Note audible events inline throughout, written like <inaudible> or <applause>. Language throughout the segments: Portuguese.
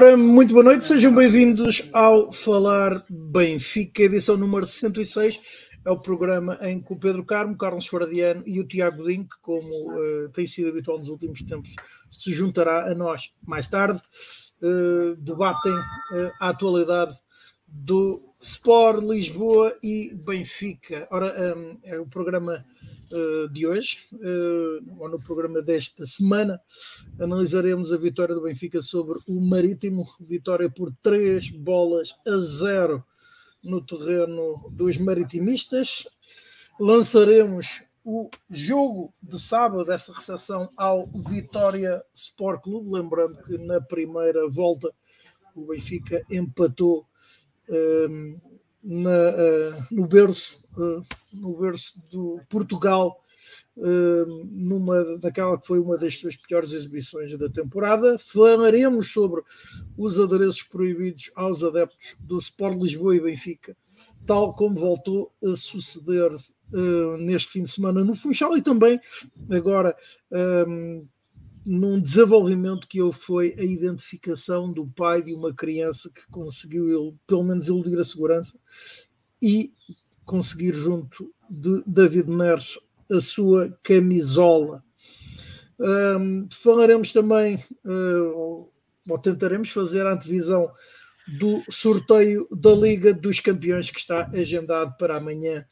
Ora, muito boa noite, sejam bem-vindos ao Falar Benfica, edição número 106. É o programa em que o Pedro Carmo, Carlos Faradiano e o Tiago Godinho, como uh, tem sido habitual nos últimos tempos, se juntará a nós mais tarde, uh, debatem uh, a atualidade do Sport Lisboa e Benfica. Ora, um, é o programa uh, de hoje, uh, ou no programa desta semana, analisaremos a vitória do Benfica sobre o Marítimo, vitória por 3 bolas a 0 no terreno dos maritimistas. Lançaremos o jogo de sábado dessa recepção ao Vitória Sport Clube, lembrando que na primeira volta o Benfica empatou uh, na, uh, no berço uh, no berço do Portugal uh, numa daquela que foi uma das suas piores exibições da temporada. Falaremos sobre os adereços proibidos aos adeptos do Sport Lisboa e Benfica, tal como voltou a suceder uh, neste fim de semana no Funchal e também agora num desenvolvimento que houve foi a identificação do pai de uma criança que conseguiu pelo menos iludir a segurança e conseguir junto de David Neres a sua camisola. Um, falaremos também, uh, ou tentaremos fazer a antevisão do sorteio da Liga dos Campeões que está agendado para amanhã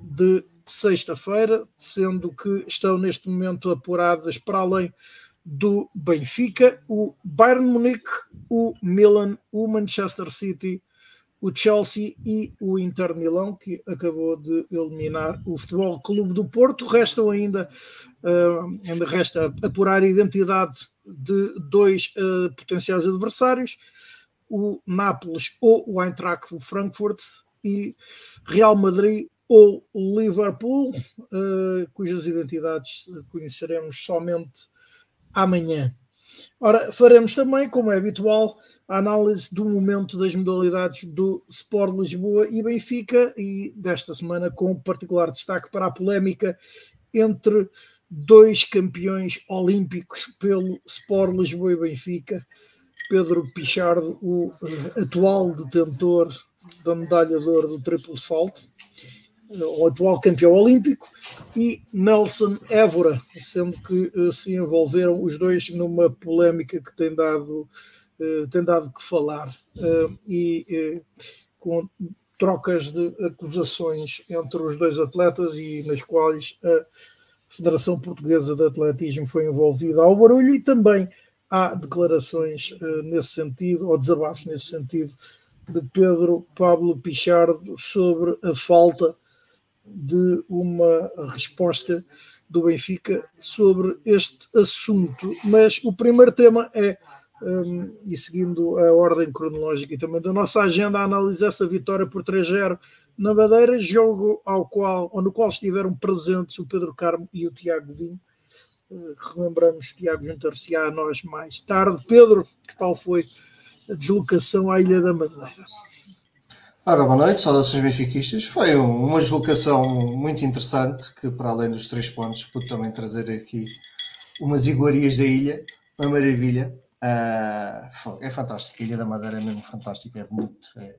de sexta-feira, sendo que estão neste momento apuradas para além do Benfica, o Bayern Munique, o Milan, o Manchester City, o Chelsea e o Inter Milão, que acabou de eliminar o Futebol Clube do Porto. Restam ainda, uh, ainda resta apurar a identidade de dois uh, potenciais adversários, o Nápoles ou o Eintracht Frankfurt e Real Madrid ou Liverpool, uh, cujas identidades conheceremos somente amanhã. Ora, faremos também, como é habitual, a análise do momento das modalidades do Sport Lisboa e Benfica e desta semana com particular destaque para a polémica entre dois campeões olímpicos pelo Sport Lisboa e Benfica, Pedro Pichardo, o atual detentor da medalha de ouro do triplo salto, o atual campeão olímpico, e Nelson Évora, sendo que uh, se envolveram os dois numa polémica que tem dado, uh, tem dado que falar uh, e com trocas de acusações entre os dois atletas e nas quais a Federação Portuguesa de Atletismo foi envolvida. Ao barulho e também há declarações nesse sentido, ou desabafos nesse sentido, de Pedro Pablo Pichardo sobre a falta de uma resposta do Benfica sobre este assunto. Mas o primeiro tema é, um, e seguindo a ordem cronológica e também da nossa agenda, analisar essa vitória por 3-0 na Madeira, jogo ao qual, ou no qual estiveram presentes o Pedro Carmo e o Tiago Godinho. Uh, relembramos, Tiago juntar-se a nós mais tarde. Pedro, que tal foi a deslocação à Ilha da Madeira? Ora, boa noite, saudações benfiquistas. Foi uma deslocação muito interessante que, para além dos três pontos, pude também trazer aqui umas iguarias da ilha, uma maravilha. Uh, é fantástico, a Ilha da Madeira é mesmo fantástica, é muito é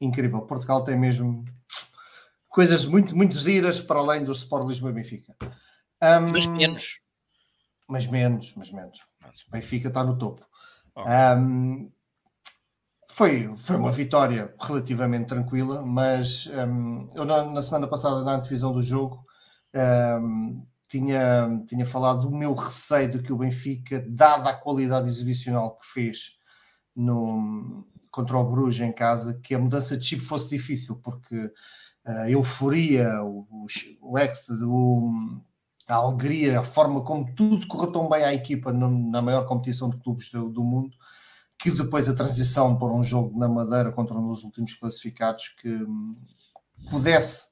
incrível. Portugal tem mesmo coisas muito, muito giras para além do Sport Lisboa Benfica. Um, mas menos. Mas menos, mas menos. Benfica está no topo. Um, foi, foi uma vitória relativamente tranquila, mas um, eu na, na, semana passada, na antevisão do jogo, um, tinha, tinha falado do meu receio de que o Benfica, dada a qualidade exibicional que fez no, contra o Bruges em casa, que a mudança de chip fosse difícil, porque a euforia, o, o, êxtase, a alegria, a forma como tudo correu tão bem à equipa no, na maior competição de clubes do, do mundo, que depois a transição para um jogo na Madeira contra um dos últimos classificados que pudesse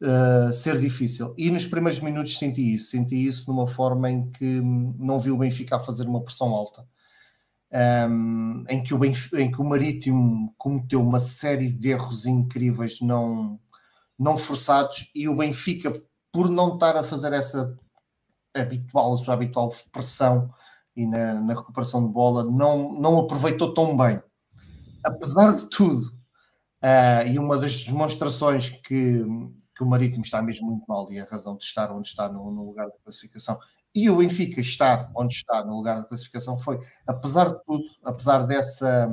uh, ser difícil. E nos primeiros minutos senti isso, senti isso numa forma em que hum, não vi o Benfica a fazer uma pressão alta. Um, em, que o Benfica, em que o Marítimo cometeu uma série de erros incríveis não, não forçados e o Benfica, por não estar a fazer essa habitual, a sua habitual pressão e na, na recuperação de bola, não, não aproveitou tão bem. Apesar de tudo, uh, e uma das demonstrações que, que o Marítimo está mesmo muito mal e a razão de estar onde está no, no lugar da classificação e o Benfica estar onde está no lugar da classificação foi, apesar de tudo, apesar dessa,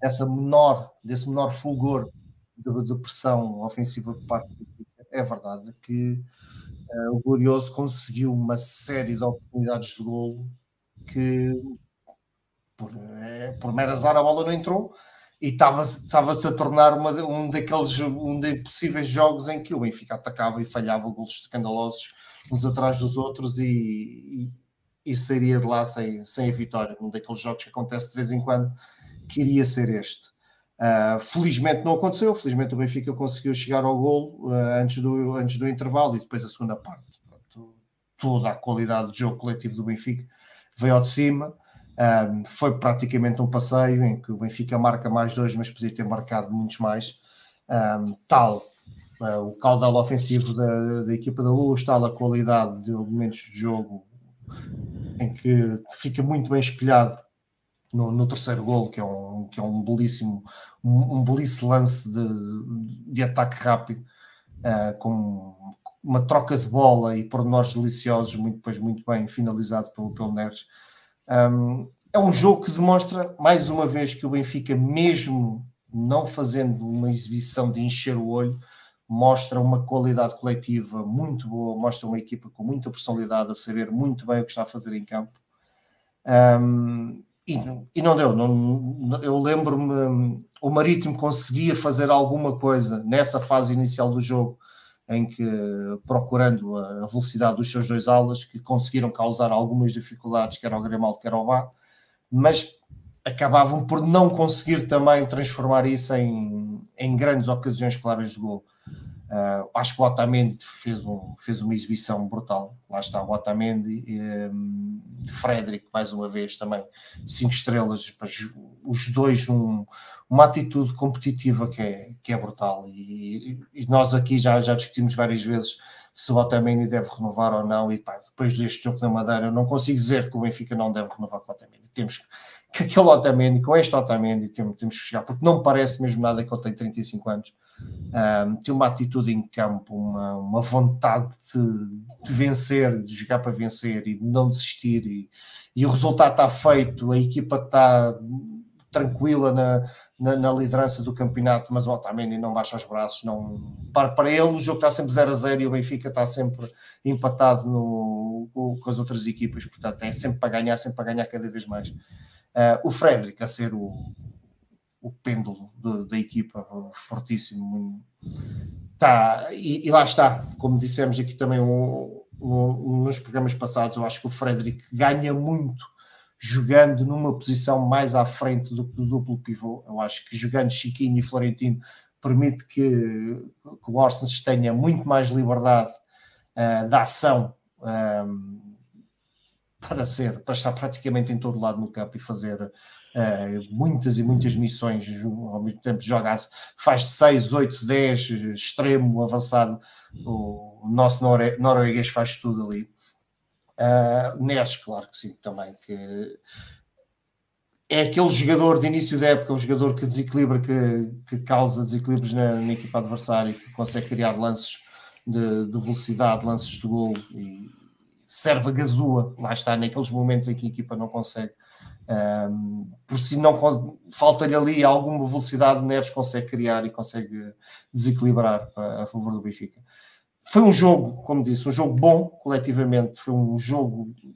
dessa menor, desse menor fulgor de, de pressão ofensiva por parte do Benfica, é verdade que uh, o Glorioso conseguiu uma série de oportunidades de golo que por, uh, por mera azar a bola não entrou e estava-se a tornar uma, um daqueles um de possíveis jogos em que o Benfica atacava e falhava golos escandalosos uns atrás dos outros e, e, e sairia de lá sem, sem a vitória. Um daqueles jogos que acontece de vez em quando, que iria ser este. Uh, felizmente não aconteceu, felizmente o Benfica conseguiu chegar ao golo uh, antes, do, antes do intervalo e depois a segunda parte. Pronto, toda a qualidade de jogo coletivo do Benfica veio ao de cima. Um, foi praticamente um passeio em que o Benfica marca mais dois, mas podia ter marcado muitos mais. Um, tal uh, o caudal ofensivo da, da, equipa da Luz, tal a qualidade de elementos de jogo em que fica muito bem espelhado no, no terceiro gol, que é um, que é um belíssimo, um, um belíssimo lance de, de ataque rápido, uh, com uma troca de bola e pormenores deliciosos, muito, depois muito bem finalizado pelo, pelo Neres. Um, é um jogo que demonstra, mais uma vez, que o Benfica, mesmo não fazendo uma exibição de encher o olho, mostra uma qualidade coletiva muito boa, mostra uma equipa com muita personalidade, a saber muito bem o que está a fazer em campo. Um, e, e, não deu. Não, eu lembro-me, o Marítimo conseguia fazer alguma coisa nessa fase inicial do jogo, em que, procurando a velocidade dos seus dois alas, que conseguiram causar algumas dificuldades, quer ao Grimaldo, quer ao Vá, mas acabavam por não conseguir também transformar isso em, em grandes ocasiões claras de gol. Uh, acho que o Otamendi fez, um, fez uma exibição brutal. Lá está o Otamendi, um, de Frederick, mais uma vez, também cinco estrelas. Os dois, um, uma atitude competitiva que é, que é brutal. E, e, nós aqui já, já discutimos várias vezes se o Otamendi deve renovar ou não. E pá, depois deste jogo da Madeira, eu não consigo dizer que o Benfica não deve renovar com o Otamendi. Temos que aquele Otamendi, com este Otamendi, temos, temos que chegar, porque não me parece mesmo nada que ele tem 35 anos um, tem uma atitude em campo, uma, uma vontade de, de, vencer, de jogar para vencer e de não desistir. E, e o resultado está feito, a equipa está tranquila na, na, na, liderança do campeonato, mas o Otamendi não baixa os braços. Não, para, para ele, o jogo está sempre 0 a 0 e o Benfica está sempre empatado no, com as outras equipas, portanto, é sempre para ganhar, sempre para ganhar cada vez mais. Uh, o Frederic a ser o, o pêndulo da equipa, fortíssimo. Tá, e, e, lá está, como dissemos aqui também um, um, nos programas passados, eu acho que o Frederic ganha muito jogando numa posição mais à frente do que o duplo pivô. Eu acho que jogando Chiquinho e Florentino permite que, que o Orsens tenha muito mais liberdade uh, da ação. Um, para ser, para estar praticamente em todo lado no campo e fazer uh, muitas e muitas missões ao mesmo tempo joga, faz 6, 8, 10 extremo, avançado, o nosso norue norueguês faz tudo ali. Uh, Neres, claro que sim, também, que é aquele jogador de início da época, um jogador que desequilibra, que, que causa desequilíbrios na, na equipa adversária, que consegue criar lances de, de velocidade, lances de gol e, serve a gazua, lá está, naqueles momentos em que a equipa não consegue. Um, por si não falta-lhe ali alguma velocidade, Neres consegue criar e consegue desequilibrar a, a favor do Benfica. Foi um jogo, como disse, um jogo bom coletivamente, foi um jogo que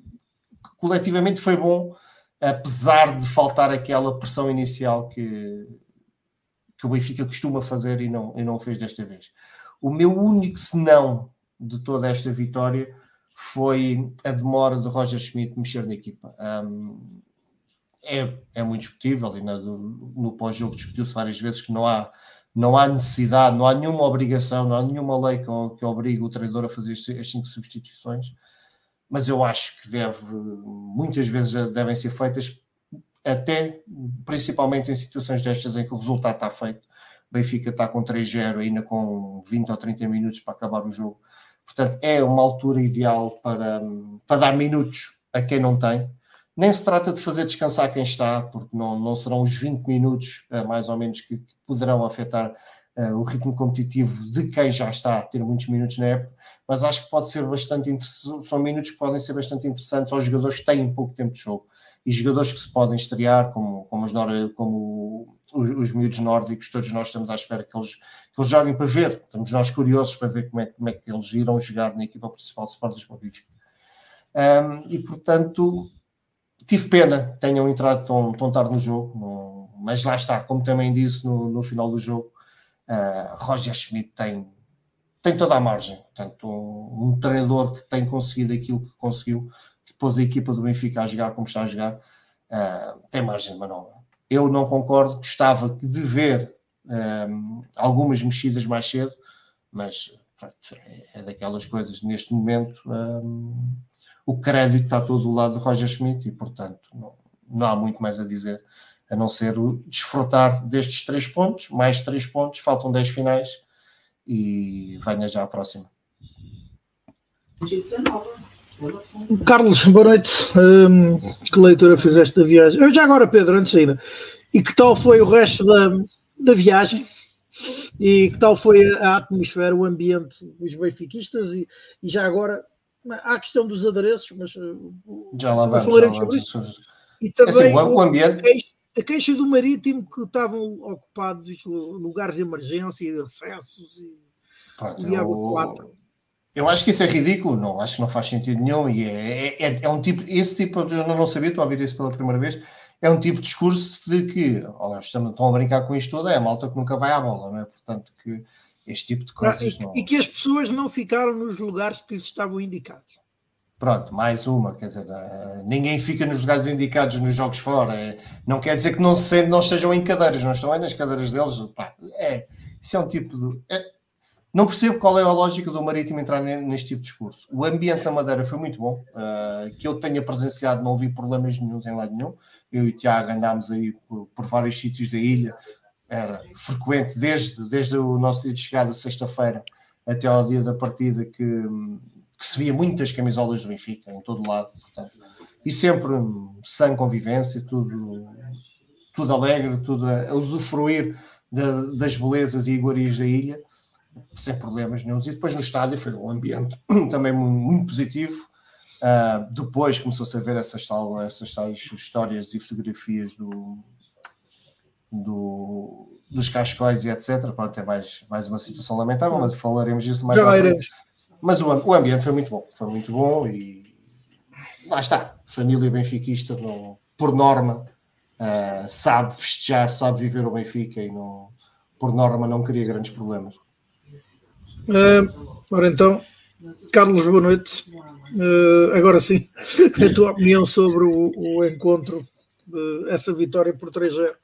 coletivamente foi bom, apesar de faltar aquela pressão inicial que, que o Benfica costuma fazer e não, e não fez desta vez. O meu único senão de toda esta vitória foi a demora de Roger Schmidt mexer na equipa. Um, é, é muito discutível e no, no pós-jogo discutiu-se várias vezes que não há, não há necessidade, não há nenhuma obrigação, não há nenhuma lei que, que obrigue o treinador a fazer as cinco substituições, mas eu acho que deve, muitas vezes devem ser feitas até, principalmente em situações destas em que o resultado está feito. Benfica está com 3-0, ainda com 20 ou 30 minutos para acabar o jogo Portanto, é uma altura ideal para, para dar minutos a quem não tem. Nem se trata de fazer descansar quem está, porque não, não serão os 20 minutos, uh, mais ou menos, que, poderão afetar uh, o ritmo competitivo de quem já está a ter muitos minutos na época, mas acho que pode ser bastante interessante, são minutos que podem ser bastante interessantes aos jogadores que têm pouco tempo de jogo. E jogadores que se podem estrear, como, como, os, como os, os miúdos nórdicos, todos nós estamos à espera que eles, que eles joguem para ver, estamos nós curiosos para ver como é, como é que eles irão jogar na equipa principal do Sport Lisboa um, e portanto tive pena que tenham entrado tão, tão tarde no jogo, no, mas lá está, como também disse no, no final do jogo, uh, Roger Schmidt tem, tem toda a margem, portanto um, um, treinador que tem conseguido aquilo que conseguiu, que pôs a equipa do Benfica a jogar como está a jogar, uh, tem margem de manobra. Eu não concordo, gostava de ver um, algumas mexidas mais cedo, mas pronto, é, é, daquelas coisas neste momento. Um, o crédito está todo do lado do Roger Schmidt e, portanto, não, não há muito mais a dizer a não ser o desfrutar destes três pontos, mais três pontos, faltam dez finais e venha já a próxima. Carlos, boa noite. Um, que leitura fizeste da viagem? Eu já agora, Pedro, antes ainda. E que tal foi o resto da, da viagem? E que tal foi a atmosfera, o ambiente dos benfiquistas? E, e já agora, há a questão dos adereços, mas uh, já lá vamos. Já lá vamos. E também é assim, o, o ambiente. A queixa do marítimo que estavam ocupados lugares de emergência e de acessos e, Pronto, e água eu acho que isso é ridículo, não, acho que não faz sentido nenhum e é, é, é um tipo, esse tipo, eu não, sabia, estou a ouvir isso pela primeira vez, é um tipo de discurso de que, oh, estão, estão a brincar com isto tudo, é a malta que nunca vai à bola, não é? Portanto, que este tipo de coisas não... E que as pessoas não ficaram nos lugares que lhes estavam indicados. Pronto, mais uma, quer dizer, eh, ninguém fica nos lugares indicados nos jogos fora. É, não quer dizer que não, se, não estejam em cadeiras, não estão aí nas cadeiras deles. Pá, é, isso é um tipo de. É, não percebo qual é a lógica do Marítimo entrar neste tipo de discurso. O ambiente na Madeira foi muito bom, uh, que eu tenha presenciado, não vi problemas nenhums em lado nenhum. Eu e o Tiago andámos aí por, por vários sítios da ilha, era frequente desde, desde o nosso dia de chegada, sexta-feira, até ao dia da partida, que, que se via muitas camisolas do Benfica em todo lado, portanto, e sempre sem convivência, tudo, tudo alegre, tudo a, a usufruir de, das belezas e iguarias da ilha, sem problemas nenhum. E depois no estádio foi um ambiente <coughs> também muito positivo. Uh, depois começou-se a ver essas, essas tais histórias e fotografias do, do, dos cascóis e etc. Pronto, é mais, mais uma situação lamentável, mas falaremos disso mais tarde. Mas o, o ambiente foi muito bom, foi muito bom e lá está. Família benfiquista, no, por norma, uh, sabe festejar, sabe viver o Benfica e não, por norma não cria grandes problemas. Uh, ora então, Carlos, boa noite. Uh, agora sim, <laughs> a tua opinião sobre o, o encontro, de, essa vitória por 3-0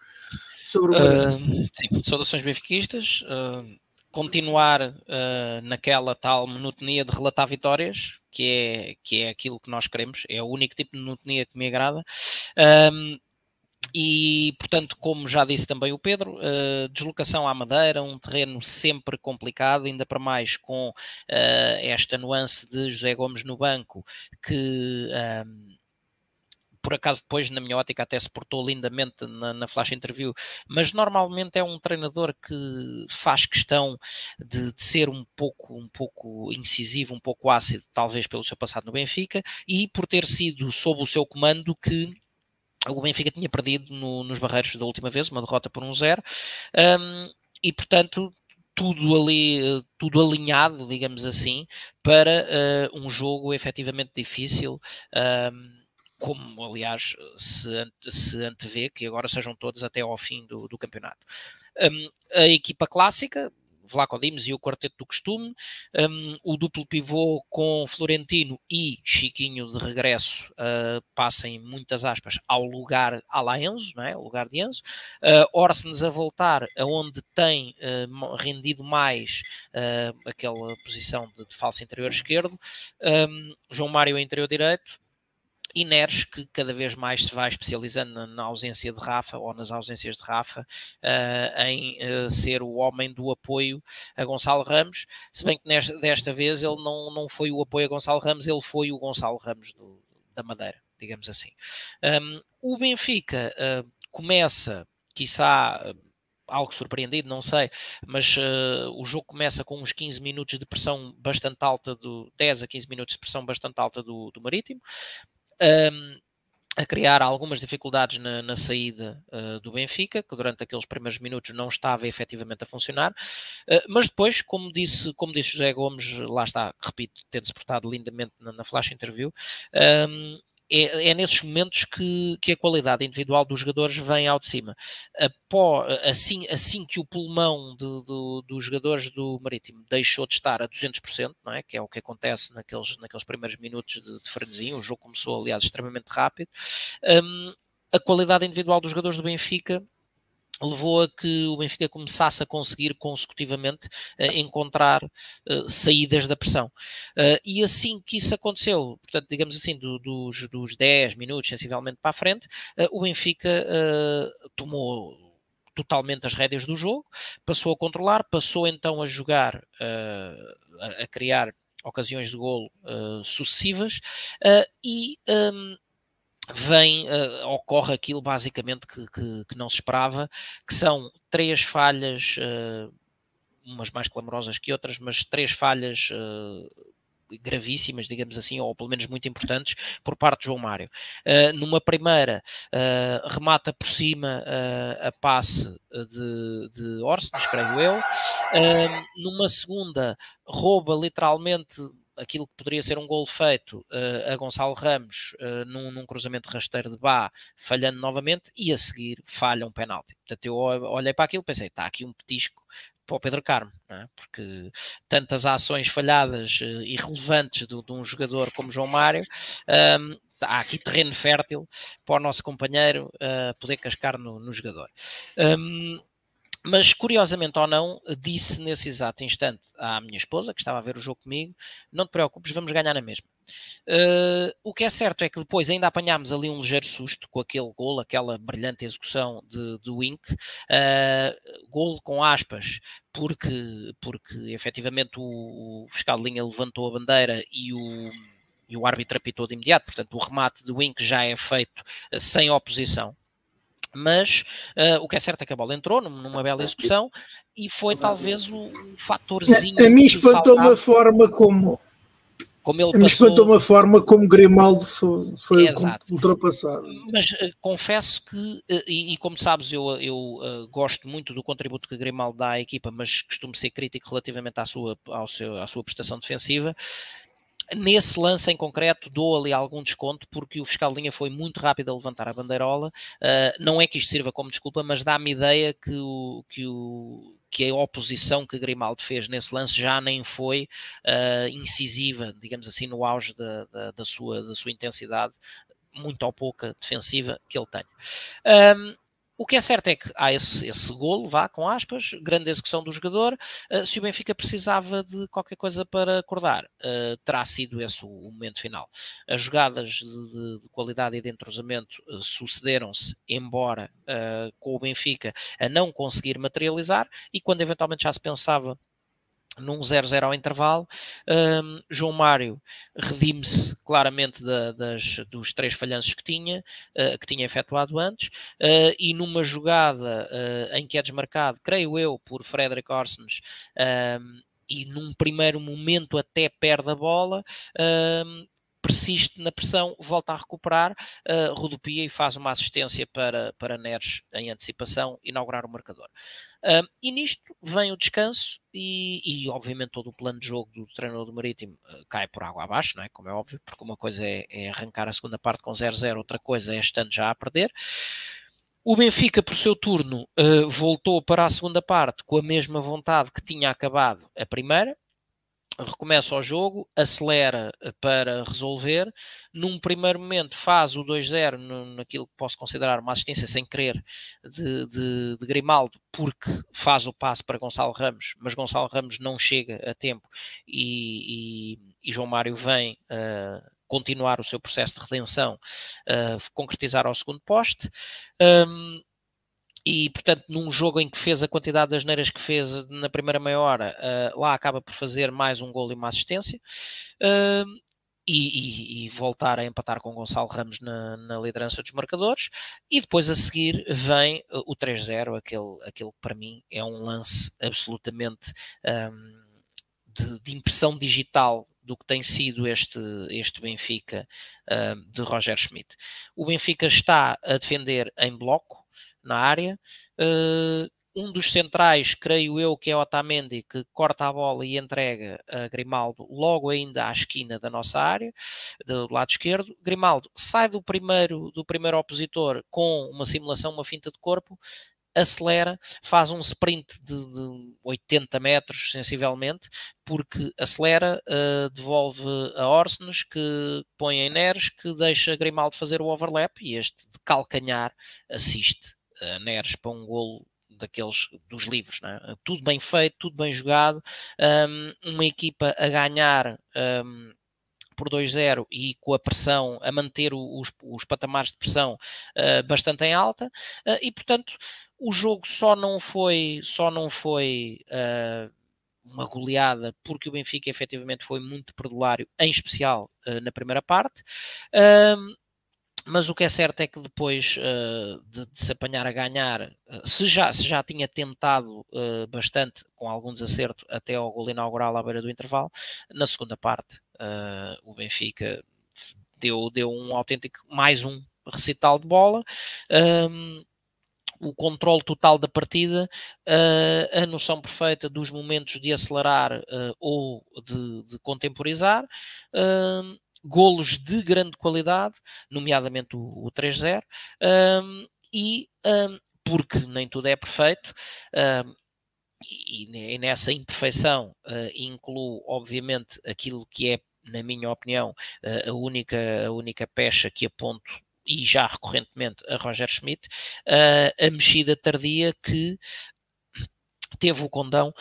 sobre o uh, Sim, saudações benfiquistas. Uh, continuar uh, naquela tal monotonia de relatar vitórias, que é, que é aquilo que nós queremos, é o único tipo de monotonia que me agrada. Um, e, portanto, como já disse também o Pedro, uh, deslocação à Madeira, um terreno sempre complicado, ainda para mais com uh, esta nuance de José Gomes no banco, que por acaso depois, na minha ótica, até se portou lindamente na, na, flash interview, mas normalmente é um treinador que faz questão de, de, ser um pouco, um pouco incisivo, um pouco ácido, talvez pelo seu passado no Benfica, e por ter sido sob o seu comando que o Benfica tinha perdido no, nos barreiros da última vez, uma derrota por um zero, um, e portanto tudo ali, tudo alinhado, digamos assim, para uh, um jogo efetivamente difícil. Um, como aliás se, se antevê que agora sejam todos até ao fim do, do campeonato. Um, a equipa clássica, Vlaco Dimes e o quarteto do costume, um, o duplo pivô com Florentino e Chiquinho de regresso uh, passa em muitas aspas ao lugar a la Enzo, não é? o lugar de Enzo, uh, Orsens a voltar aonde tem uh, rendido mais uh, aquela posição de, de falso interior esquerdo, um, João Mário a interior direito, e Neres, que cada vez mais se vai especializando na, ausência de Rafa ou nas ausências de Rafa, uh, em uh, ser o homem do apoio a Gonçalo Ramos, se bem que nesta, desta vez ele não, não foi o apoio a Gonçalo Ramos, ele foi o Gonçalo Ramos do, da Madeira. digamos assim. Um, o Benfica uh, começa, quiçá algo surpreendido, não sei, mas uh, o jogo começa com uns 15 minutos de pressão bastante alta, do 10 a 15 minutos de pressão bastante alta do, do Marítimo. Um, a criar algumas dificuldades na, na saída uh, do Benfica, que durante aqueles primeiros minutos não estava efetivamente a funcionar, uh, mas depois, como disse, como disse José Gomes, lá está, repito, tendo-se portado lindamente na, na flash interview, um, é, é, nesses momentos que, que, a qualidade individual dos jogadores vem ao de cima. Assim, assim que o pulmão de, dos jogadores do Marítimo deixou de estar a 200%, não é? que é o que acontece naqueles, naqueles primeiros minutos de, de o jogo começou, aliás, extremamente rápido, um, a qualidade individual dos jogadores do Benfica levou a que o Benfica começasse a conseguir consecutivamente uh, encontrar uh, saídas da pressão. Uh, e assim que isso aconteceu, portanto, digamos assim, do, dos, dos 10 minutos sensivelmente para a frente, o Benfica tomou totalmente as rédeas do jogo, passou a controlar, passou então a jogar, a, criar ocasiões de golo sucessivas e um, vem, uh, ocorre aquilo basicamente que, que, que, não se esperava, que são três falhas, uh, umas mais clamorosas que outras, mas três falhas uh, gravíssimas, digamos assim, ou pelo menos muito importantes, por parte de João Mário. Uh, numa primeira, uh, remata por cima uh, a passe de, de creio eu. numa segunda, rouba literalmente aquilo que poderia ser um gol feito uh, a Gonçalo Ramos uh, num, num, cruzamento rasteiro de Bá, falhando novamente, e a seguir falha um penalti. Portanto, eu olhei para aquilo e pensei, está aqui um petisco para o Pedro Carmo, é? porque tantas ações falhadas uh, irrelevantes de, de, um jogador como João Mário, um, ehm, há aqui terreno fértil para o nosso companheiro poder cascar no, no jogador. Um, ehm, mas, curiosamente ou não, disse nesse exato instante à minha esposa, que estava a ver o jogo comigo: Não te preocupes, vamos ganhar na mesma. Uh, o que é certo é que depois ainda apanhámos ali um ligeiro susto com aquele gol, aquela brilhante execução de, de Wink, uh, gol com aspas, porque, porque efetivamente o, o fiscal de linha levantou a bandeira e o, e o árbitro apitou de imediato, portanto o remate de Wink já é feito uh, sem oposição mas uh, o que é certo é que a bola entrou numa bela execução e foi talvez o, fatorzinho. A, mim espantou-me a forma como. Como ele passou... Me espantou uma forma como Grimaldo foi, foi ultrapassado. Mas uh, confesso que, uh, e, e, como sabes, eu, eu gosto muito do contributo que Grimaldo dá à equipa, mas costumo ser crítico relativamente à sua, ao seu, à sua prestação defensiva. Nesse lance em concreto, dou ali algum desconto, porque o fiscal de linha foi muito rápido a levantar a bandeirola. Uh, não é que isto sirva como desculpa, mas dá-me ideia que, o, que, o, que a oposição que Grimaldo fez nesse lance já nem foi uh, incisiva, digamos assim, no auge da, da, da, sua, da sua intensidade, muito ou pouca defensiva que ele tem. Um, o que é certo é que há esse, esse golo, vá, com aspas, grande execução do jogador. Uh, se o Benfica precisava de qualquer coisa para acordar, uh, terá sido esse o, o, momento final. As jogadas de, de, de qualidade e de entrosamento uh, sucederam-se, embora com o Benfica a não conseguir materializar, e quando eventualmente já se pensava num 0-0 ao intervalo. Um, João Mário redime-se claramente da, das, dos três falhanços que tinha, uh, que tinha efetuado antes, uh, e numa jogada uh, em que é desmarcado, creio eu, por Frederick Orsens, um, e num primeiro momento até perde a bola, um, persiste na pressão, volta a recuperar, uh, rodopia e faz uma assistência para, para Neres em antecipação, inaugurar o marcador. Uh, e nisto vem o descanso e, e, obviamente todo o plano de jogo do treinador do Marítimo uh, cai por água abaixo, não é? como é óbvio, porque uma coisa é, é arrancar a segunda parte com 0-0, outra coisa é estando já a perder. O Benfica, por seu turno, uh, voltou para a segunda parte com a mesma vontade que tinha acabado a primeira, recomeça o jogo, acelera eh, para resolver. Num primeiro momento faz o 2-0 naquilo que posso considerar uma assistência sem querer de, de, de, Grimaldo, porque faz o passe para Gonçalo Ramos, mas Gonçalo Ramos não chega a tempo e, e, e João Mário vem uh, continuar o seu processo de redenção, uh, concretizar ao segundo poste. Um, e portanto num jogo em que fez a quantidade das neiras que fez na primeira meia hora, uh, lá acaba por fazer mais um gol e uma assistência. Uh, e, e, e, voltar a empatar com Gonçalo Ramos na, na, liderança dos marcadores. E depois a seguir vem o 3-0, aquele, aquele que para mim é um lance absolutamente um, de, de, impressão digital do que tem sido este, este Benfica um, de Roger Schmidt. O Benfica está a defender em bloco na área. Uh, um dos centrais, creio eu, que é Otamendi, que corta a bola e entrega a Grimaldo logo ainda à esquina da nossa área, do lado esquerdo. Grimaldo sai do primeiro, do primeiro opositor com uma simulação, uma finta de corpo, acelera, faz um sprint de, de 80 metros, sensivelmente, porque acelera, uh, devolve a Orsnes, que põe em Neres, que deixa Grimaldo fazer o overlap e este de calcanhar assiste a Neres para um golo daqueles dos livros, é? tudo bem feito, tudo bem jogado, um, uma equipa a ganhar um, por 2-0 e com a pressão, a manter os, os patamares de pressão uh, bastante em alta, uh, e portanto o jogo só não foi, só não foi uh, uma goleada porque o Benfica efetivamente foi muito perdulário, em especial na primeira parte. Um, mas o que é certo é que depois uh, de, de, se apanhar a ganhar, uh, se, já, se já tinha tentado uh, bastante, com algum desacerto, até ao gol inaugural à beira do intervalo, na segunda parte o Benfica deu, deu um autêntico, mais um recital de bola. Um, o controle total da partida, a noção perfeita dos momentos de acelerar ou de, de contemporizar, golos de grande qualidade, nomeadamente o, o 3-0, um, e um, porque nem tudo é perfeito, um, e, e, nessa imperfeição uh, incluo, obviamente, aquilo que é, na minha opinião, uh, a, única, a única pecha que aponto e já recorrentemente a Roger Schmidt, uh, a mexida tardia que teve o condão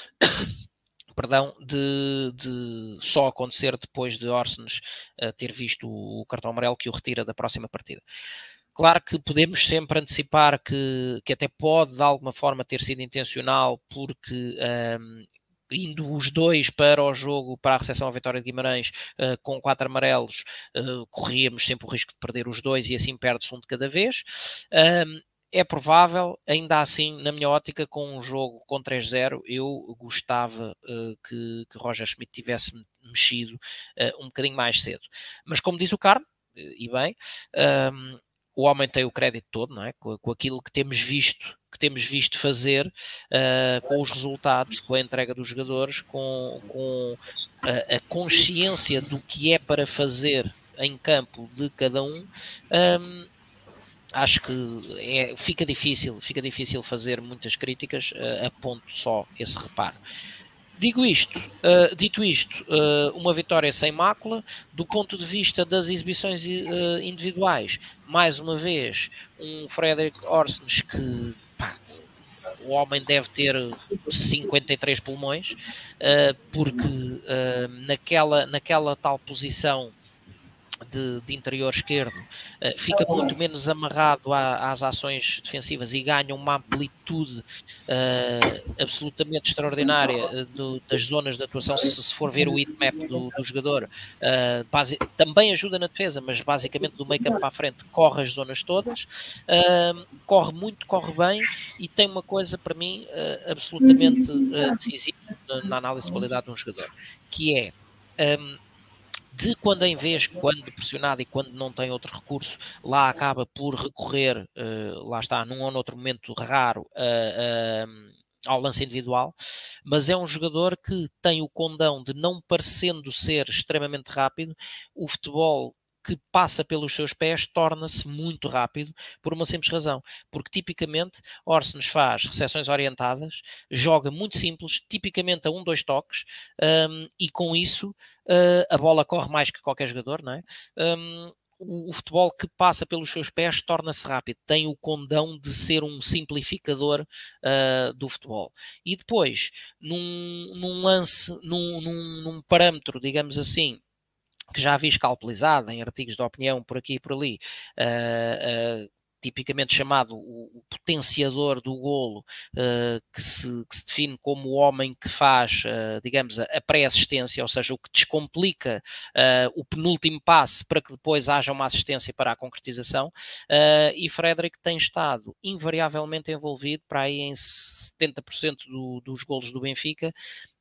perdão, de, de, só acontecer depois de Orsens uh, ter visto o, cartão amarelo que o retira da próxima partida. Claro que podemos sempre antecipar que, que até pode de alguma forma ter sido intencional, porque um, ehm, indo os dois para o jogo, para a recepção à vitória de Guimarães, uh, com quatro amarelos, uh, corríamos sempre o risco de perder os dois e assim perde-se um de cada vez. Um, é provável, ainda assim, na minha ótica, com um jogo com 3-0, eu gostava uh, que, que Roger Schmidt tivesse mexido uh, um bocadinho mais cedo. Mas como diz o Carmo, e bem, um, ehm, o homem tem o crédito todo, não é? Com, com, aquilo que temos visto, que temos visto fazer, uh, com os resultados, com a entrega dos jogadores, com, com a, a consciência do que é para fazer em campo de cada um. um ehm, acho que é, fica difícil, fica difícil fazer muitas críticas uh, a ponto só esse reparo. Digo isto, uh, dito isto, uh, uma vitória sem mácula, do ponto de vista das exibições individuais, mais uma vez, um Frederick Orsens que pá, o homem deve ter 53 pulmões, porque naquela, naquela tal posição de, de interior esquerdo uh, fica muito menos amarrado às ações defensivas e ganha uma amplitude uh, absolutamente extraordinária uh, do, das zonas de atuação. Se, se for ver o heatmap do, do jogador, base, também ajuda na defesa, mas basicamente do meio campo para a frente corre as zonas todas, corre muito, corre bem e tem uma coisa para mim absolutamente decisiva na, na, análise de qualidade de um jogador, que é. Um, de quando em vez, quando pressionado e quando não tem outro recurso, lá acaba por recorrer, uh, lá está, num ou noutro momento raro, ao lance individual, mas é um jogador que tem o condão de não parecendo ser extremamente rápido, o futebol que passa pelos seus pés torna-se muito rápido por uma simples razão, porque tipicamente Orsens faz recepções orientadas, joga muito simples, tipicamente a um, dois toques, um, e com isso uh, a bola corre mais que qualquer jogador, não é? Um, o, o, futebol que passa pelos seus pés torna-se rápido, tem o condão de ser um simplificador uh, do futebol. E depois, num, num lance, num, num, num parâmetro, digamos assim, que já vi escalpelizado em artigos de opinião por aqui e por ali, uh, uh, tipicamente chamado o, potenciador do golo, uh, que, se, que, se, define como o homem que faz, uh, digamos, a, a pré-assistência, ou seja, o que descomplica uh, o penúltimo passe para que depois haja uma assistência para a concretização. e Frederick tem estado invariavelmente envolvido para aí em 70% do, dos golos do Benfica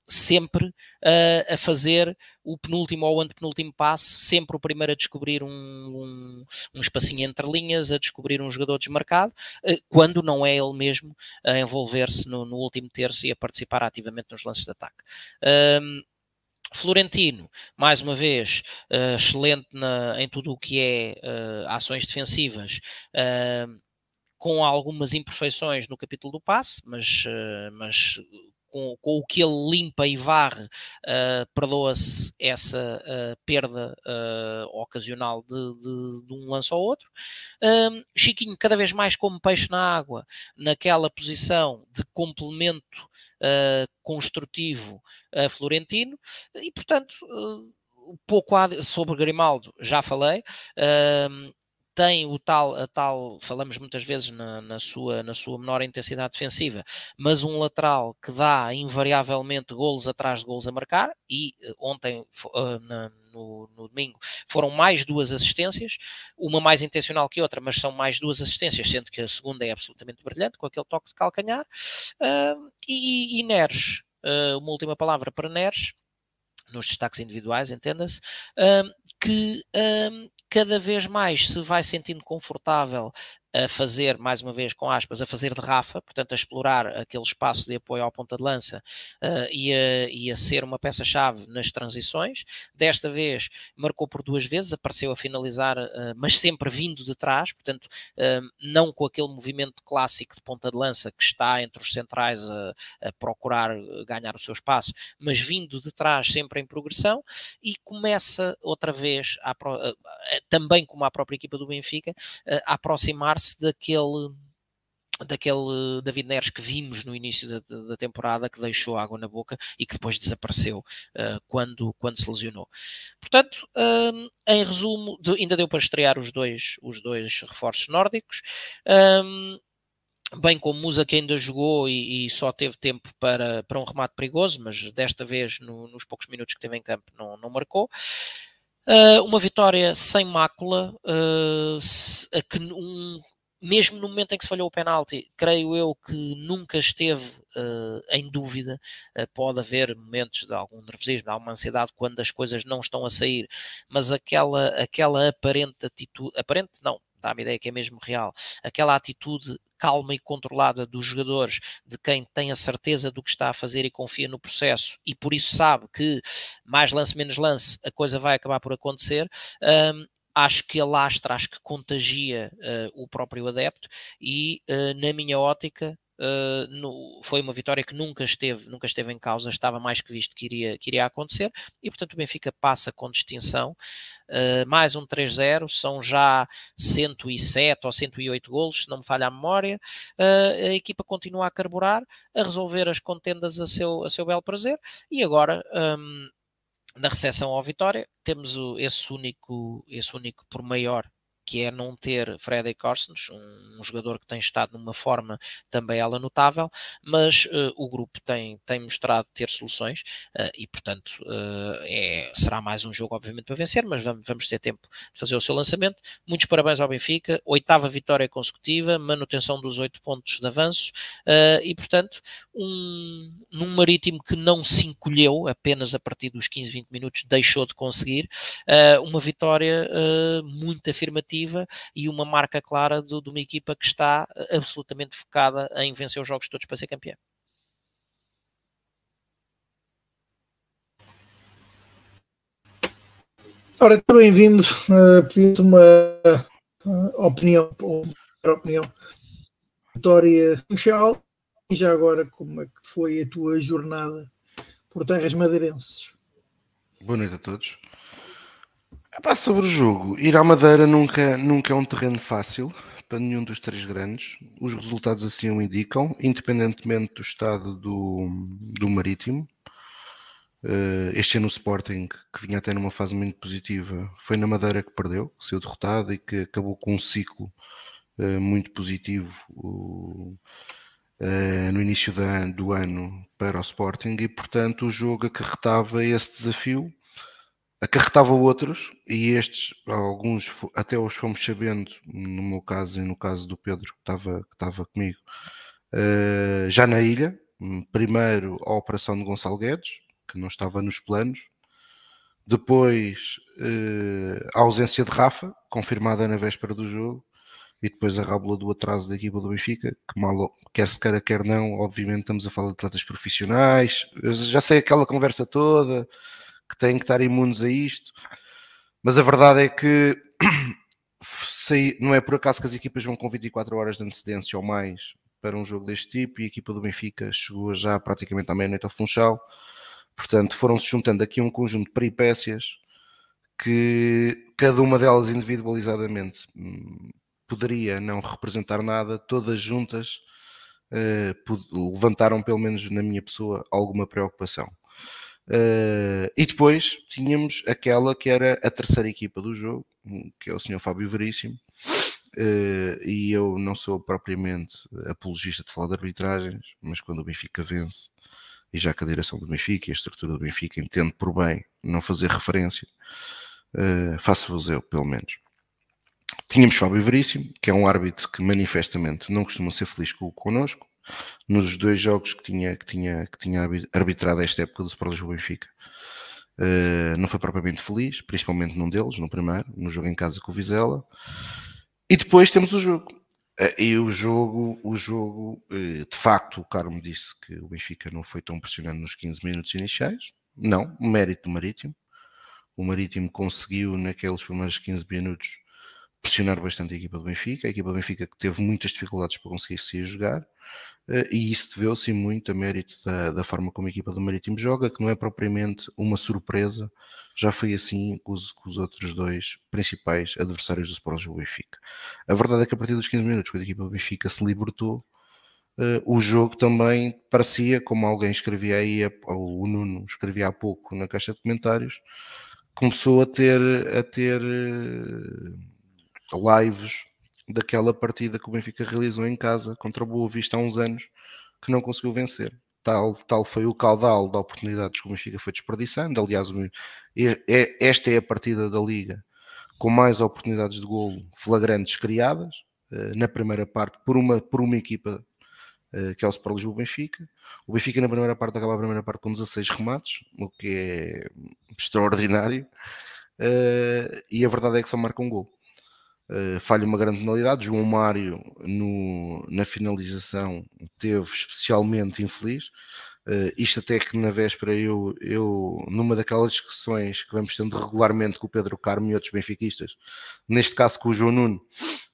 sempre uh, a fazer o penúltimo ou o antepenúltimo passe, sempre o primeiro a descobrir um, um, um espacinho entre linhas, a descobrir um jogador desmarcado, uh, quando não é ele mesmo a envolver-se no, no, último terço e a participar ativamente nos lances de ataque. Um, Florentino, mais uma vez, uh, excelente na, em tudo o que é ações defensivas com algumas imperfeições no capítulo do passe, mas, mas com, com, o que ele limpa e varre, uh, perdoa-se essa uh, perda uh, ocasional de, de, de, um lance ao outro. Chiquinho, cada vez mais como peixe na água, naquela posição de complemento construtivo a Florentino, e portanto. Pouco sobre Grimaldo, já falei tem o tal, a tal, falamos muitas vezes na, na, sua, na sua menor intensidade defensiva, mas um lateral que dá invariavelmente golos atrás de golos a marcar, e eh, ontem, uh, na, no, no, domingo, foram mais duas assistências, uma mais intencional que outra, mas são mais duas assistências, sendo que a segunda é absolutamente brilhante, com aquele toque de calcanhar, uh, e, e Neres, uh, uma última palavra para Neres, nos destaques individuais, entenda-se, que um, cada vez mais se vai sentindo confortável a fazer, mais uma vez com aspas, a fazer de Rafa, portanto a explorar aquele espaço de apoio ao ponta de lança uh, e, a, e, a, ser uma peça-chave nas transições. Desta vez marcou por duas vezes, apareceu a finalizar, uh, mas sempre vindo de trás, portanto uh, não com aquele movimento clássico de ponta de lança que está entre os centrais a, a procurar ganhar o seu espaço, mas vindo de trás sempre em progressão e começa outra vez, a, também como a própria equipa do Benfica, a aproximar se daquele daquele David Neres que vimos no início da, da, temporada, que deixou água na boca e que depois desapareceu uh, quando, quando se lesionou. Portanto, um, em resumo, de, ainda deu para estrear os dois, os dois reforços nórdicos. Um, bem como Musa que ainda jogou e, e, só teve tempo para, para um remate perigoso, mas desta vez no, nos poucos minutos que teve em campo não, não marcou. Uh, uma vitória sem mácula, uh, um, mesmo no momento em que se falhou o penalti, creio eu que nunca esteve uh, em dúvida. pode haver momentos de algum nervosismo, de alguma ansiedade quando as coisas não estão a sair, mas aquela, aquela aparente atitude, aparente não, dá-me ideia que é mesmo real, aquela atitude calma e controlada dos jogadores, de quem tem a certeza do que está a fazer e confia no processo e por isso sabe que mais lance menos lance a coisa vai acabar por acontecer. Um, acho que alastra, acho que contagia uh, o próprio adepto e, uh, na minha ótica, Uh, no, foi uma vitória que nunca esteve, nunca esteve em causa, estava mais que visto que iria, que iria acontecer, e portanto o Benfica passa com distinção, uh, mais um 3-0, são já 107 ou 108 golos, se não me falha a memória, uh, a equipa continua a carburar, a resolver as contendas a seu, a seu belo prazer, e agora... Um, na recepção ao Vitória, temos o, esse único, esse único por maior que é não ter Freddy Corsens, um, um, jogador que tem estado numa forma também ela notável, mas uh, o grupo tem, tem mostrado ter soluções uh, e, portanto, uh, é, será mais um jogo, obviamente, para vencer, mas vamos, vamos ter tempo de fazer o seu lançamento. Muitos parabéns ao Benfica, oitava vitória consecutiva, manutenção dos oito pontos de avanço e, portanto, um, num marítimo que não se encolheu apenas a partir dos 15, 20 minutos, deixou de conseguir uma vitória muito afirmativa e uma marca clara de, de uma equipa que está eh, absolutamente focada em vencer os jogos todos para ser campeã. Ora, então, bem-vindo. Uh, Pedi-te uma uh, opinião, uma opinião. Vitória Funchal e já agora como é que foi a tua jornada por terras madeirenses? Boa noite a todos. Epá, sobre o jogo, ir à Madeira nunca, nunca é um terreno fácil para nenhum dos três grandes. Os resultados assim o indicam, independentemente do estado do, do Marítimo. Uh, este ano o Sporting, que vinha até numa fase muito positiva, foi na Madeira que perdeu, que saiu derrotado e que acabou com um ciclo uh, muito positivo uh, no início do ano para o Sporting e, portanto, o jogo acarretava esse desafio, acarretava outros e estes, alguns até os fomos sabendo, no meu caso e no caso do Pedro que estava, que estava comigo, uh, já na ilha. Primeiro a operação de Gonçalo Guedes, que não estava nos planos, depois uh, a ausência de Rafa, confirmada na véspera do jogo. E depois a rábula do atraso da equipa do Benfica, que mal, quer se queira, quer não, obviamente estamos a falar de atletas profissionais. Eu já sei aquela conversa toda, que têm que estar imunes a isto. Mas a verdade é que <clears throat> não é por acaso que as equipas vão com 24 horas de antecedência ou mais para um jogo deste tipo e a equipa do Benfica chegou já praticamente à meia-noite ao Funchal Portanto, foram-se juntando aqui um conjunto de peripécias que cada uma delas individualizadamente hum, poderia não representar nada, todas juntas uh, levantaram, pelo menos na minha pessoa, alguma preocupação. Uh, e depois tínhamos aquela que era a terceira equipa do jogo, que é o Sr. Fábio Veríssimo, uh, e eu não sou propriamente apologista de falar de arbitragens, mas quando o Benfica vence, e já que a direção do Benfica e a estrutura do Benfica entende por bem não fazer referência, uh, faço-vos eu, pelo menos. Tínhamos Fábio Veríssimo, que é um árbitro que manifestamente não costuma ser feliz connosco, nos dois jogos que tinha, que tinha, que tinha arbitrado esta época do Sport Lisboa Benfica. Uh, não foi propriamente feliz, principalmente num deles, no primeiro, no jogo em casa com o Vizela. E depois temos o jogo. Eh, e o jogo, o jogo, eh, de facto, o Carmo disse que o Benfica não foi tão impressionante nos 15 minutos iniciais. Não, mérito do Marítimo. O Marítimo conseguiu, naqueles primeiros 15 minutos, pressionar bastante a equipa do Benfica. A equipa do Benfica que teve muitas dificuldades para conseguir se jogar. Eh, e isso deveu-se muito a mérito da, da, forma como a equipa do Marítimo joga, que não é propriamente uma surpresa já foi assim com os, com os outros dois principais adversários do Sport do Benfica. A verdade é que a partir dos 15 minutos, quando a equipa do Benfica se libertou, uh, o jogo também parecia, como alguém escrevia aí, ou o Nuno escrevia há pouco na caixa de comentários, começou a ter, a ter uh, lives daquela partida que o Benfica realizou em casa contra o Boa Vista há uns anos, que não conseguiu vencer tal, tal foi o caudal de oportunidades que o Benfica foi desperdiçando. Aliás, esta é a partida da Liga com mais oportunidades de golo flagrantes criadas eh, na primeira parte por uma, por uma equipa eh, que é o Sport Lisboa Benfica. O Benfica na primeira parte acaba a primeira parte com 16 remates, o que é extraordinário. Eh, e a verdade é que só marca um gol. Uh, falha uma grande penalidade. João Mário, no, na finalização, teve especialmente infeliz. Uh, isto até que na véspera eu, eu, numa daquelas discussões que vamos tendo regularmente com o Pedro Carmo e outros benfiquistas, neste caso com o João Nuno,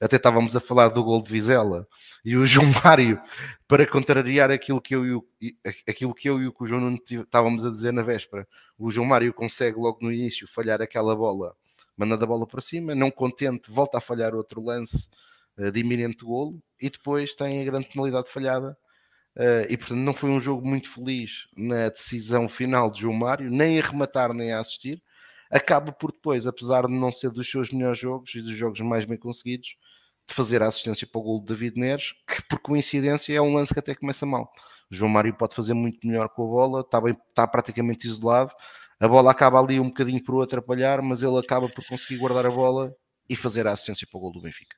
até estávamos a falar do gol de Vizela e o João <laughs> Mário, para contrariar aquilo que eu e o, aquilo que eu e o João Nuno estávamos a dizer na véspera, o João Mário consegue logo no início falhar aquela bola mandando a bola para cima, não contente, volta a falhar outro lance uh, de iminente golo e depois tem a grande penalidade falhada. Uh, e portanto não foi um jogo muito feliz na decisão final de João Mário, nem a rematar nem a assistir. Acaba por depois, apesar de não ser dos seus melhores jogos e dos jogos mais bem conseguidos, de fazer a assistência para o gol de David Neres, que por coincidência é um lance que até começa mal. João Mário pode fazer muito melhor com a bola, está, bem, está praticamente isolado, a bola acaba ali um bocadinho por atrapalhar, mas ele acaba por conseguir guardar a bola e fazer a assistência para o gol do Benfica.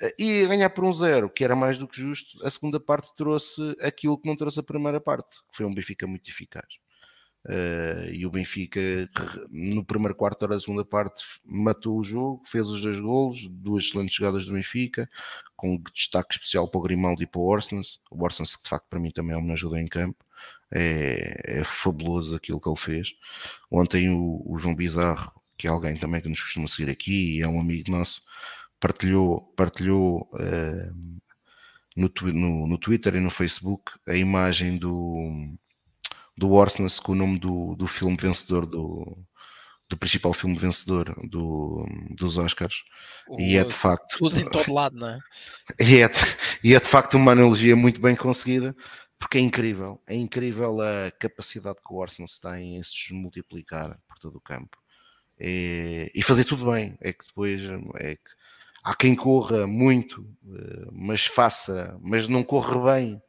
Eh, e ganhar por um zero, que era mais do que justo, a segunda parte trouxe aquilo que não trouxe a primeira parte, que foi um Benfica muito eficaz. Uh, e o Benfica, no primeiro quarto da segunda parte, matou o jogo, fez os dois golos, duas excelentes jogadas do Benfica, com destaque especial para o Grimaldi e para o Orsens. O Orsens, que de facto para mim também é uma ajuda em campo é, é fabuloso aquilo que ele fez. Ontem o, o, João Bizarro, que é alguém também que nos costuma seguir aqui e é um amigo nosso, partilhou, partilhou uh, no, no, no, Twitter e no Facebook a imagem do, do Orsnes com o nome do, do filme vencedor do, do principal filme vencedor do, dos Oscars o, e é de facto tudo em todo lado, não é? <laughs> E é, e é de facto uma analogia muito bem conseguida porque é incrível, é incrível a capacidade que o Arsenal tem em se multiplicar por todo o campo é, e fazer tudo bem. É que depois é que há quem corra muito, mas faça, mas não corre bem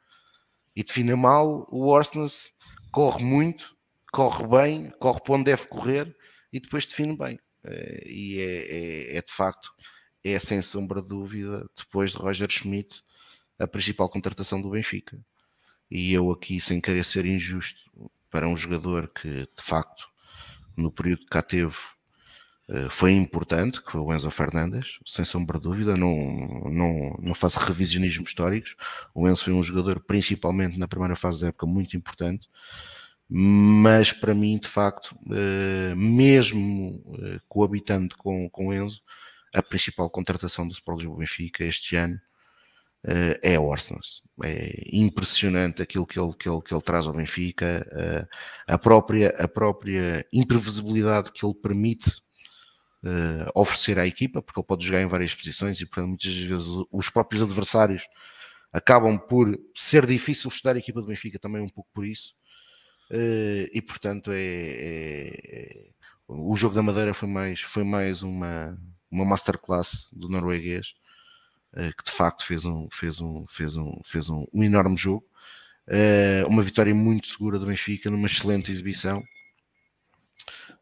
e defina mal. O Orsnes corre muito, corre bem, corre para onde deve correr e depois define bem. E é, é, é de facto, é sem sombra de dúvida, depois de Roger Schmidt, a principal contratação do Benfica. E eu aqui, sem querer ser injusto para um jogador que de facto no período que cá teve eh, foi importante, que foi o Enzo Fernandes, sem sombra de dúvida, não, não, não faço revisionismo históricos. O Enzo foi um jogador, principalmente na primeira fase da época, muito importante, mas para mim, de facto, eh, mesmo eh, coabitando com, com o Enzo, a principal contratação do Sport Lisboa Benfica este ano é o Arsenal. É impressionante aquilo que ele, que ele, que ele traz ao Benfica, uh, a, própria, a própria imprevisibilidade que ele permite uh, oferecer à equipa, porque ele pode jogar em várias posições e, portanto, muitas vezes os próprios adversários acabam por ser difícil estudar a equipa do Benfica também um pouco por isso. e portanto é, é, é, o jogo da Madeira foi mais, foi mais uma, uma masterclass do norueguês eh, que de facto fez um, fez um, fez um, fez um, um enorme jogo. Eh, uma vitória muito segura do Benfica, numa excelente exibição.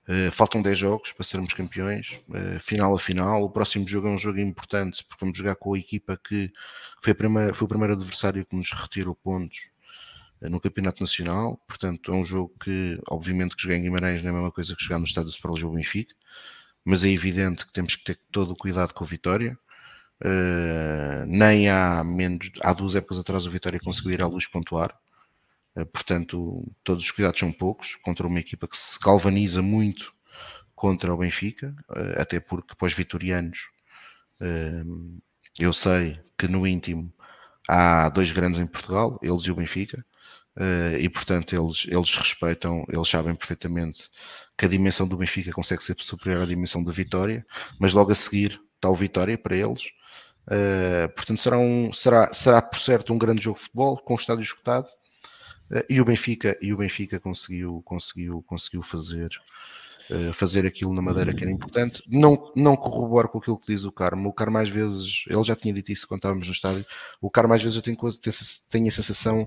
Uh, faltam 10 jogos para sermos campeões, final a final. O próximo jogo é um jogo importante porque vamos jogar com a equipa que foi, primeira, foi o primeiro adversário que nos retirou pontos no Campeonato Nacional. Portanto, é um jogo que, obviamente, que jogar em Guimarães não é a mesma coisa que jogar no Estádio Super Lisboa Benfica, mas é evidente que temos que ter todo o cuidado com a vitória. Uh, nem há, menos, há duas épocas atrás o Vitória conseguiu ir à luz pontuar. Uh, portanto, todos os cuidados são poucos contra uma equipa que se galvaniza muito contra o Benfica, uh, até porque para os vitorianos eu sei que no íntimo há dois grandes em Portugal, eles e o Benfica, e portanto eles, eles respeitam, eles sabem perfeitamente que a dimensão do Benfica consegue ser superior à dimensão da Vitória, mas logo a seguir o Vitória para eles Uh, portanto, será, um, será, será por certo um grande jogo de futebol com o estádio escutado. Uh, e o Benfica, e o Benfica conseguiu, conseguiu, conseguiu fazer, uh, fazer aquilo na Madeira que era importante. Não, não corroboro com aquilo que diz o Carmo. O Carmo, às vezes, ele já tinha dito isso quando estávamos no estádio. O Carmo, às vezes, eu tenho, tenho a sensação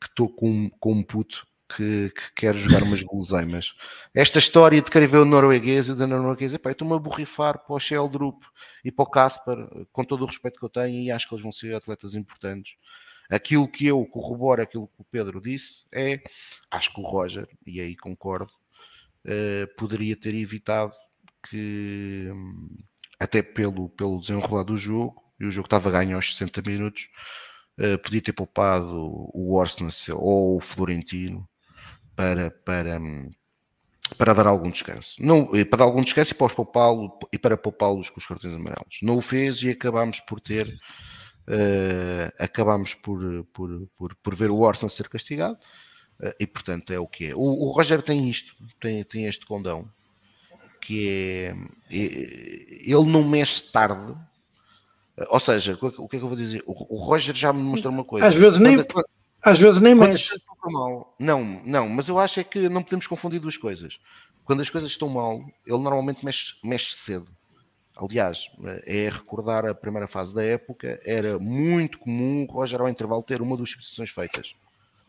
que estou com, com um puto que, que quer jogar umas guloseimas. Esta história de querer ver o norueguês e o da norueguês, epá, eu estou-me a borrifar para o Sheldrup e para o Casper, com todo o respeito que eu tenho, e acho que eles vão ser atletas importantes. Aquilo que eu corroboro, aquilo que o Pedro disse, é, acho que o Roger, e aí concordo, uh, poderia ter evitado que, até pelo, pelo desenrolar do jogo, e o jogo estava a ganhar aos 60 minutos, uh, podia ter poupado o Arsenal ou o Florentino para, para, para dar algum descanso. Não, para dar algum descanso e para poupá-lo e para poupá-los com os cartões amarelos. Não o fez e acabámos por ter uh, acabámos por, por, por, por ver o Orson ser castigado uh, e portanto é o que é. O, o Roger tem isto, tem, tem este condão que é, é ele não mexe tarde. Ou seja, o que é que eu vou dizer? O, o Roger já me mostrou uma coisa. Às vezes nem, às vezes nem mexe. Mal. Não, não, mas eu acho é que não podemos confundir duas coisas. Quando as coisas estão mal, ele normalmente mexe, mexe cedo. Aliás, é recordar a primeira fase da época, era muito comum o Roger ao intervalo ter uma das substituições feitas.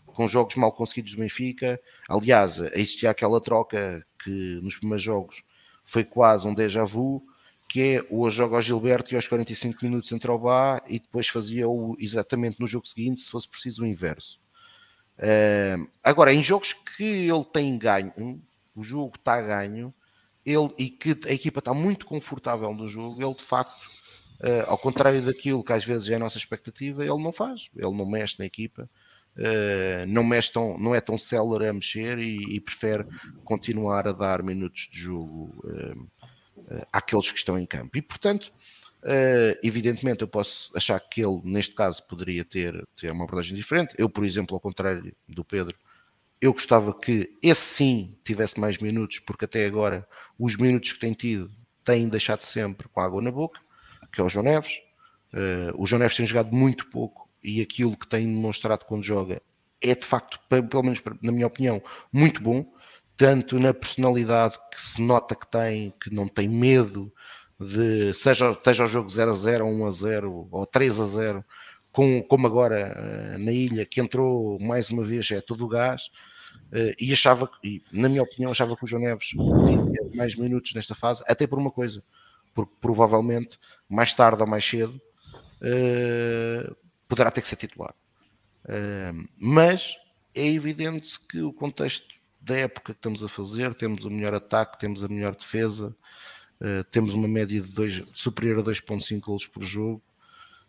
Com jogos mal conseguidos do Benfica. Aliás, existia aquela troca que nos primeiros jogos foi quase um déjà vu, que é o jogo ao Gilberto e aos 45 minutos entra o Bá e depois fazia-o exatamente no jogo seguinte, se fosse preciso o inverso. Uh, agora, em jogos que ele tem ganho, o jogo está ganho, ele, e que a equipa está muito confortável no jogo, ele de facto, uh, ao contrário daquilo que às vezes é a nossa expectativa, ele não faz, ele não mexe na equipa, uh, não, mexe tão, não é tão célere a mexer e, e prefere continuar a dar minutos de jogo àqueles que estão em campo. E portanto, Uh, evidentemente, eu posso achar que ele, neste caso, poderia ter, ter uma abordagem diferente. Eu, por exemplo, ao contrário do Pedro, eu gostava que esse sim tivesse mais minutos, porque até agora os minutos que tem tido têm deixado sempre com água na boca, que é o João Neves. Uh, o João Neves tem jogado muito pouco e aquilo que tem demonstrado quando joga é de facto, pelo menos na minha opinião, muito bom, tanto na personalidade que se nota que tem, que não tem medo de seja, seja o jogo 0 a 0, 1 a 0 ou 3 a 0, com, como agora uh, na ilha, que entrou mais uma vez, é todo o gás, uh, e achava, e, na minha opinião, achava que o João Neves tinha mais minutos nesta fase, até por uma coisa, porque provavelmente mais tarde ou mais cedo uh, poderá ter que ser titular. mas é evidente que o contexto da época que estamos a fazer, temos o melhor ataque, temos a melhor defesa, uh, temos uma média de dois, superior a 2.5 golos por jogo,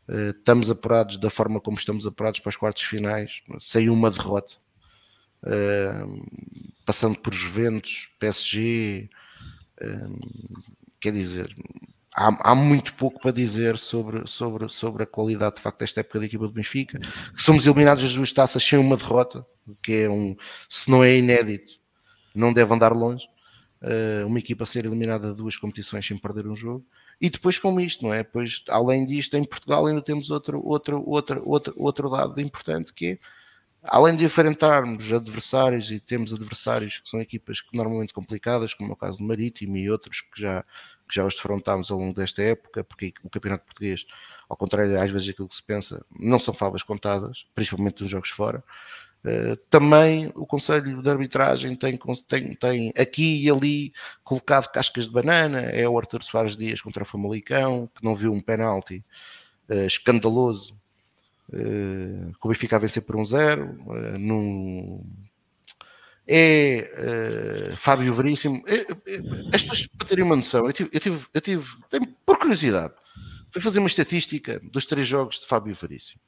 uh, estamos apurados da forma como estamos apurados para os quartos finais, sem uma derrota, uh, passando por Juventus, PSG, quer dizer, há, há, muito pouco para dizer sobre, sobre, sobre a qualidade de facto desta época da equipa do Benfica. Somos eliminados das duas taças sem uma derrota, que é um, se não é inédito, não deve andar longe. Uh, uma equipa ser eliminada de duas competições sem perder um jogo. E depois com isto, não é? Pois, além disto, em Portugal ainda temos outro, outro, outro, outro, outro dado importante que é, além de enfrentarmos adversários e temos adversários que são equipas que normalmente complicadas, como é o caso do Marítimo e outros que já, que já os defrontámos ao longo desta época, porque o Campeonato Português, ao contrário às vezes aquilo que se pensa, não são favas contadas, principalmente nos jogos fora. Uh, também o Conselho de Arbitragem tem, tem, tem, aqui e ali colocado cascas de banana. É o Arthur Soares Dias contra o Famalicão, que não viu um penalti uh, escandaloso, uh, que o Benfica a vencer por um zero. Uh, num... É Fábio Veríssimo. É, é, as para terem uma noção, eu tive, eu tive, eu tive por curiosidade, fui fazer uma estatística dos três jogos de Fábio Veríssimo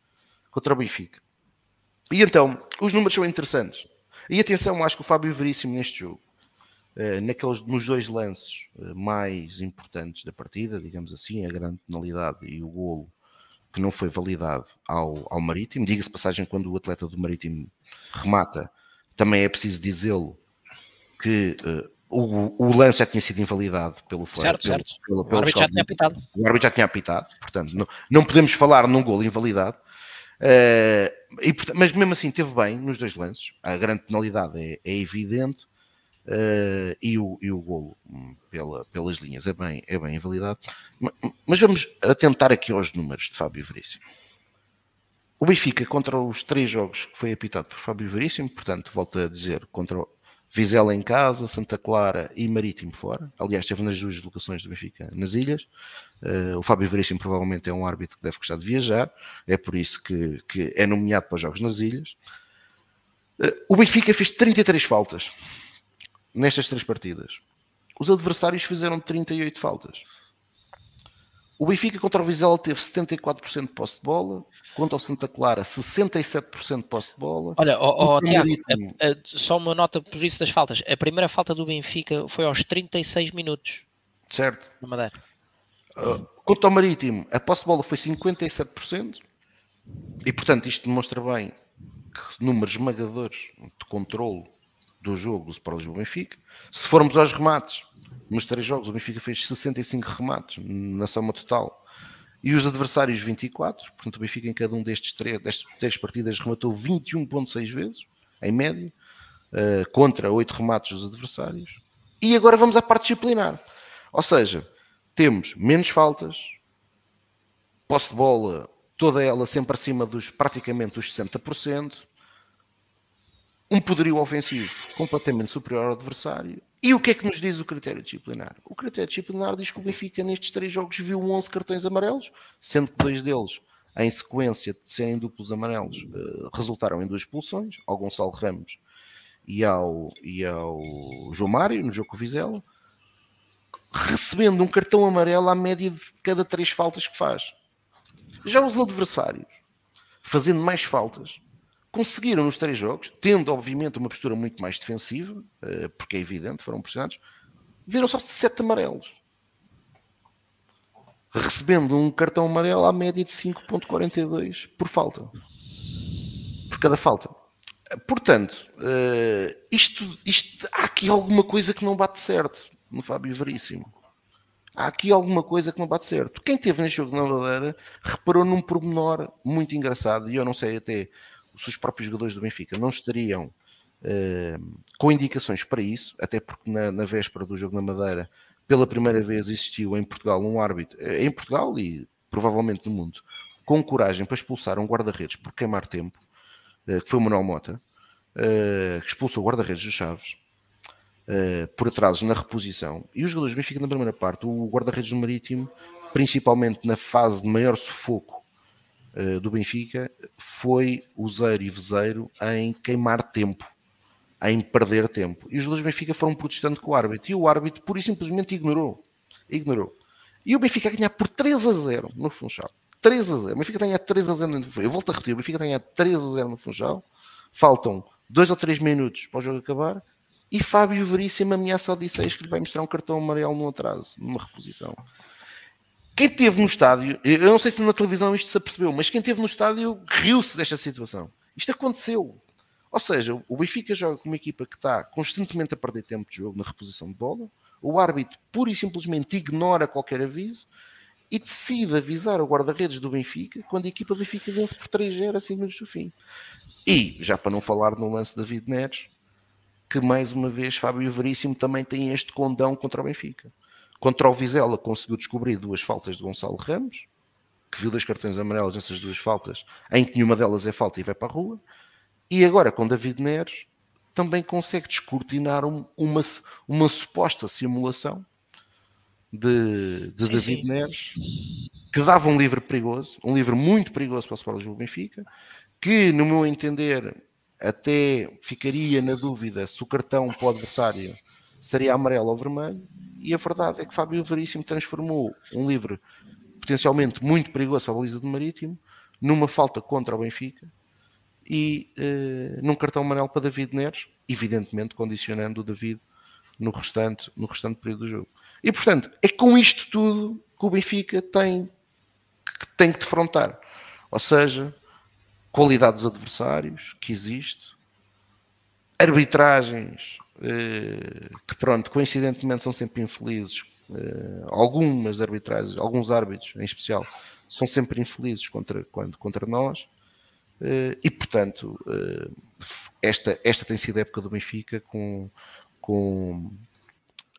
contra o Benfica e então, os números são interessantes. E atenção, acho que o Fábio Veríssimo neste jogo, eh, naqueles, nos dois lances eh, mais importantes da partida, digamos assim, a grande penalidade e o golo que não foi validado ao, ao Marítimo. Diga-se passagem, quando o atleta do Marítimo remata, também é preciso dizê-lo que uh, o, o, lance já tinha sido invalidado pelo fora. Certo, pelo, certo. Pelo, pelo, o árbitro já tinha apitado. O árbitro já tinha apitado, portanto, não, não podemos falar num golo invalidado. Uh, e, mas mesmo assim teve bem nos dois lances. A grande penalidade é, é evidente uh, e, o, e o golo hum, pela, pelas linhas é bem, é bem invalidado. Mas vamos atentar aqui aos números de Fábio Veríssimo. O Benfica contra os três jogos que foi apitado por Fábio Veríssimo, portanto, volto a dizer, contra Vizela em casa, Santa Clara e Marítimo fora. Aliás, esteve nas duas locações do Benfica nas ilhas. Uh, o Fábio Veríssimo provavelmente é um árbitro que deve gostar de viajar, é por isso que, que é nomeado para os jogos nas ilhas. Uh, o Benfica fez 33 faltas nestas três partidas. Os adversários fizeram 38 faltas. O Benfica contra o Vizela teve 74% de posse de bola, contra o Santa Clara 67% de posse de bola. Olha, oh, oh, Tiago, a, a, só uma nota por isso das faltas. A primeira falta do Benfica foi aos 36 minutos. Certo. Na Madeira. Uh, quanto ao Marítimo, a posse de bola foi 57%. E, portanto, isto demonstra bem que números esmagadores de controle do jogo do Sport Lisboa Benfica. Se formos aos remates, nos três jogos o Benfica fez 65 remates na soma total e os adversários 24, portanto o Benfica em cada um destes três, destas três partidas rematou 21.6 vezes, em média, uh, contra 8 remates dos adversários. E agora vamos à parte disciplinar. Ou seja, temos menos faltas, posse de bola, toda ela sempre acima dos praticamente dos 60%, um poderio ofensivo completamente superior ao adversário. E o que é que nos diz o critério disciplinar? O critério disciplinar diz que o Benfica nestes três jogos viu 11 cartões amarelos, sendo que dois deles, em sequência de serem duplos amarelos, uh, resultaram em duas expulsões, ao Gonçalo Ramos e ao, e ao João Mário, no jogo com o Vizela, recebendo um cartão amarelo à média de cada três faltas que faz. Já os adversários, fazendo mais faltas, conseguiram nos três jogos, tendo obviamente uma postura muito mais defensiva, eh, porque é evidente, foram pressionados, viram só sete amarelos. Recebendo um cartão amarelo à média de 5.42 por falta. Por cada falta. Portanto, eh, isto, isto, há aqui alguma coisa que não bate certo no Fábio Veríssimo. Há aqui alguma coisa que não bate certo. Quem teve neste jogo na Madeira reparou num pormenor muito engraçado, e eu não sei até se os próprios jogadores do Benfica não estariam uh, com indicações para isso, até porque na, na, véspera do jogo na Madeira pela primeira vez existiu em Portugal um árbitro, em Portugal e provavelmente no mundo, com coragem para expulsar um guarda-redes por queimar tempo, que foi o Manuel Mota, que expulsou o guarda-redes dos Chaves, por atrasos na reposição. E os jogadores do Benfica na primeira parte, o guarda-redes do Marítimo, principalmente na fase de maior sufoco uh, do Benfica, foi useiro e vezeiro em queimar tempo, em perder tempo. E os jogadores do Benfica foram protestando com o árbitro. E o árbitro pura e simplesmente ignorou. Ignorou. E o Benfica a ganhar por 3 a 0 no Funchal. 3 a 0. O Benfica tem a 3 a 0 no Funchal. Eu volto a repetir. O Benfica tem a 3 a 0 no Funchal. Faltam 2 ou 3 minutos para o jogo acabar. E Fábio Veríssimo ameaça ao Odisseis que lhe vai mostrar um cartão amarelo no atraso, numa reposição. Quem esteve no estádio, eu não sei se na televisão isto se apercebeu, mas quem esteve no estádio riu-se desta situação. Isto aconteceu. Ou seja, o Benfica joga com uma equipa que está constantemente a perder tempo de jogo na reposição de bola, o árbitro pura e simplesmente ignora qualquer aviso e decide avisar o guarda-redes do Benfica quando a equipa do Benfica vence por 3-0 a 5 minutos do fim. E, já para não falar no lance de David Neres, que mais uma vez Fábio Veríssimo também tem este condão contra o Benfica. Contra o Vizela conseguiu descobrir duas faltas de Gonçalo Ramos, que viu dois cartões amarelos nessas duas faltas, em que nenhuma delas é falta e vai para a rua. E agora com David Neres também consegue descortinar um, uma, uma suposta simulação de, de sim, David sim. Neres que dava um livro perigoso, um livro muito perigoso para o Sport Lisboa Benfica, que no meu entender até ficaria na dúvida se o cartão para o adversário seria amarelo ou vermelho, e a verdade é que Fábio Veríssimo transformou um livro potencialmente muito perigoso para a baliza do Marítimo numa falta contra o Benfica e uh, num cartão amarelo para David Neres, evidentemente condicionando o David no restante, no restante período do jogo. E portanto, é com isto tudo que o Benfica tem que, tem que defrontar. Ou seja, qualidade dos adversários que existe, arbitragens que pronto, coincidentemente são sempre infelizes. Eh, algumas arbitragens, alguns árbitros em especial, são sempre infelizes contra, quando, contra nós. Eh, e portanto, esta, esta tem sido a época do Benfica com, com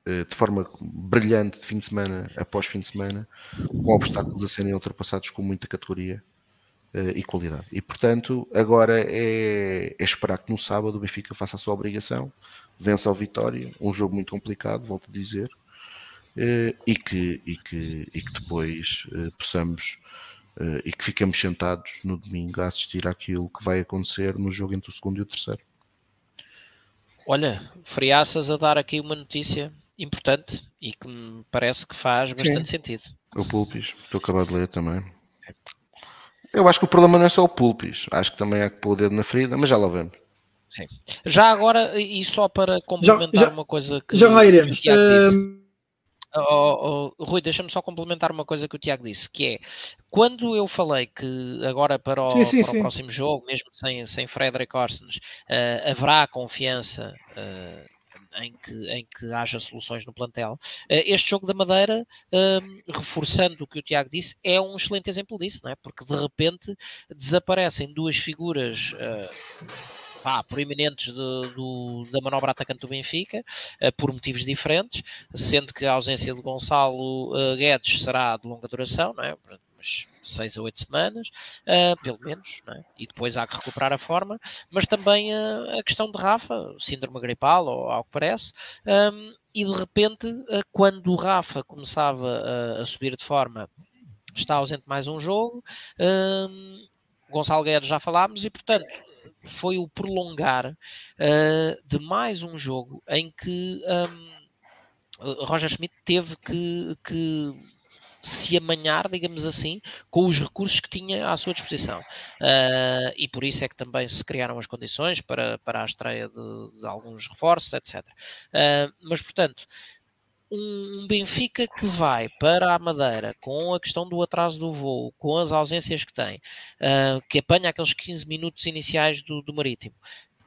de forma brilhante de fim de semana após fim de semana, com obstáculos a serem ultrapassados com muita categoria uh, e qualidade. E portanto, agora é, é, esperar que no sábado o Benfica faça a sua obrigação, vença ao Vitória, um jogo muito complicado, volto a dizer, uh, e, que, e, que, e que depois uh, possamos e que fiquemos sentados no domingo a assistir àquilo que vai acontecer no jogo entre o segundo e o terceiro. Olha, Friaças a dar aqui uma notícia importante e que me parece que faz bastante Sim. sentido. O Pulpis, estou acabado de ler também. Eu acho que o problema não é só o Pulpis, acho que também há que pôr o dedo na ferida, mas já lá vemos. Sim. Já agora, e só para complementar já, já, uma coisa que, já lá iremos. Que o Tiago disse. Uh... Oh, oh, Rui, deixa-me só complementar uma coisa que o Tiago disse, que é quando eu falei que agora para o, sim, sim, para o próximo jogo, mesmo sem, sem Frederick Orsens, uh, haverá confiança uh, em que, em que haja soluções no plantel. Eh, este jogo da Madeira, ehm, reforçando o que o Tiago disse, é um excelente exemplo disso, não é? porque de repente desaparecem duas figuras. Pá, proeminentes do, da manobra atacante do Benfica, uh, por motivos diferentes, sendo que a ausência de Gonçalo uh, Guedes será de longa duração, não é? 6 a 8 semanas, uh, pelo menos, é? e depois há que recuperar a forma, mas também uh, a questão de Rafa, síndrome gripal, ou ao que parece, um, e de repente, uh, quando o Rafa começava a subir de forma, está ausente mais um jogo, um, Gonçalo Guedes já falámos, e portanto foi o prolongar de mais um jogo em que um, Roger Schmidt teve que, que se amanhar, digamos assim, com os recursos que tinha à sua disposição. Uh, e por isso é que também se criaram as condições para, para a estreia de, de alguns reforços, etc. Uh, mas, portanto, um Benfica que vai para a Madeira com a questão do atraso do voo, com as ausências que tem, uh, que apanha aqueles 15 minutos iniciais do, do Marítimo,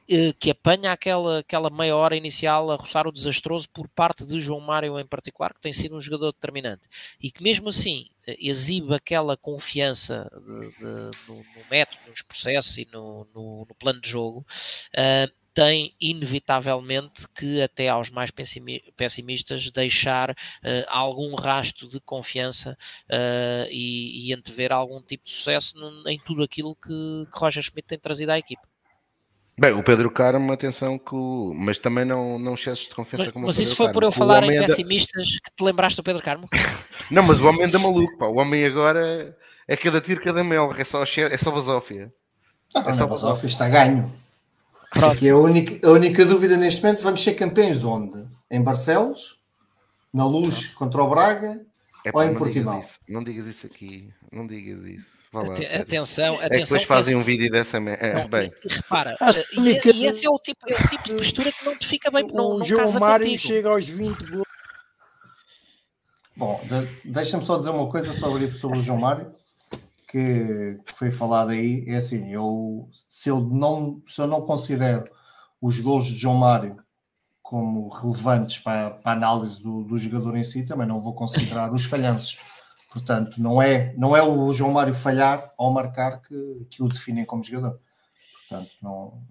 eh, que apanha aquela, aquela meia hora inicial a roçar o desastroso por parte de João Mário em particular, que tem sido um jogador determinante e que mesmo assim eh, exibe aquela confiança de, de, no, no, método, nos processos e no, no, no plano de jogo. Uh, tem inevitavelmente que até aos mais pessimistas deixar uh, algum rasto de confiança uh, e, e antever algum tipo de sucesso em tudo aquilo que, que Roger Schmidt tem trazido à equipe. Bem, o Pedro Carmo, atenção que o... Mas também não, não excesses de confiança mas, como Mas o isso Pedro foi Carmo, por eu falar em pessimistas que te lembraste do Pedro Carmo? <laughs> Não, mas o homem anda maluco, pá. O homem agora é cada tiro, cada mel. É só, é só basófia. Ah, É só mas ó, está ganho. Porque a única, a única dúvida neste momento, vamos ser campeões onde? Em Barcelos? Na Luz contra o Braga? É, Ou em não Portimão? digas. Não digas isso aqui. Não digas isso. Lá, Ate- sério. atenção, É que atenção. depois fazem esse- um vídeo dessa. É, bem, e repara, e, e esse é o, tipo, é o tipo de postura que não te fica bem, não, o não João casa Mário contigo. chega aos 20 gols. Bom, de- deixa-me só dizer uma coisa sobre, sobre o João Mário, que, que foi falado aí. É assim, eu, se, eu não, se eu não considero os gols de João Mário como relevantes para, para a análise do, do jogador em si, também não vou considerar os falhanços. Portanto, não é, não é o João Mário falhar ao marcar que, que o definem como jogador. Portanto, não,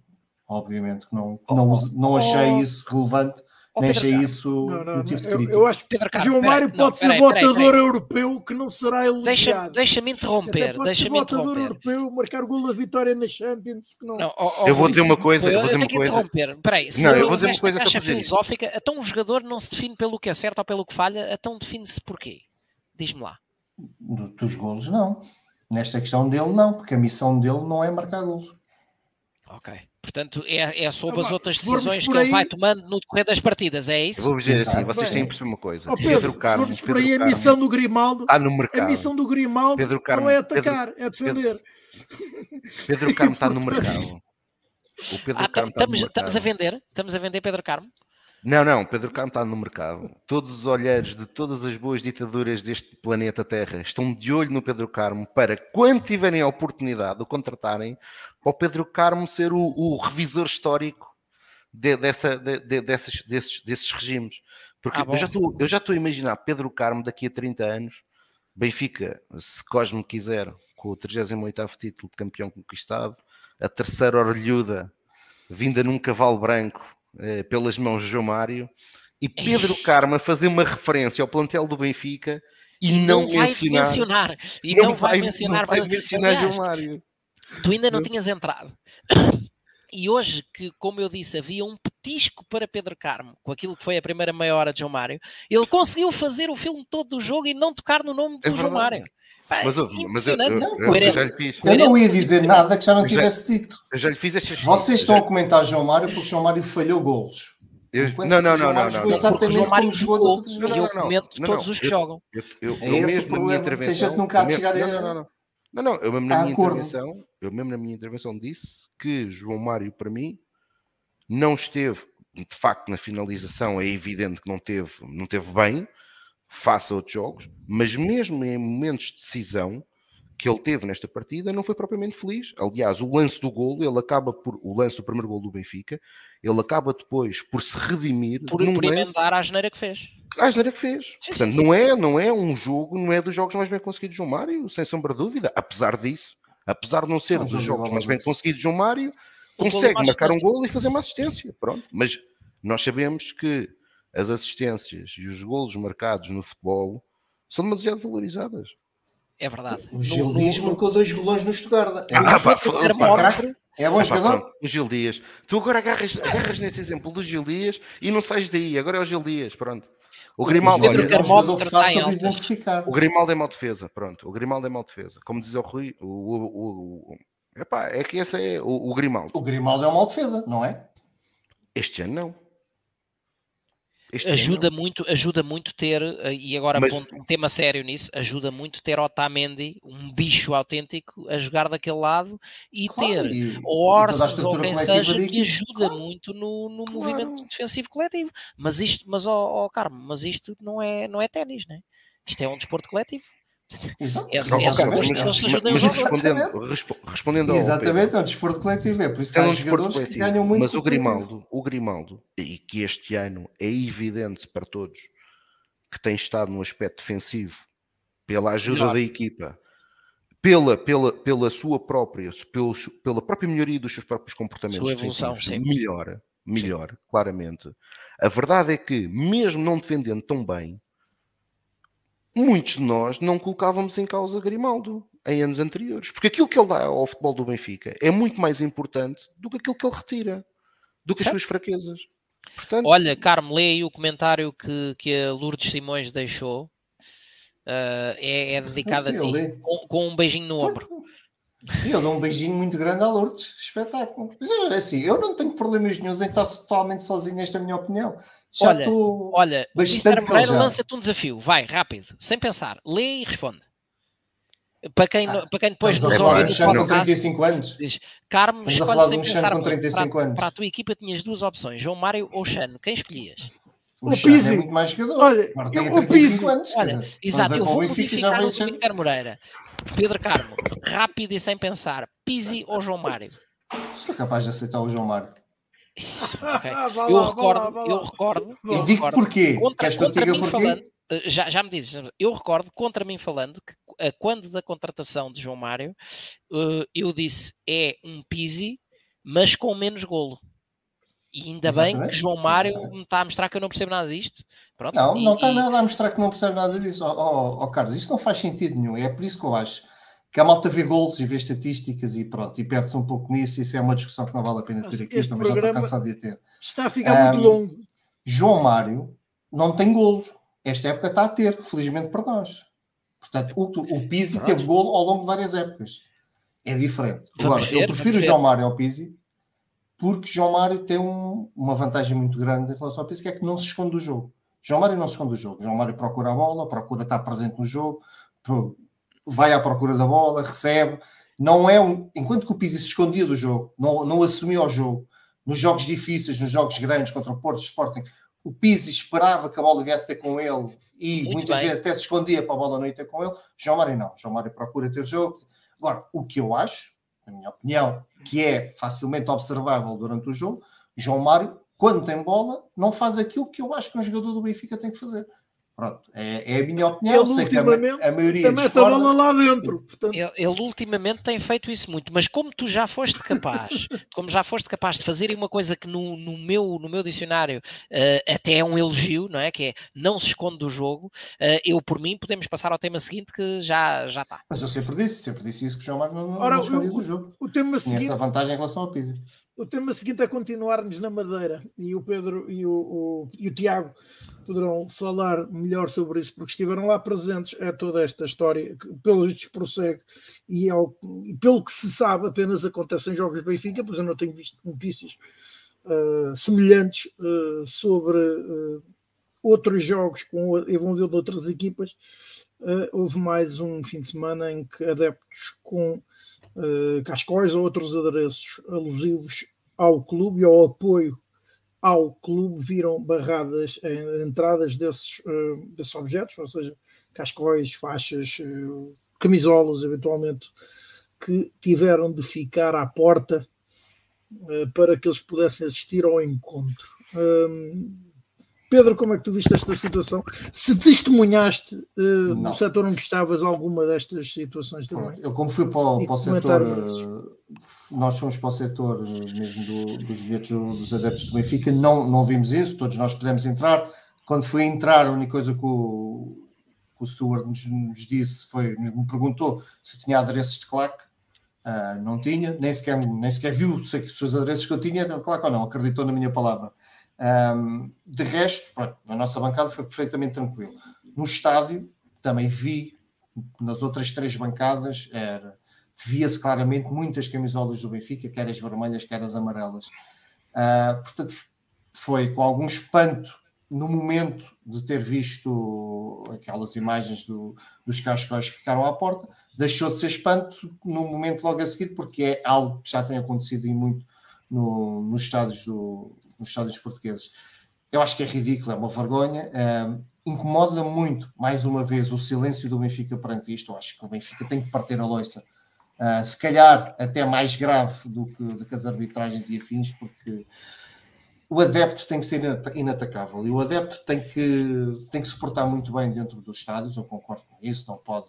obviamente que não, não, não achei isso relevante, Oh, nem achei Carmo, isso Não, não, motivo de eu, crítica. eu acho que Pedro o Carmo, João peraí, Mário não, pode ser peraí. europeu que não será Deixa- elogiado. Deixa-me Até interromper, pode ser deixa-me botador interromper. europeu, marcar gol da vitória na Champions, que não. Não, ó, ó, eu vou dizer uma coisa. Eu eu vou dizer tenho uma que coisa. interromper. Peraí, se Não, eu eu vou dizer uma coisa só caixa filosófica, então um jogador não se define pelo que é certo ou pelo que falha, então define-se porquê? Diz-me lá. Do- dos golos, não. Nesta questão dele, não, porque a missão dele não é marcar golos. Ok. Portanto, é, é sobre Ah, as outras se decisões que ele aí- vai tomando no decorrer das partidas, é Eu isso? vou dizer assim: vocês têm que perceber uma coisa. Ó Pedro Pedro, se Carmo, formos por Pedro aí, a Carmo missão do Grimaldo, está no a mercado. missão do Grimaldo Pedro Carmo, não é Pedro- atacar, é defender. Pedro Carmo está no <laughs> mercado. O Pedro Ah, Carmo está no estamos, mercado. estamos a vender? Estamos a vender Pedro Carmo? Não, não, Pedro Carmo está no mercado. Todos os olhares de todas as boas ditaduras deste planeta Terra estão de olho no Pedro Carmo para, quando tiverem a oportunidade de o contratarem, para o Pedro Carmo ser o, o revisor histórico de- dessa, de- de- dessas- desses, desses regimes. Porque Ah, eu, já estou, eu já estou a imaginar Pedro Carmo daqui a 30 anos, Benfica, se Cosme quiser, com o 38º título de campeão conquistado, a terceira orelhuda vinda num cavalo branco eh, pelas mãos de João Mário e Pedro Carmo a fazer uma referência ao plantel do Benfica e, não, vai mencionar, mencionar. E não, vai, mencionar. não vai mencionar aliás, João Mário. Tu ainda não tinhas entrado. E hoje, que, como eu disse, havia um petisco para Pedro Carmo, com aquilo que foi a primeira meia hora de João Mário, ele conseguiu fazer o filme todo do jogo e não tocar no nome do É João. Mário. Mas, eu- mas eu, eu. Não, eu- já lhe fiz. Eu não ia dizer nada que já não Eu já- tivesse dito. Eu já lhe fiz estas Vocês estão já- a comentar João Mário porque João Mário falhou golos. eu- Não, não, não, não, não, exatamente como jogou das outras Não, vezes. eu não, não, comento todos os que jogam. Eu, eu, É eu esse o mesmo na minha problema, intervenção. tem gente nunca a chegar a- não, não, eu mesmo na a minha acordo. intervenção, eu mesmo na minha intervenção disse que João Mário, para mim, não esteve, de facto, na finalização, é evidente que não teve, não teve bem, face a outros jogos, mas mesmo em momentos de decisão que ele teve nesta partida, não foi propriamente feliz. Aliás, o lance do golo, ele acaba por, o lance do primeiro golo do Benfica, ele acaba depois por se redimir Por, num por lance emendar a geneira que fez. a asneira que fez. Sim, Portanto, sim. Não, é, não é um jogo, não é dos jogos mais bem conseguidos de João Mário, sem sombra de dúvida. Apesar disso, apesar de não ser Não, dos jogo jogos mais bem conseguidos de João Mário, Um e consegue marcar um golo e fazer uma assistência. Pronto. Mas nós sabemos que as assistências e os golos marcados no futebol são demasiado valorizadas. É verdade. O Gil Dias marcou dois golões no Stuttgart. É, Ah, bom- pá, Pedro pá, é bom jogador? o Gil Dias. Tu agora agarras, agarras nesse exemplo do Gil Dias e não sais daí. Agora é o Gil Dias. Pronto. O Grimaldo, O Pedro Gil Dias é um jogador fácil de exemplificar. O Grimaldo é mau defesa, pronto. O Grimaldo é mau defesa. Como dizia o Rui, o, o, o- o- epá, é que esse é o, o Grimaldo. O Grimaldo é uma defesa, não é? Este ano não. Este ajuda muito, ajuda muito ter, eh, e agora Mas- pondo um tema sério nisso, ajuda muito ter Otamendi, um bicho autêntico, a jogar daquele lado e Claro, ter e- a Orsens ou quem seja que ajuda Claro. muito no, no Claro. movimento defensivo coletivo. Mas isto, mas ó ó, Carmo, mas isto não é, não é ténis, né? Isto é um desporto coletivo. Exato. É- não. é mas- mas- mas respondendo, respo- respondendo ao Exatamente, é um desporto coletivo. É por isso que é há um jogadores que ganham muito. mas o Grimaldo, o Grimaldo, e que este ano é evidente para todos que tem estado no aspecto defensivo pela ajuda Melhor. da equipa, pela, pela, pela sua própria, pelo, pela própria melhoria dos seus próprios comportamentos evolução, melhor, melhor, sim. claramente. A verdade é que, mesmo não defendendo tão bem, muitos de nós não colocávamos em causa Grimaldo em anos anteriores. Porque aquilo que ele dá ao futebol do Benfica é muito mais importante do que aquilo que ele retira, do que as suas fraquezas. Portanto... Olha, Carmo, lê aí o comentário que, que a Lourdes Simões deixou. Uh, é, é, dedicado a ti, com, com, um beijinho no ombro. E eu dou um beijinho muito grande à Lourdes, espetáculo. Mas eu, assim, eu não tenho problemas nenhum em estar totalmente sozinho, esta é a minha opinião. Já olha, estou olha, bastante Moreira lança-te um desafio, vai, rápido, sem pensar, lê e responde. Para quem, ah, para quem depois nos ouve do com 35 anos. Diz, Carmo, escolhe sem pensar com 35 para, anos. para a tua equipa tinhas duas opções, João Mário ou Xano, quem escolhias? O, o Pizzi é muito mais jogador. Olha, tem 35 anos. Olha, exato, eu vou modificar o Mr. Moreira. Pedro Carmo, rápido e sem pensar, Pizzi ou João Mário? Sou capaz de aceitar o João Mário. Okay. <laughs> eu, recordo, eu recordo, eu e digo porquê. Contra, Queres que eu diga porquê? Falando, eh, já, já me dizes, eu recordo contra mim falando que eh, quando da contratação de João Mário, eh, eu disse é um Pizzi, mas com menos golo. E ainda Exatamente. bem que João Mário me está a mostrar que eu não percebo nada disto. Pronto, não, e, não está e... nada a mostrar que não percebe nada disso. Oh, oh, oh, Carlos, isso não faz sentido nenhum. É por isso que eu acho que a malta vê golos e vê estatísticas e pronto, e perde-se um pouco nisso. Isso é uma discussão que não vale a pena ter aqui. Também já estou cansado de ter. Está a ficar um, muito longo. João Mário não tem golos. Esta época está a ter, felizmente para nós. Portanto, o, o Pizzi teve golo ao longo de várias épocas. É diferente. Agora, ver, eu prefiro o João Mário ao Pizzi porque João Mário tem um, uma vantagem muito grande em relação ao Pizzi, que é que não se esconde do jogo. João Mário não se esconde do jogo. João Mário procura a bola, procura estar presente no jogo, vai à procura da bola, recebe. Não é um, enquanto que o Pizzi se escondia do jogo, não, não assumia o jogo, nos jogos difíceis, nos jogos grandes contra o Porto, Sporting, o Pizzi esperava que a bola viesse ter com ele e Muito muitas bem. vezes até se escondia para a bola não ir ter com ele. João Mário não. João Mário procura ter jogo. Agora, o que eu acho, na minha opinião, que é facilmente observável durante o jogo, João Mário, quando tem bola, não faz aquilo que eu acho que um jogador do Benfica tem que fazer. Pronto, é, é a minha opinião. Ele Sei que a, a maioria mete a bola lá dentro. Portanto... Ele, ele, ultimamente tem feito isso muito, mas como tu já foste capaz, <laughs> como já foste capaz de fazer uma coisa que no, no, meu, no meu dicionário uh, até é um elogio, não é? Que é não se esconde do jogo, uh, eu por mim podemos passar ao tema seguinte que já, já está. Mas eu sempre disse, sempre disse isso que o João Mário não, não, Ora, não do jogo. O tema Tinha seguinte... essa vantagem em relação ao Pisa. O tema seguinte é continuarmos na Madeira e o Pedro e o, o, e o Tiago poderão falar melhor sobre isso, porque estiveram lá presentes a toda esta história, que pelo visto prossegue, e, ao, e, pelo que se sabe, apenas acontece em jogos de Benfica, pois eu não tenho visto notícias uh, semelhantes uh, sobre uh, outros jogos com, envolvendo outras equipas. houve mais um fim de semana em que adeptos com cascóis ou outros adereços alusivos ao clube e ao apoio ao clube viram barradas entradas desses, uh, desses objetos, ou seja, cascóis, faixas, camisolas, eventualmente, que tiveram de ficar à porta para que eles pudessem assistir ao encontro. Pedro, como é que tu viste esta situação? Se testemunhaste uh, no setor onde estavas alguma destas situações também? Eu, como fui para, o, para o setor, uh, nós fomos para o setor mesmo do, dos bilhetes dos adeptos do Benfica, não, não vimos isso, todos nós pudemos entrar. Quando fui entrar, a única coisa que o, que o Stuart nos, nos, disse foi, me perguntou se tinha adereços de claque. Uh, não tinha, nem sequer, nem sequer viu se, se os adereços que eu tinha eram claque ou não, acreditou na minha palavra. Um, de resto, pronto, na nossa bancada foi perfeitamente tranquilo. No estádio, também vi, nas outras três bancadas, era via-se claramente muitas camisolas do Benfica, quer as vermelhas, quer as amarelas. Uh, portanto, foi com algum espanto no momento de ter visto aquelas imagens do, dos cascóis que ficaram à porta, deixou de ser espanto no momento logo a seguir, porque é algo que já tem acontecido em muito no, nos estádios do, nos estádios portugueses. Eu acho que é ridículo, é uma vergonha. incomoda muito, mais uma vez, o silêncio do Benfica perante isto. Eu acho que o Benfica tem que partir a loiça. Uh, se calhar até mais grave do que, do que as arbitragens e afins, porque o adepto tem que ser inatacável e o adepto tem que, tem que se portar muito bem dentro dos estádios, eu concordo com isso, não pode,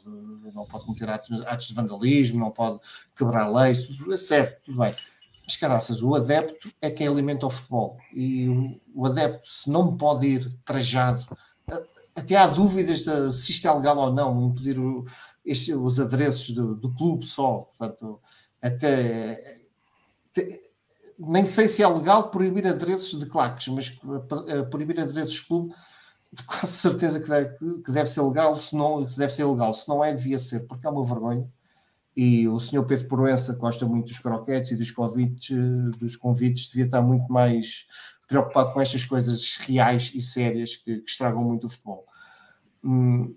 não pode cometer atos, atos de vandalismo, não pode quebrar leis, tudo é certo, tudo bem. Mas caraças, o adepto é quem alimenta o futebol. E o, o adepto, se não pode ir trajado, até há dúvidas de se isto é legal ou não, impedir o, este, os adereços do, do, clube só. Portanto, até, nem sei se é legal proibir adereços de claques, mas proibir adereços de clube quase certeza que deve, que deve ser legal, se não deve ser legal, se não é, devia ser, porque é uma vergonha e o senhor Pedro Proença gosta muito dos croquetes e dos convites, dos convites, devia estar muito mais preocupado com estas coisas reais e sérias que, que estragam muito o futebol. Hum,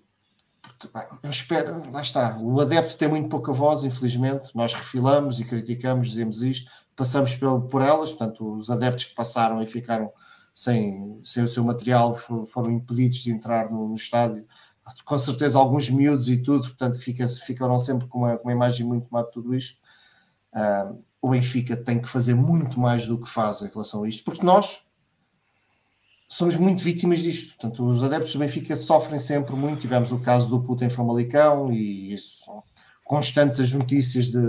eu espero, lá está, o adepto tem muito pouca voz, infelizmente, nós refilamos e criticamos, dizemos isto, passamos por, por elas, portanto, os adeptos que passaram e ficaram sem, sem o seu material foram impedidos de entrar no, no estádio com certeza alguns miúdos e tudo, portanto, fica, ficaram sempre com uma, uma imagem muito má de tudo isto. Uh, o Benfica tem que fazer muito mais do que faz em relação a isto, porque nós somos muito vítimas disto. Portanto, os adeptos do Benfica sofrem sempre muito. Tivemos o caso do Puto em Famalicão e constantes as notícias de,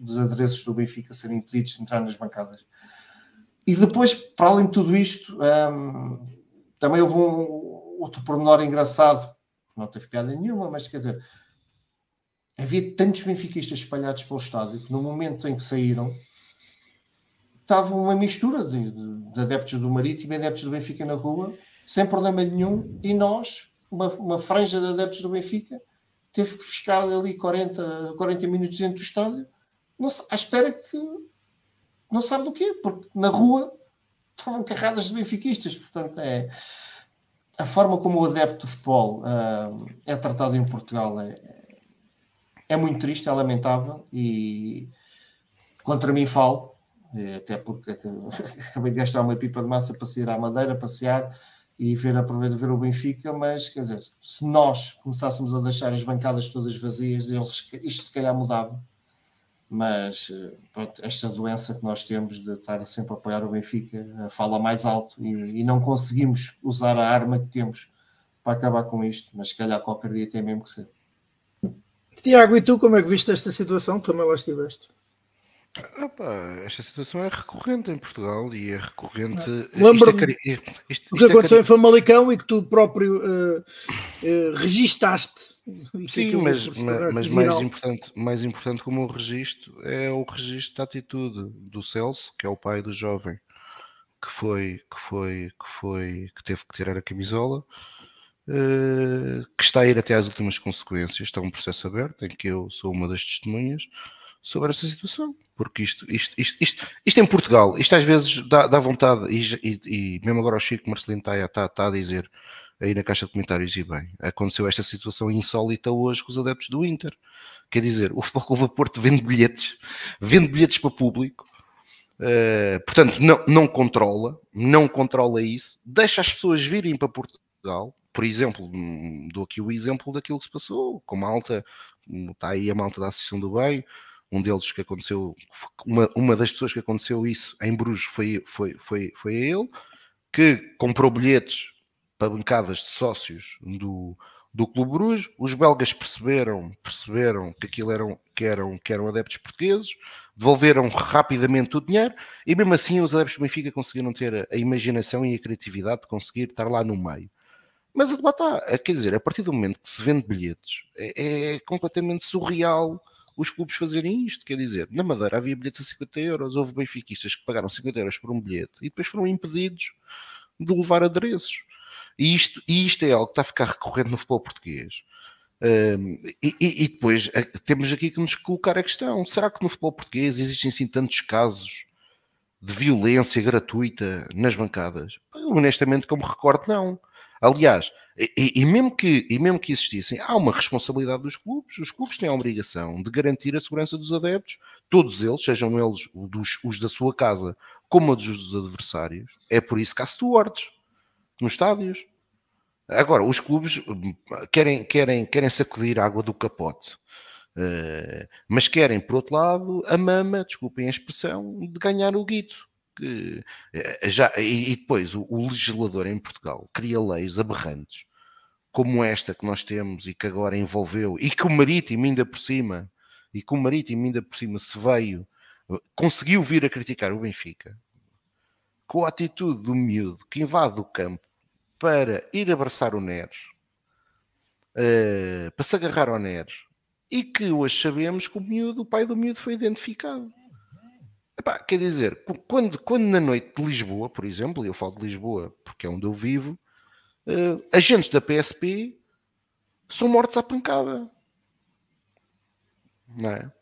dos adereços do Benfica serem impedidos de entrar nas bancadas. E depois, para além de tudo isto, um, também houve um outro pormenor engraçado não teve piada nenhuma, mas quer dizer, havia tantos benfiquistas espalhados pelo estádio que no momento em que saíram estava uma mistura de, de, de adeptos do Marítimo e adeptos do Benfica na rua, sem problema nenhum, e nós, uma, uma franja de adeptos do Benfica, teve que ficar ali 40, 40 minutos dentro do estádio, não, à espera que não sabe do quê, porque na rua estavam carradas de benfiquistas, portanto é a forma como o adepto de futebol uh, é tratado em Portugal é, é muito triste, é lamentável e contra mim falo, eh, até porque <laughs> acabei de gastar uma pipa de massa para sair à Madeira, passear e ver, aproveitar ver o Benfica, mas quer dizer, se nós começássemos a deixar as bancadas todas vazias, eles, isto se calhar mudava mas pronto, esta doença que nós temos de estar sempre a apoiar o Benfica fala mais alto e, e, não conseguimos usar a arma que temos para acabar com isto, mas se calhar qualquer dia tem mesmo que ser. Tiago, e tu como é que viste esta situação? Também lá estiveste. Opa, esta situação é recorrente em Portugal e é recorrente. Lembra-me é, o que aconteceu é... em Famalicão e que tu próprio uh, uh, registaste Sim, mas, mas, mas mais, importante, mais importante como o registro é o registro da atitude do Celso, que é o pai do jovem, que foi, que foi, que foi, que teve que tirar a camisola, uh, que está a ir até às últimas consequências. Está um processo aberto em que eu sou uma das testemunhas sobre essa situação. Porque isto, isto, isto, isto, isto em Portugal, isto às vezes dá, dá vontade, e, e, e mesmo agora o Chico Marcelino está, está, está a dizer aí na caixa de comentários e bem, aconteceu esta situação insólita hoje com os adeptos do Inter. Quer dizer, o Futebol Clube Porto vende bilhetes, vende bilhetes para público, uh, portanto não, não controla, não controla isso, deixa as pessoas virem para Portugal, por exemplo, hum, dou aqui o exemplo daquilo que se passou, com malta, está aí a malta da Associação do Bem, um deles que aconteceu, uma, uma das pessoas que aconteceu isso em Bruges foi, foi, foi, foi a ele, que comprou bilhetes para bancadas de sócios do, do Clube Bruges. Os belgas perceberam, perceberam que aquilo eram, que, eram, que eram adeptos portugueses, devolveram rapidamente o dinheiro e mesmo assim os adeptos do Benfica conseguiram ter a, imaginação e a criatividade de conseguir estar lá no meio. Mas lá está, quer dizer, a partir do momento que se vende bilhetes, é, é completamente surreal os clubes fazerem isto. Quer dizer, na Madeira havia bilhetes a 50 euros, houve benfiquistas que pagaram 50 euros por um bilhete e depois foram impedidos de levar adereços. E isto, e isto é algo que está a ficar recorrente no futebol português. Um, e, e, depois eh, temos aqui que nos colocar a questão: será que no futebol português existem assim tantos casos de violência gratuita nas bancadas? Honestamente, como recordo, não. Aliás, e, e, mesmo que, e mesmo que existissem, há uma responsabilidade dos clubes. Os clubes têm a obrigação de garantir a segurança dos adeptos, todos eles, sejam eles dos, os da sua casa como os dos adversários. É por isso que há stewards nos estádios. Agora, os clubes hum, querem, querem, querem sacudir a água do capote, uh, mas querem, por outro lado, a mama, desculpem a expressão, de ganhar o guito. Que, uh, já, e, e depois o, o, legislador em Portugal cria leis aberrantes como esta que nós temos e que agora envolveu, e que o Marítimo ainda por cima, e que o Marítimo ainda por cima se veio, conseguiu vir a criticar o Benfica, com a atitude do miúdo que invade o campo para ir abraçar o Neres, uh, para se agarrar ao Neres, e que hoje sabemos que o miúdo, o pai do miúdo foi identificado. Epá, quer dizer, quando, quando na noite de Lisboa, por exemplo, eu falo de Lisboa porque é onde eu vivo, uh, agentes da PSP são mortos à pancada. Não é?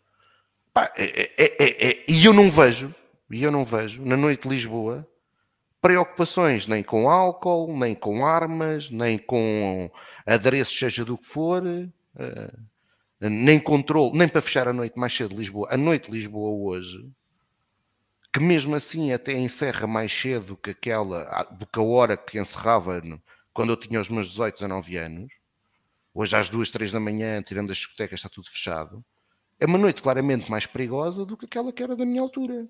Epá, é, é, é, é, e eu não vejo, e eu não vejo, na noite de Lisboa, preocupações nem com álcool, nem com armas, nem com adereços, seja do que for, uh, nem controle, nem para fechar a noite mais cedo de Lisboa. A noite de Lisboa hoje que mesmo assim até encerra mais cedo que aquela, do que a hora que encerrava quando eu tinha os meus 18, 19 anos. Hoje às 2, 3 da manhã, tirando as discotecas, está tudo fechado. É uma noite claramente mais perigosa do que aquela que era da minha altura.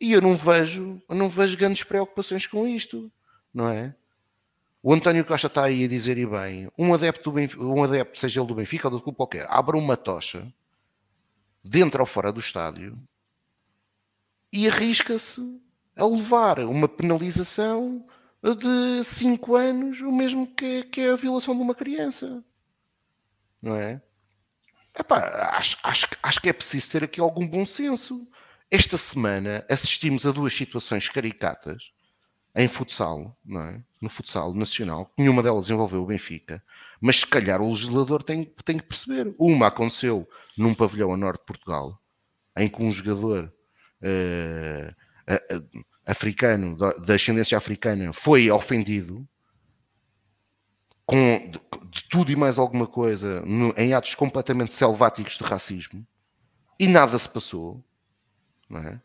E eu não vejo, eu não vejo grandes preocupações com isto, não é? O António Costa está aí a dizer e bem, um adepto, Benfica, um adepto, seja ele do Benfica ou do clube qualquer, abre uma tocha dentro ou fora do estádio e arrisca-se a levar uma penalização de 5 anos, o mesmo que, que é a violação de uma criança. Não é? Epá, acho, acho, acho que é preciso ter aqui algum bom senso. Esta semana assistimos a duas situações caricatas em futsal, não é? no futsal nacional, nenhuma delas envolveu o Benfica, mas se calhar o legislador tem, tem que perceber. Uma aconteceu num pavilhão a norte de Portugal, em que um jogador africano, da ascendência africana, foi ofendido com de, de tudo e mais alguma coisa no, em atos completamente selváticos de racismo e nada se passou, não é?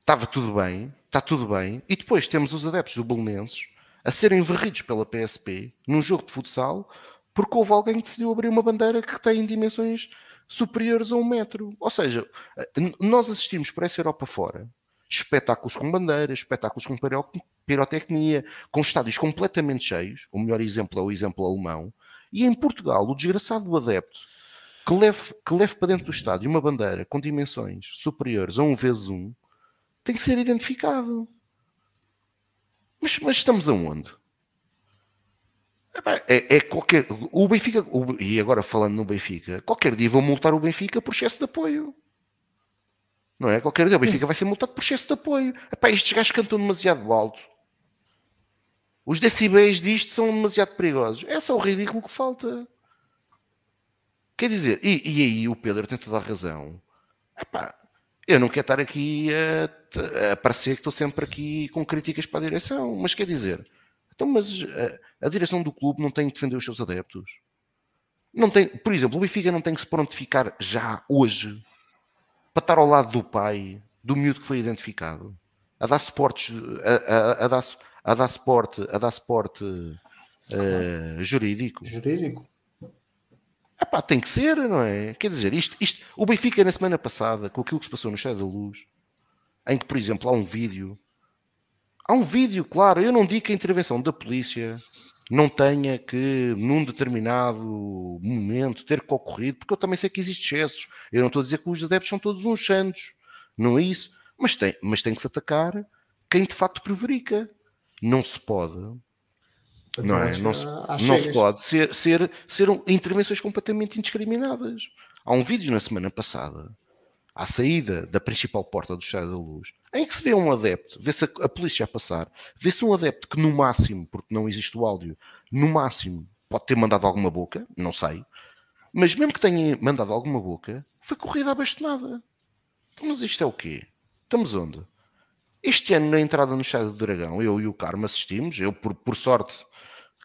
Estava tudo bem, está tudo bem, e depois temos os adeptos do Belenenses a serem varridos pela PSP num jogo de futsal porque houve alguém que decidiu abrir uma bandeira que tem dimensões superiores a um metro. Ou seja, nós assistimos por essa Europa fora espetáculos com bandeiras, espetáculos com pirotecnia, com estádios completamente cheios. O melhor exemplo é o exemplo alemão. E em Portugal, o desgraçado do adepto que leve, que leve para dentro do estádio uma bandeira com dimensões superiores a um vezes um tem que ser identificado. Mas, mas estamos aonde? É, é, qualquer. O Benfica, o, e agora falando no Benfica, qualquer dia vão multar o Benfica por excesso de apoio. Não é? Qualquer dia o Benfica vai ser multado por excesso de apoio. Epá, estes gajos cantam demasiado alto. Os decibéis disto são demasiado perigosos. É só o ridículo que falta. Quer dizer, e, e aí o Pedro tem toda a razão. Epá, eu não quero estar aqui a, a parecer que estou sempre aqui com críticas para a direção, mas quer dizer, então, mas a, a direção do clube não tem que defender os seus adeptos. Não tem, por exemplo, o Benfica não tem que se prontificar já hoje para estar ao lado do pai, do miúdo que foi identificado, a dar suportes, a, a, a dar, a dar suporte, a dar suporte uh, jurídico. Jurídico. Epá, tem que ser, não é? Quer dizer, isto, isto, o Benfica na semana passada, com aquilo que se passou no Chá da Luz, em que, por exemplo, há um vídeo Há um vídeo, claro. Eu não digo que a intervenção da polícia não tenha que, num determinado momento, ter que ocorrido, porque eu também sei que existem excessos. Eu não estou a dizer que os adeptos são todos uns santos. Não é isso. Mas tem, mas tem que se atacar quem de facto prevarica. Não se pode. Não, é? não, se, não se pode ser, ser, ser intervenções completamente indiscriminadas. Há um vídeo na semana passada à saída da principal porta do Estado da Luz, em que se vê um adepto, vê-se a, a, polícia a passar, vê-se um adepto que no máximo, porque não existe o áudio, no máximo pode ter mandado alguma boca, não sei, mas mesmo que tenha mandado alguma boca, foi corrida abastonada. Então, mas isto é o quê? Estamos onde? Este ano, na entrada no Estado do Dragão, eu e o Carmo assistimos, eu por, por sorte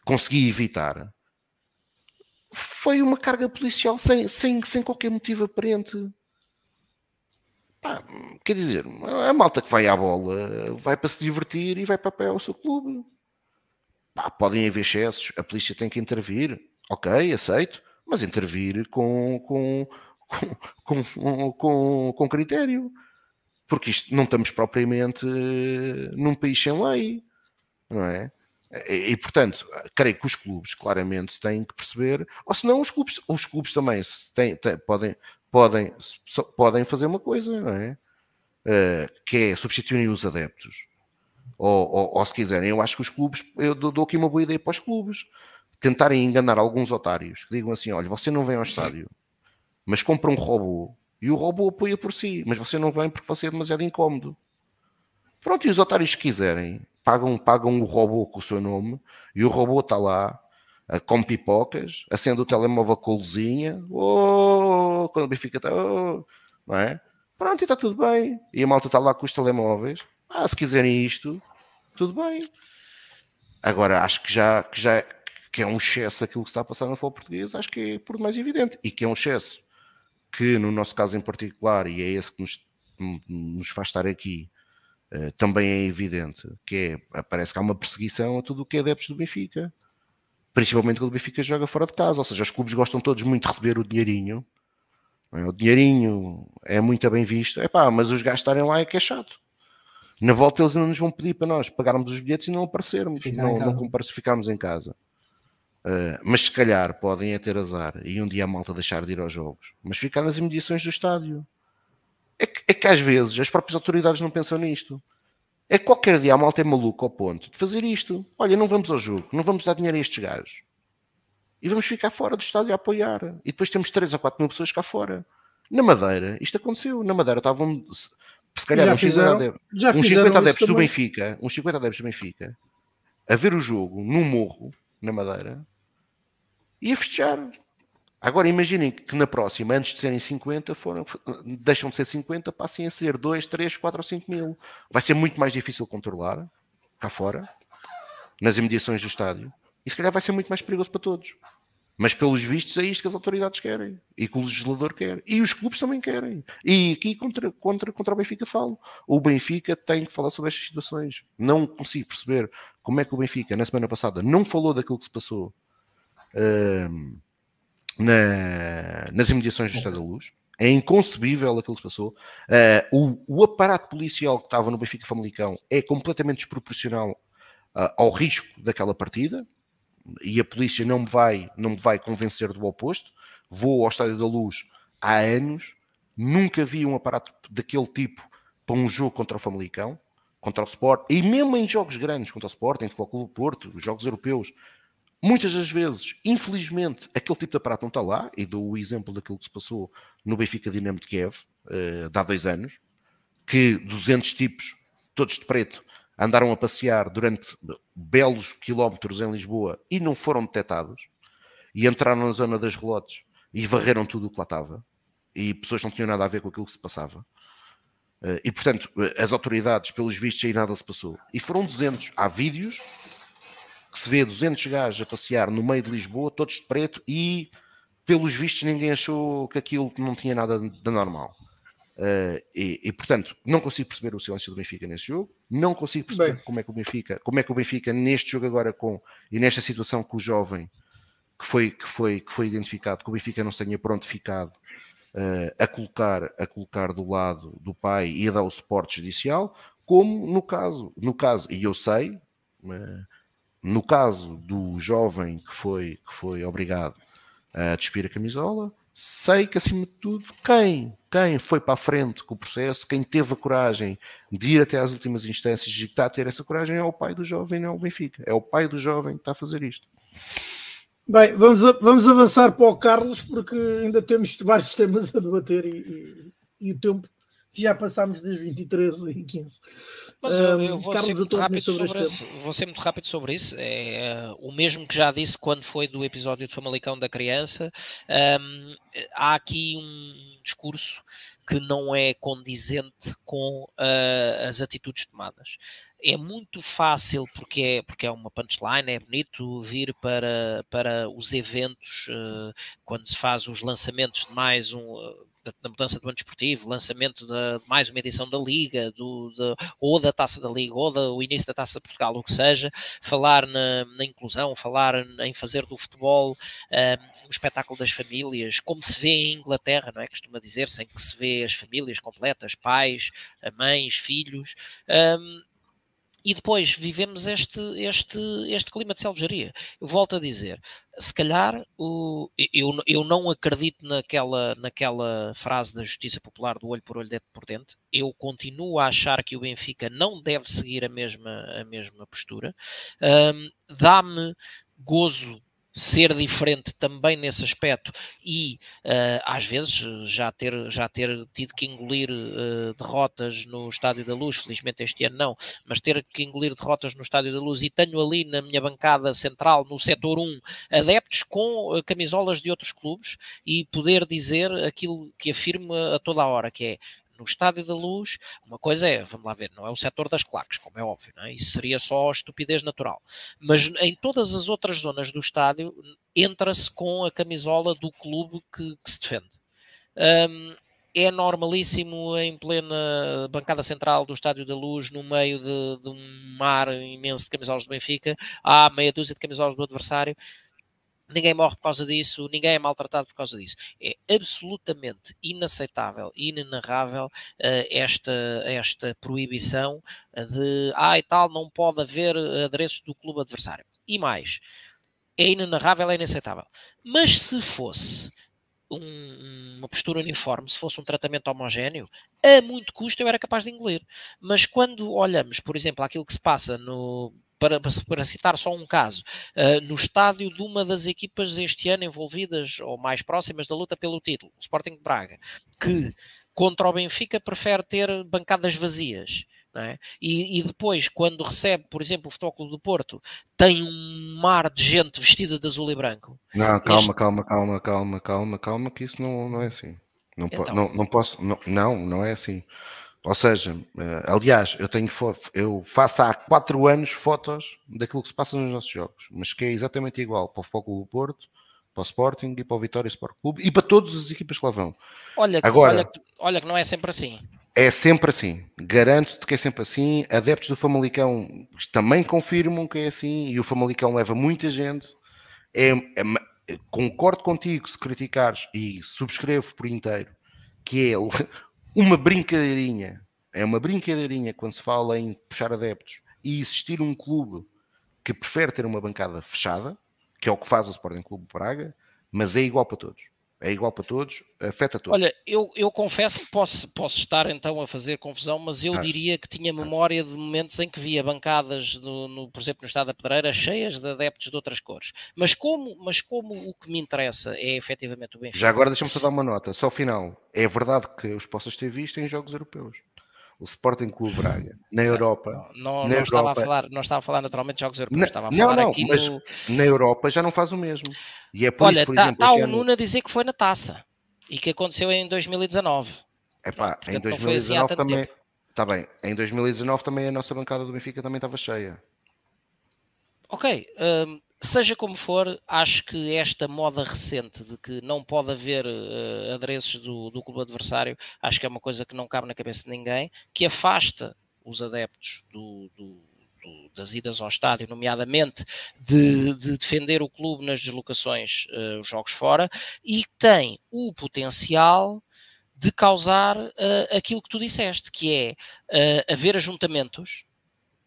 consegui evitar. Foi uma carga policial sem, sem, sem qualquer motivo aparente quer dizer, a malta que vai à bola vai para se divertir e vai para apoiar o seu clube. Podem haver excessos, a polícia tem que intervir, ok, aceito, mas intervir com, com, com, com, com, com critério. Porque isto não estamos propriamente num país sem lei, não é? E, e, portanto, creio que os clubes claramente têm que perceber, ou senão os clubes, os clubes também têm, têm, podem, podem, podem fazer uma coisa, não é? Uh, que é substituírem os adeptos. Ou, ou, ou, se quiserem, eu acho que os clubes, eu dou aqui uma boa ideia para os clubes, tentarem enganar alguns otários que digam assim: olha, você não vem ao estádio, mas compra um robô e o robô apoia por si, mas você não vem porque você é demasiado incómodo. Pronto, e os otários que quiserem pagam, pagam o robô com o seu nome e o robô está lá com pipocas, acende o telemóvel com luzinha, oh, quando o Benfica está, oh, não é? Pronto, e está tudo bem. E a malta está lá com os telemóveis. Ah, se quiserem isto, tudo bem. Agora, acho que já, que já que é um excesso aquilo que está a passar no futebol português, acho que é por mais evidente. E que é um excesso que, no nosso caso em particular, e é esse que nos, nos faz estar aqui, uh, também é evidente, que é, parece que há uma perseguição a tudo o que é adeptos do Benfica. Principalmente quando o Benfica joga fora de casa. Ou seja, os clubes gostam todos muito de receber o dinheirinho. É? O dinheirinho é muito bem visto. Epá, mas os gajos estarem lá é que é chato. Na volta eles não nos vão pedir para nós pagarmos os bilhetes e não aparecermos, não, não ficarmos em casa. Uh, mas se calhar podem é ter azar e um dia a malta deixar de ir aos jogos, mas ficar nas imediações do estádio. É que, é que às vezes as próprias autoridades não pensam nisto. É que qualquer dia a malta é maluca ao ponto de fazer isto. Olha, não vamos ao jogo, não vamos dar dinheiro a estes gajos. E vamos ficar fora do estádio a apoiar. E depois temos 3 ou 4 mil pessoas cá fora. Na Madeira, isto aconteceu. Na Madeira estavam, se calhar, já uns fizeram, 50 adeptos, já uns 50 adeptos do Benfica, uns 50 adeptos do Benfica, a ver o jogo num morro, na Madeira, e a festejar. Agora imaginem que na próxima, antes de serem 50, foram, deixam de ser 50, passem a ser 2, 3, 4 ou 5 mil. Vai ser muito mais difícil controlar cá fora, nas imediações do estádio, e se calhar vai ser muito mais perigoso para todos. Mas pelos vistos é isto que as autoridades querem e que o legislador quer e os clubes também querem. E aqui contra, contra, contra o Benfica falo. O Benfica tem que falar sobre estas situações. Não consigo perceber como é que o Benfica, na semana passada, não falou daquilo que se passou na, nas imediações do Estado da Luz. É inconcebível aquilo que se passou. Uh, o, o, aparato policial que estava no Benfica Famalicão é completamente desproporcional uh, ao risco daquela partida e a polícia não me vai, não me vai convencer do oposto. Vou ao Estádio da Luz há anos, nunca vi um aparato daquele tipo para um jogo contra o Famalicão, contra o Sport, e mesmo em jogos grandes contra o Sport, em Futebol Clube Porto, os jogos europeus, Muitas das vezes, infelizmente, aquele tipo de aparato não está lá, e dou o exemplo daquilo que se passou no Benfica Dinamo de Kiev, uh, há dois anos, que 200 tipos, todos de preto, andaram a passear durante belos quilómetros em Lisboa e não foram detectados, e entraram na zona das relotes e varreram tudo o que lá estava, e pessoas não tinham nada a ver com aquilo que se passava. Uh, e portanto, as autoridades, pelos vistos, aí nada se passou. E foram 200. Há vídeos que se vê 200 gajos a passear no meio de Lisboa, todos de preto, e pelos vistos ninguém achou que aquilo não tinha nada de normal. Uh, e, e, portanto, não consigo perceber o silêncio do Benfica nesse jogo, não consigo perceber Bem. como é que o Benfica, como é que o Benfica neste jogo agora com e nesta situação com o jovem que foi que foi que foi identificado, que o Benfica não se tenha prontificado uh, a colocar a colocar do lado do pai e a dar o suporte judicial, como no caso no caso e eu sei uh, no caso do jovem que foi, que foi obrigado a despir a camisola, sei que acima de tudo, quem, quem foi para a frente com o processo, quem teve a coragem de ir até às últimas instâncias e está a ter essa coragem é o pai do jovem, não é o Benfica. É o pai do jovem que está a fazer isto. Bem, vamos, vamos avançar para o Carlos, porque ainda temos vários temas a debater e, e, e o tempo já passámos das 23 e 15. Mas eu, eu vou, Carlos, ser muito rápido sobre, sobre isso, vou ser muito rápido sobre isso. É uh, o mesmo que já disse quando foi do episódio de Famalicão da criança. Um, há aqui um discurso que não é condizente com uh, as atitudes tomadas. É muito fácil, porque é, porque é uma punchline, é bonito vir para, para os eventos, uh, quando se faz os lançamentos de mais um da, mudança do ano desportivo, lançamento de mais uma edição da Liga, do, de, ou da Taça da Liga, ou do início da Taça de Portugal, o que seja, falar na, na inclusão, falar em fazer do futebol um, um, espetáculo das famílias, como se vê em Inglaterra, não é? Costuma dizer-se, em que se vê as famílias completas, pais, mães, filhos. Um, e depois vivemos este, este, este clima de selvageria. Volto a dizer, se calhar o, eu, eu não acredito naquela, naquela frase da justiça popular do olho por olho, dente por dente. Eu continuo a achar que o Benfica não deve seguir a mesma, a mesma postura. Um, Dá-me gozo ser diferente também nesse aspecto e uh, às vezes já ter, já ter tido que engolir uh, derrotas no Estádio da Luz, felizmente este ano não, mas ter que engolir derrotas no Estádio da Luz e tenho ali na minha bancada central, no setor 1, adeptos com uh, camisolas de outros clubes e poder dizer aquilo que afirmo a toda a hora, que é no Estádio da Luz, uma coisa é, vamos lá ver, não é o setor das claques, como é óbvio, é? isso seria só estupidez natural. Mas em todas as outras zonas do estádio, entra-se com a camisola do clube que, que se defende. Um, é normalíssimo em plena bancada central do Estádio da Luz, no meio de, de um mar imenso de camisolas do Benfica, há meia dúzia de camisolas do adversário ninguém morre por causa disso, ninguém é maltratado por causa disso. É absolutamente inaceitável, inenarrável uh, esta, esta proibição de, ah e tal, não pode haver adereços do clube adversário. E mais, é inenarrável, é inaceitável. Mas se fosse um, uma postura uniforme, se fosse um tratamento homogéneo, a muito custo eu era capaz de engolir. Mas quando olhamos, por exemplo, aquilo que se passa no para, para, citar só um caso, uh, no estádio de uma das equipas este ano envolvidas ou mais próximas da luta pelo título, o Sporting de Braga, que contra o Benfica prefere ter bancadas vazias. É? E, e, depois, quando recebe, por exemplo, o Futebol do Porto, tem um mar de gente vestida de azul e branco. Não, calma, este... calma, calma, calma, calma, calma, que isso não, não é assim. Não, então... não, não posso, não, não, não é assim. Ou seja, uh, aliás, eu tenho eu faço há quatro anos fotos daquilo que se passa nos nossos jogos, mas que é exatamente igual para o Futebol Clube Porto, para o Sporting e para o Vitória Sport Clube e para todas as equipas que lá vão. Olha, que, Agora, olha, que, olha que não é sempre assim. É sempre assim. Garanto-te que é sempre assim. Adeptos do Famalicão também confirmam que é assim e o Famalicão leva muita gente. É, é, concordo contigo se criticares e subscrevo por inteiro que é uma brincadeirinha, é uma brincadeirinha quando se fala em puxar adeptos e existir um clube que prefere ter uma bancada fechada, que é o que faz o Sporting Clube Praga, mas é igual para todos. É igual para todos, afeta todos. Olha, eu, eu confesso que posso, posso estar então a fazer confusão, mas eu ah. diria que tinha memória de momentos em que via bancadas, no, no, por exemplo, no Estado da Pedreira, cheias de adeptos de outras cores. Mas como, mas como o que me interessa é efetivamente o Benfica. Já agora deixa-me só dar uma nota, só ao final. É verdade que os possas ter visto em jogos europeus o Sporting Clube Braga, na Europa. Não, não, na Europa, estava a falar, não estava a falar naturalmente de jogos europeus, na, estava a falar não, não, aqui mas no... na Europa já não faz o mesmo. E é por Olha, isso, por tá, exemplo, está o. Nuno a dizer que foi na taça e que aconteceu em 2019. Epá, em 2019 assim também. Está bem, em 2019 também a nossa bancada do Benfica também estava cheia. Ok, um, Seja como for, acho que esta moda recente de que não pode haver uh, adereços do, do clube adversário, acho que é uma coisa que não cabe na cabeça de ninguém, que afasta os adeptos do, do, do, das idas ao estádio, nomeadamente de, de, defender o clube nas deslocações, uh, os jogos fora, e tem o potencial de causar uh, aquilo que tu disseste, que é haver ajuntamentos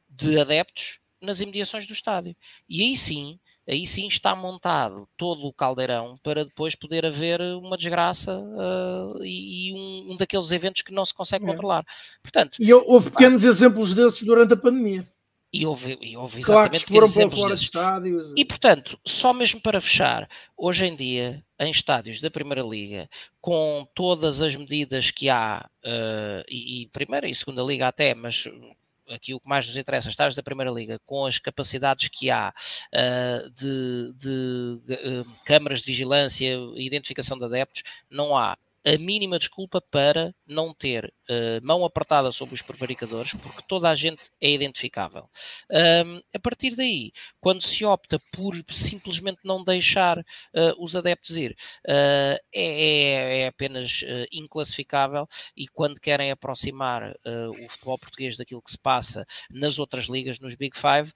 de adeptos nas imediações do estádio. E aí sim, aí sim está montado todo o caldeirão para depois poder haver uma desgraça uh, e, e um, um, daqueles eventos que não se consegue é. controlar. Portanto, e houve pequenos pá, exemplos desses durante a pandemia. E houve, e houve claro que foram para fora de estádios. E portanto, só mesmo para fechar, hoje em dia, em estádios da Primeira Liga, com todas as medidas que há, uh, e, e Primeira e Segunda Liga até, mas aqui o que mais nos interessa, estágios da Primeira Liga, com as capacidades que há uh, de, de uh, câmaras de vigilância e identificação de adeptos, não há a mínima desculpa para não ter uh, mão apertada sobre os prevaricadores, porque toda a gente é identificável. Um, a partir daí, quando se opta por simplesmente não deixar uh, os adeptos ir, uh, é, é, apenas inclassificável e quando querem aproximar o futebol português daquilo que se passa nas outras ligas, nos Big Five,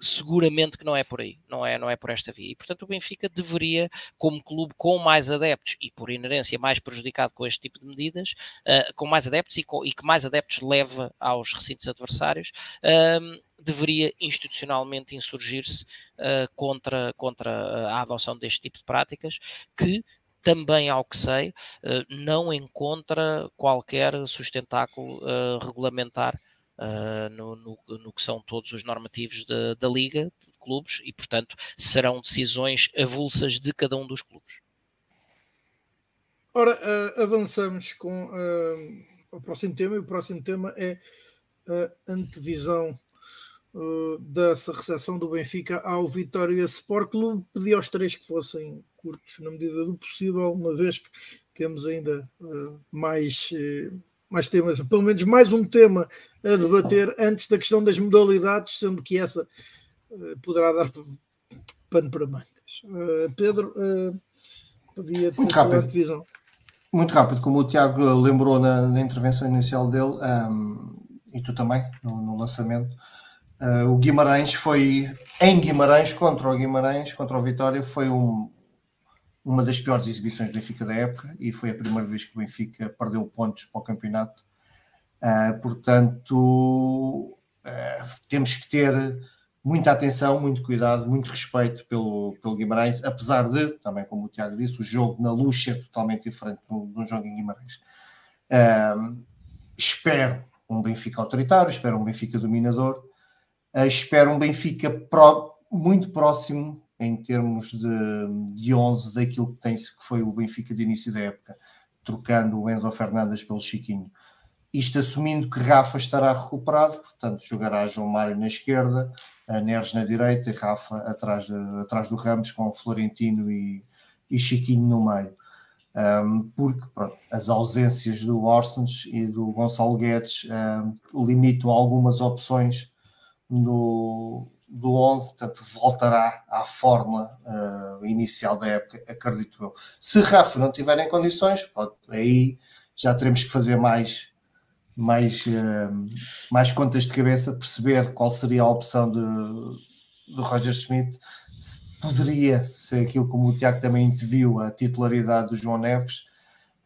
seguramente que não é por aí, não é, não é por esta via. E portanto o Benfica deveria, como clube com mais adeptos e por inerência mais mais prejudicado com este tipo de medidas, uh, com mais adeptos e, com, e, que mais adeptos leva aos recintos adversários, uh, deveria institucionalmente insurgir-se uh, contra, contra a adoção deste tipo de práticas que também, ao que sei, não encontra qualquer sustentáculo regulamentar uh, no, no, no, que são todos os normativos de, da Liga de clubes e, portanto, serão decisões avulsas de cada um dos clubes. Ora, uh, avançamos com uh, o próximo tema e o próximo tema é a antevisão uh, dessa recepção do Benfica ao Vitória Sport Clube. Pedi aos três que fossem curtos na medida do possível, uma vez que temos ainda mais mais temas, pelo menos mais um tema a debater antes da questão das modalidades, sendo que essa uh, poderá dar pano para mangas. Uh, Pedro, uh, podia Muito rápido. divisão. Muito rápido, como o Tiago lembrou na, na intervenção inicial dele, um, e tu também, no, no lançamento, o Guimarães foi em Guimarães contra o Guimarães, contra o Vitória, foi um, uma das piores exibições do Benfica da época e foi a primeira vez que o Benfica perdeu pontos para o campeonato. Uh, portanto, uh, temos que ter muita atenção, muito cuidado, muito respeito pelo, pelo Guimarães, apesar de, também como o Tiago disse, o jogo na luz ser totalmente diferente de um jogo em Guimarães. Uh, espero um Benfica autoritário, espero um Benfica dominador, espero um Benfica pro, muito próximo em termos de, de 11 daquilo que, tem, que foi o Benfica de início da época, trocando o Enzo Fernandes pelo Chiquinho. Isto assumindo que Rafa estará recuperado, portanto jogará João Mário na esquerda, Neres na direita e Rafa atrás, de, atrás do Ramos com Florentino e, e Chiquinho no meio. Um, porque pronto, as ausências do Orsens e do Gonçalo Guedes um, limitam algumas opções no, do 11, portanto, voltará à forma uh, inicial da época, acredito eu. Se Rafa não tiver em condições, pronto, aí já teremos que fazer mais, mais, uh, mais contas de cabeça, perceber qual seria a opção de, do Roger Schmidt. Poderia ser aquilo como o Tiago também interviu, a titularidade do João Neves.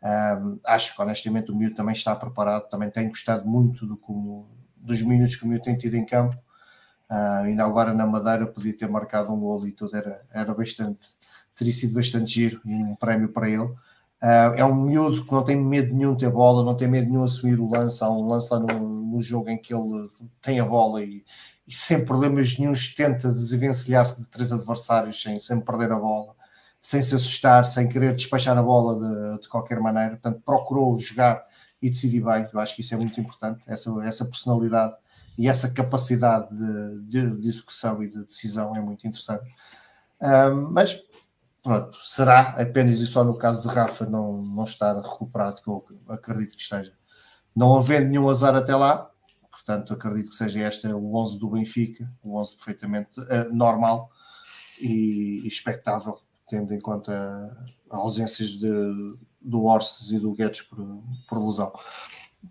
Um, acho que honestamente o Miúdo também está preparado, também tem gostado muito do como, dos minutos que o Miúdo tem tido em campo Uh, ainda agora na Madeira podia ter marcado um gol e tudo era, era bastante, teria sido bastante giro e um prémio para ele. Uh, é um miúdo que não tem medo nenhum de ter bola, não tem medo nenhum de assumir o lance. Há um lance lá no, no jogo em que ele tem a bola e, e sem problemas nenhums tenta desvencilhar-se de três adversários sem, sem perder a bola, sem se assustar, sem querer despachar a bola de, de qualquer maneira. Portanto, procurou jogar e decidir bem. Eu acho que isso é muito importante, essa, essa personalidade e essa capacidade de, de, de, execução e de decisão é muito interessante. Um, mas pronto, será apenas e só no caso de Rafa não, não estar recuperado, que eu acredito que esteja. Não havendo nenhum azar até lá, portanto acredito que seja este o 11 do Benfica, o 11 perfeitamente uh, normal e, expectável, tendo em conta ausências de, do Orses e do Guedes por, por lesão.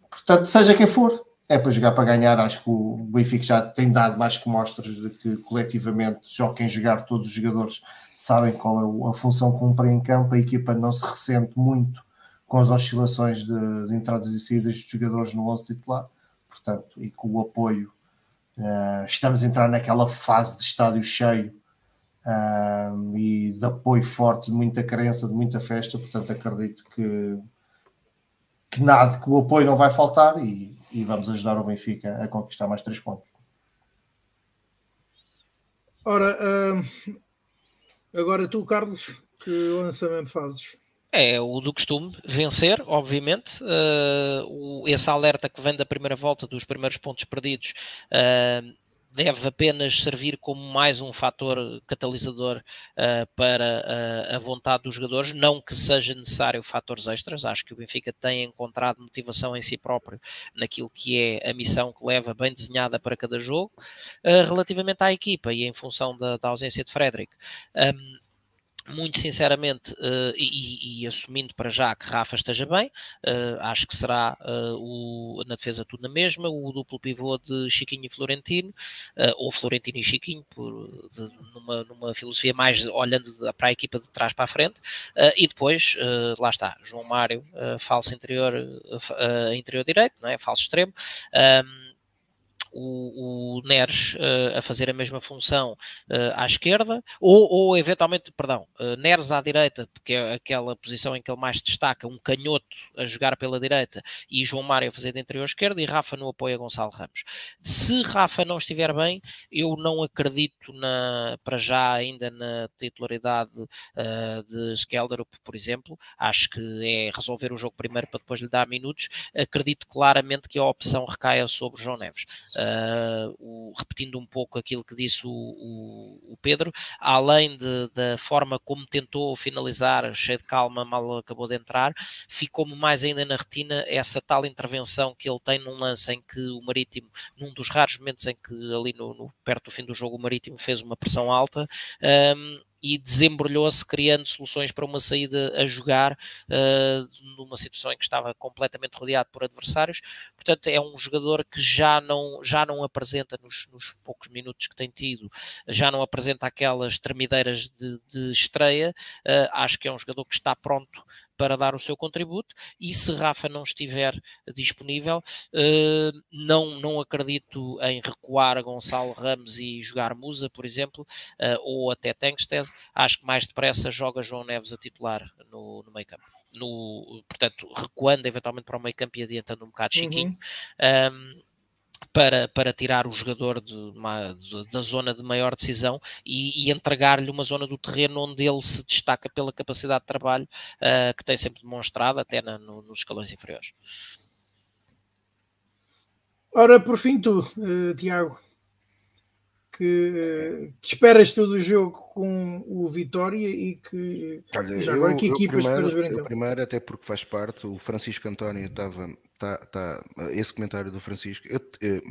Portanto, seja quem for, é para jogar para ganhar. Acho que o Benfica já tem dado mais que mostras de que coletivamente, só jogar, todos os jogadores sabem qual é a função que cumprem em campo. A equipa não se ressente muito com as oscilações de, de entradas e saídas dos jogadores no 11 titular, portanto, e com o apoio. Uh, estamos a entrar naquela fase de estádio cheio uh, e de apoio forte, de muita crença, de muita festa, portanto acredito que, que nada, que o apoio não vai faltar e, e vamos ajudar o Benfica a conquistar mais três pontos. Ora, uh, agora tu, Carlos, que lançamento fazes? É o do costume, vencer, obviamente. Uh, o, esse alerta que vem da primeira volta, dos primeiros pontos perdidos, uh, deve apenas servir como mais um fator catalisador uh, para uh, a vontade dos jogadores, não que seja necessário fatores extras. Acho que o Benfica tem encontrado motivação em si próprio naquilo que é a missão que leva bem desenhada para cada jogo. Uh, relativamente à equipa e em função da, da ausência de Frederick. Um, muito sinceramente, uh, e, e, assumindo para já que Rafa esteja bem, uh, acho que será uh, o, na defesa tudo na mesma, o duplo pivô de Chiquinho e Florentino, ou Florentino e Chiquinho, por, de, numa, numa, filosofia mais olhando para a equipa de trás para a frente, e depois, lá está, João Mário, falso interior, interior direito, não é? falso extremo. Um, o, o Neres uh, a fazer a mesma função uh, à esquerda, ou, ou eventualmente, perdão, uh, Neres à direita, porque é aquela posição em que ele mais destaca, um canhoto a jogar pela direita e João Mário a fazer de interior esquerdo e Rafa no apoio a Gonçalo Ramos. Se Rafa não estiver bem, eu não acredito na, para já ainda na titularidade de Skelderup, por exemplo. Acho que é resolver o jogo primeiro para depois lhe dar minutos. Acredito claramente que a opção recaia sobre João Neves. Uh, o, repetindo um pouco aquilo que disse o, o, o Pedro, além de, da forma como tentou finalizar, cheio de calma, mal acabou de entrar, ficou-me mais ainda na retina essa tal intervenção que ele tem num lance em que o Marítimo, num dos raros momentos em que ali no, no perto do fim do jogo o Marítimo fez uma pressão alta, um, e desembrulhou-se criando soluções para uma saída a jogar uh, numa situação em que estava completamente rodeado por adversários. Portanto, é um jogador que já não, já não apresenta nos, nos poucos minutos que tem tido, já não apresenta aquelas tremideiras de, de estreia. Uh, acho que é um jogador que está pronto para dar o seu contributo e se Rafa não estiver disponível, uh, não, não acredito em recuar Gonçalo Ramos e jogar Musa, por exemplo, uh, ou até Tankstead. Acho que mais depressa joga João Neves a titular no, no meio campo. No, portanto, recuando eventualmente para o meio campo e adiantando um bocado Chiquinho. Uhum. Um, para, para tirar o jogador de uma, de, da zona de maior decisão e, e entregar-lhe uma zona do terreno onde ele se destaca pela capacidade de trabalho uh, que tem sempre demonstrado, até na, no, nos escalões inferiores. Ora, por fim, tu, uh, Tiago, que, que, esperas todo o jogo com o Vitória e que Olha, já agora eu, que equipas primeiro, esperas ver então? Primeiro, até porque faz parte, o Francisco António estava tá, tá, esse comentário do Francisco, eu, eu,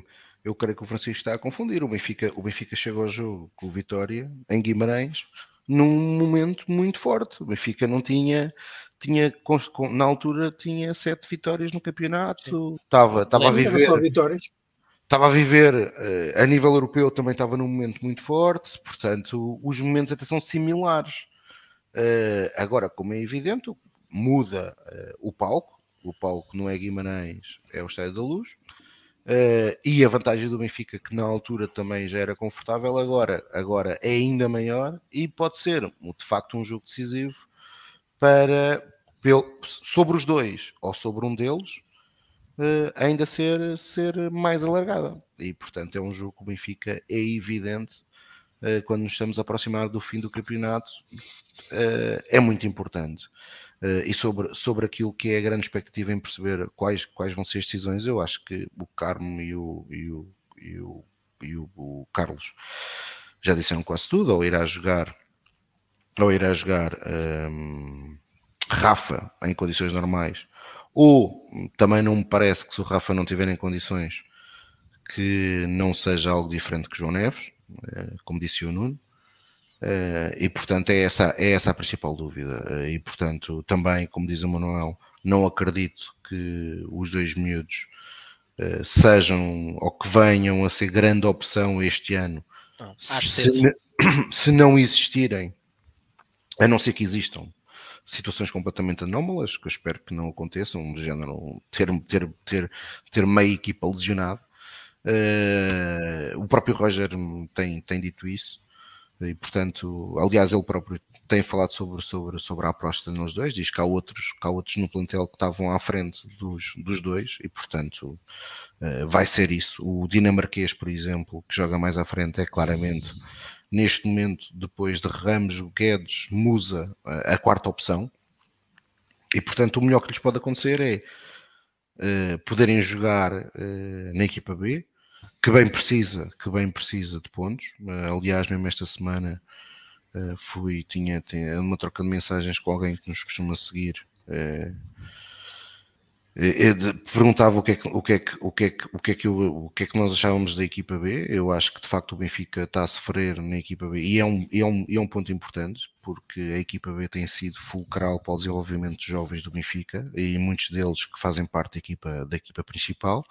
eu, creio que o Francisco está a confundir. O Benfica, o Benfica chegou ao jogo com o Vitória em Guimarães num momento muito forte. O Benfica não tinha, tinha na altura tinha sete vitórias no campeonato, estava, estava a viver. Estava a viver a nível europeu também estava num momento muito forte, portanto, os momentos até são similares. Uh, agora, como é evidente, muda uh, o palco, o palco não é Guimarães, é o Estádio da Luz. Uh, e a vantagem do Benfica, que na altura também já era confortável, agora, agora é ainda maior e pode ser de facto um jogo decisivo para sobre os dois ou sobre um deles uh, ainda ser, ser mais alargada. E portanto é um jogo que o Benfica é evidente uh, quando nos estamos a aproximar do fim do campeonato, é muito importante. Uh, e sobre, sobre aquilo que é a grande expectativa em perceber quais, quais vão ser as decisões, eu acho que o Carmo e o, e o, e o, e o, o Carlos já disseram quase tudo, ou irá jogar ou irá jogar um, ehm, Rafa em condições normais, ou também não me parece que se o Rafa não tiver em condições que não seja algo diferente que João Neves, eh, como disse o Nuno, e portanto é essa, é essa a principal dúvida. Uh, e portanto, também, como diz o Manuel, não acredito que os dois miúdos uh, sejam ou que venham a ser grande opção este ano não, se, <coughs> se, não existirem, a não ser que existam situações completamente anómalas, que eu espero que não aconteçam, de género ter, ter, ter, ter meia equipa lesionada. o próprio Roger tem, tem dito isso. E, portanto, aliás, ele próprio tem falado sobre, sobre, sobre a aposta nos dois, diz que há outros, que há outros no plantel que estavam à frente dos, dos dois, e portanto uh, vai ser isso. O dinamarquês, por exemplo, que joga mais à frente, é claramente, neste momento, depois de Ramos, Guedes, Musa, a, a quarta opção, e portanto o melhor que lhes pode acontecer é uh, poderem jogar uh, na equipa B, que bem precisa, que bem precisa de pontos. Uh, aliás, mesmo esta semana uh, fui, tinha, tinha uma troca de mensagens com alguém que nos costuma seguir Eu perguntava o que, é que, o, que é que, o, que é que, é o que é que nós achávamos da equipa B. Eu acho que de facto o Benfica está a sofrer na equipa B e é um, é um, é um ponto importante porque a equipa B tem sido fulcral para o desenvolvimento de jovens do Benfica e muitos deles que fazem parte da equipa, da equipa principal.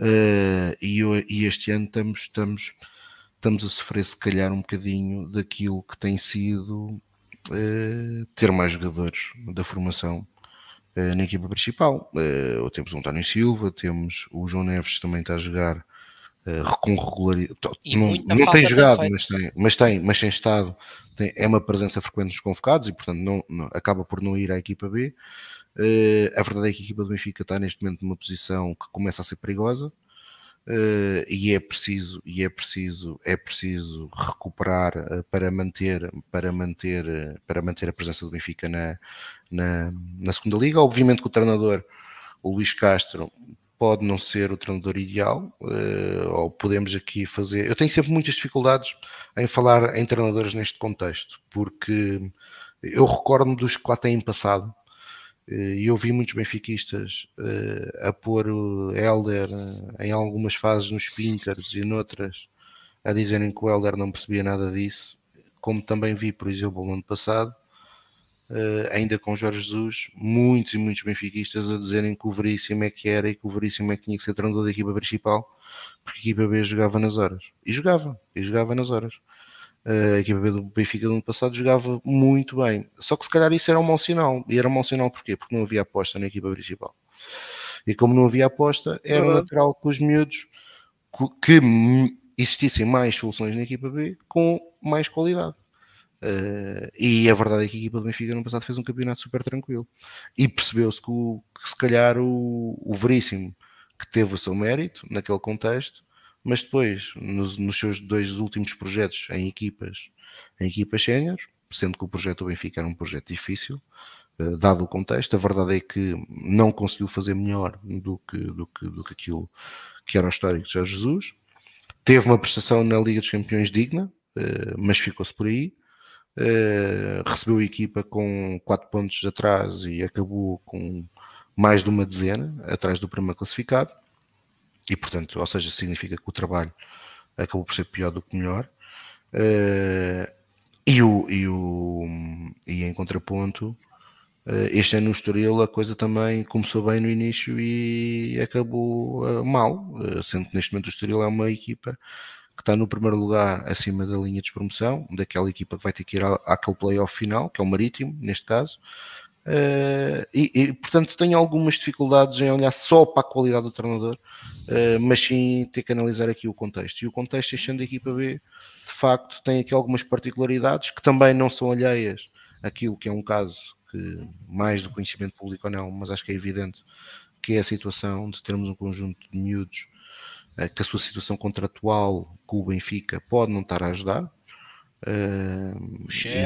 Uh, e, e, este ano estamos, estamos, estamos a sofrer se calhar um bocadinho daquilo que tem sido uh, ter mais jogadores da formação uh, na equipa principal. Temos o António Silva, temos o João Neves também está a jogar com regularidade. Não, não tem jogado, mas tem, mas tem, mas tem estado, tem, é uma presença frequente nos convocados e portanto não, não acaba por não ir à equipa B. a verdade é que a equipa do Benfica está neste momento numa posição que começa a ser perigosa. Uh, e é preciso e é preciso é preciso recuperar uh, para manter para manter uh, para manter a presença do Benfica na, na, na segunda liga obviamente que o treinador o Luís Castro pode não ser o treinador ideal ou podemos aqui fazer eu tenho sempre muitas dificuldades em falar em treinadores neste contexto porque eu recordo-me dos que lá têm passado e eu vi muitos benfiquistas uh, a pôr o Helder uh, em algumas fases nos Pinkers e noutras a dizerem que o Helder não percebia nada disso, como também vi, por exemplo, no ano passado, ainda com Jorge Jesus, muitos e muitos benfiquistas a dizerem que o Veríssimo é que era e que o Veríssimo é que tinha que ser treinador da equipa principal, porque a equipa B jogava nas horas. E jogava, e jogava nas horas a equipa B do Benfica do ano passado jogava muito bem. Só que se calhar isso era um mau sinal. E era um mau sinal porquê? Porque não havia aposta na equipa principal. E como não havia aposta, era uhum. natural que os miúdos que existissem mais soluções na equipa B com mais qualidade. Uh, e a verdade é que a equipa do Benfica no passado fez um campeonato super tranquilo. E percebeu-se que, que, se calhar o, o Veríssimo, que teve o seu mérito naquele contexto, mas depois, nos, nos, seus dois últimos projetos em equipas, em equipas sénior, sendo que o projeto do Benfica era um projeto difícil, uh, dado o contexto, a verdade é que não conseguiu fazer melhor do que, do que, do que aquilo que era o histórico de Jorge Jesus. Teve uma prestação na Liga dos Campeões digna, uh, mas ficou-se por aí. Uh, recebeu a equipa com 4 pontos atrás e acabou com mais de uma dezena atrás do primeiro classificado e portanto, ou seja, significa que o trabalho acabou por ser pior do que melhor. Uh, e, o, e, o, e em contraponto, uh, este ano no Estoril a coisa também começou bem no início e acabou uh, mal, sendo que neste momento o Estoril é uma equipa que está no primeiro lugar acima da linha de promoção, daquela equipa que vai ter que ir àquele playoff final, que é o Marítimo, neste caso, Uh, e, e, portanto tenho algumas dificuldades em olhar só para a qualidade do treinador, uh, mas sim ter que analisar aqui o contexto. E o contexto, sendo a equipa B, de facto, tem aqui algumas particularidades que também não são alheias àquilo que é um caso que, mais do conhecimento público ou não, mas acho que é evidente que é a situação de termos um conjunto de miúdos uh, que a sua situação contratual com o Benfica pode não estar a ajudar.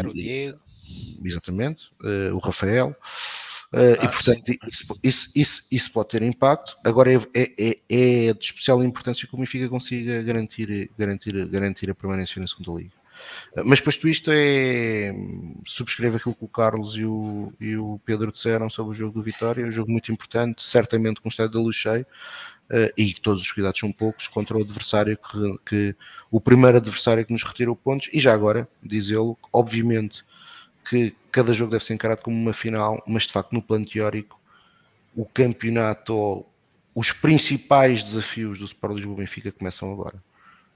o o Diego exatamente, uh, o Rafael. Uh, ah, e portanto, isso, isso, isso, isso, pode ter impacto. Agora é, é, é, é, de especial importância que o Benfica consiga garantir, garantir, garantir a permanência na segunda liga. Uh, mas posto isto é subscrevo aquilo que o Carlos e o, e o Pedro disseram sobre o jogo do Vitória, um jogo muito importante, certamente com o estado da luz cheio. E todos os cuidados são poucos contra o adversário que, que o primeiro adversário que nos retirou pontos, e já agora, dizê-lo, obviamente que cada jogo deve ser encarado como uma final, mas de facto no plano teórico o campeonato os principais desafios do Sport Lisboa Benfica começam agora.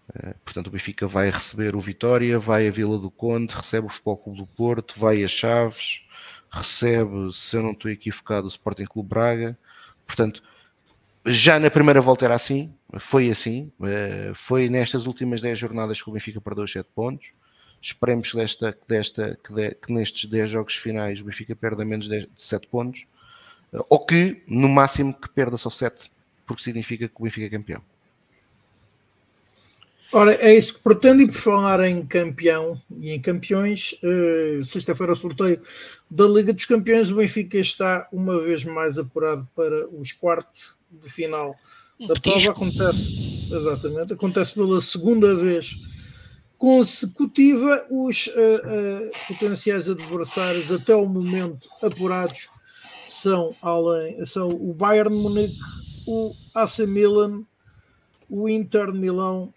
Uh, portanto, o Benfica vai receber o Vitória, vai a Vila do Conde, recebe o Futebol Clube do Porto, vai a Chaves, recebe, se eu não estou equivocado, o Sporting Clube Braga. Portanto, já na primeira volta era assim, foi assim. Uh, foi nestas últimas 10 jornadas que o Benfica perdeu 7 pontos. Esperemos que, desta, desta, que, de, que nestes 10 jogos finais o Benfica perda menos de 7 pontos, eh, ou que no máximo que perda só 7, porque significa que o Benfica é campeão. Ora, é isso que pretendo, e por falar em campeão e em campeões, uh, sexta-feira o sorteio da Liga dos Campeões, o Benfica está uma vez mais apurado para os quartos de final da prova. Acontece, exatamente, acontece pela segunda vez consecutiva, os uh, uh, potenciais adversários até o momento apurados são, além, são o Bayern Munique, o AC Milan, o Inter de Milão,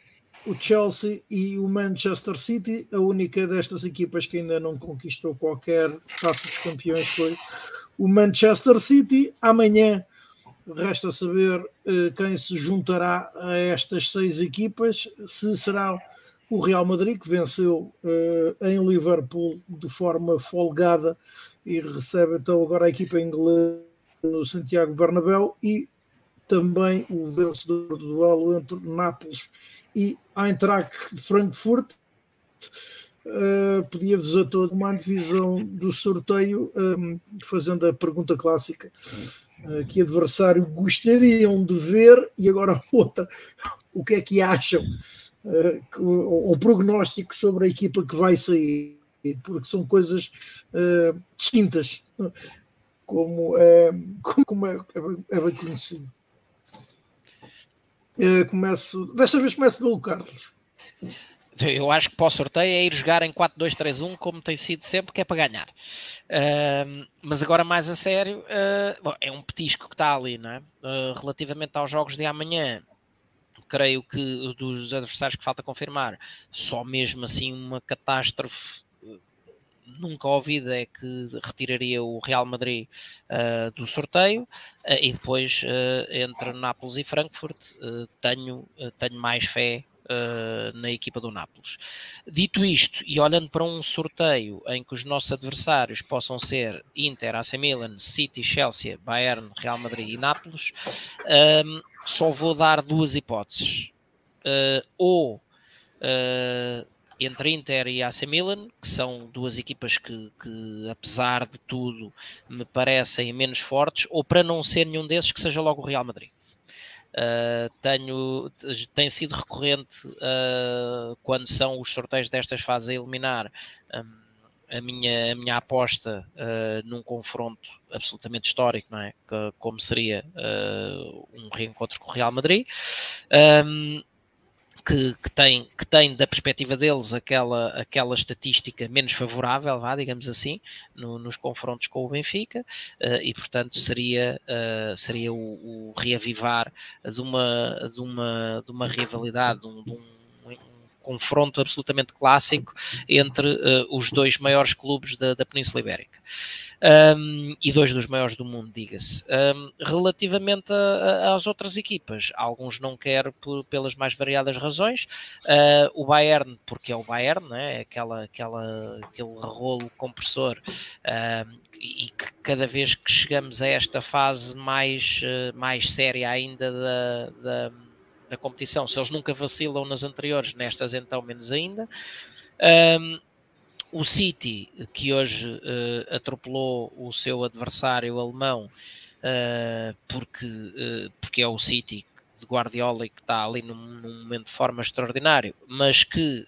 o Chelsea e o Manchester City. A única destas equipas que ainda não conquistou qualquer taça dos campeões foi o Manchester City. Amanhã resta saber uh, quem se juntará a estas seis equipas, se será o Real Madrid, que venceu uh, em Liverpool de forma folgada e recebe então agora a equipa inglesa no Santiago Bernabéu e também o vencedor do duelo entre Nápoles e Eintracht Frankfurt. Uh, Pedia-vos a todos uma antevisão do sorteio, um, fazendo a pergunta clássica: uh, que adversário gostariam de ver? E agora outra: o que é que acham? Uh, o prognóstico sobre a equipa que vai sair, porque são coisas uh, distintas, como, uh, como é, é, bem conhecido. Uh, começo, desta vez começo pelo Carlos. Eu acho que para o sorteio é ir jogar em 4-2-3-1, como tem sido sempre, que é para ganhar. Uh, mas agora, mais a sério, uh, bom, é um petisco que está ali, não é? Uh, relativamente aos jogos de amanhã, creio que dos adversários que falta confirmar, só mesmo assim uma catástrofe nunca ouvida é que retiraria o Real Madrid uh, do sorteio uh, e depois uh, entre Nápoles e Frankfurt tenho, tenho mais fé uh, na equipa do Nápoles. Dito isto, e olhando para um sorteio em que os nossos adversários possam ser Inter, AC Milan, City, Chelsea, Bayern, Real Madrid e Nápoles, um, ehm, só vou dar duas hipóteses. Uh, ou uh, entre Inter e AC Milan, que são duas equipas que, que, apesar de tudo, me parecem menos fortes, ou para não ser nenhum desses, que seja logo o Real Madrid. Uh, tenho, tem sido recorrente uh, quando são os sorteios destas fases a eliminar um, a, minha, a minha aposta uh, num confronto absolutamente histórico, não é? Que, como seria um reencontro com o Real Madrid. Um, que, que, tem, que tem da perspectiva deles aquela, aquela estatística menos favorável, vá, digamos assim, no, nos confrontos com o Benfica, uh, e portanto seria, uh, seria o, o, reavivar de uma, de uma, de uma rivalidade, de um, de um confronto absolutamente clássico entre uh, os dois maiores clubes da, da Península Ibérica um, e dois dos maiores do mundo, diga-se. Um, relativamente a, a, às outras equipas, alguns não quero por, pelas mais variadas razões. Uh, o Bayern, porque é o Bayern, né? aquela, aquela, aquele rolo compressor. e que cada vez que chegamos a esta fase mais, uh, mais séria ainda da, da, da, competição, se eles nunca vacilam nas anteriores, nestas então menos ainda. Um, o City, que hoje uh, atropelou o seu adversário alemão, uh, porque, uh, porque é o City de Guardiola e que está ali num, num momento de forma extraordinário, mas que,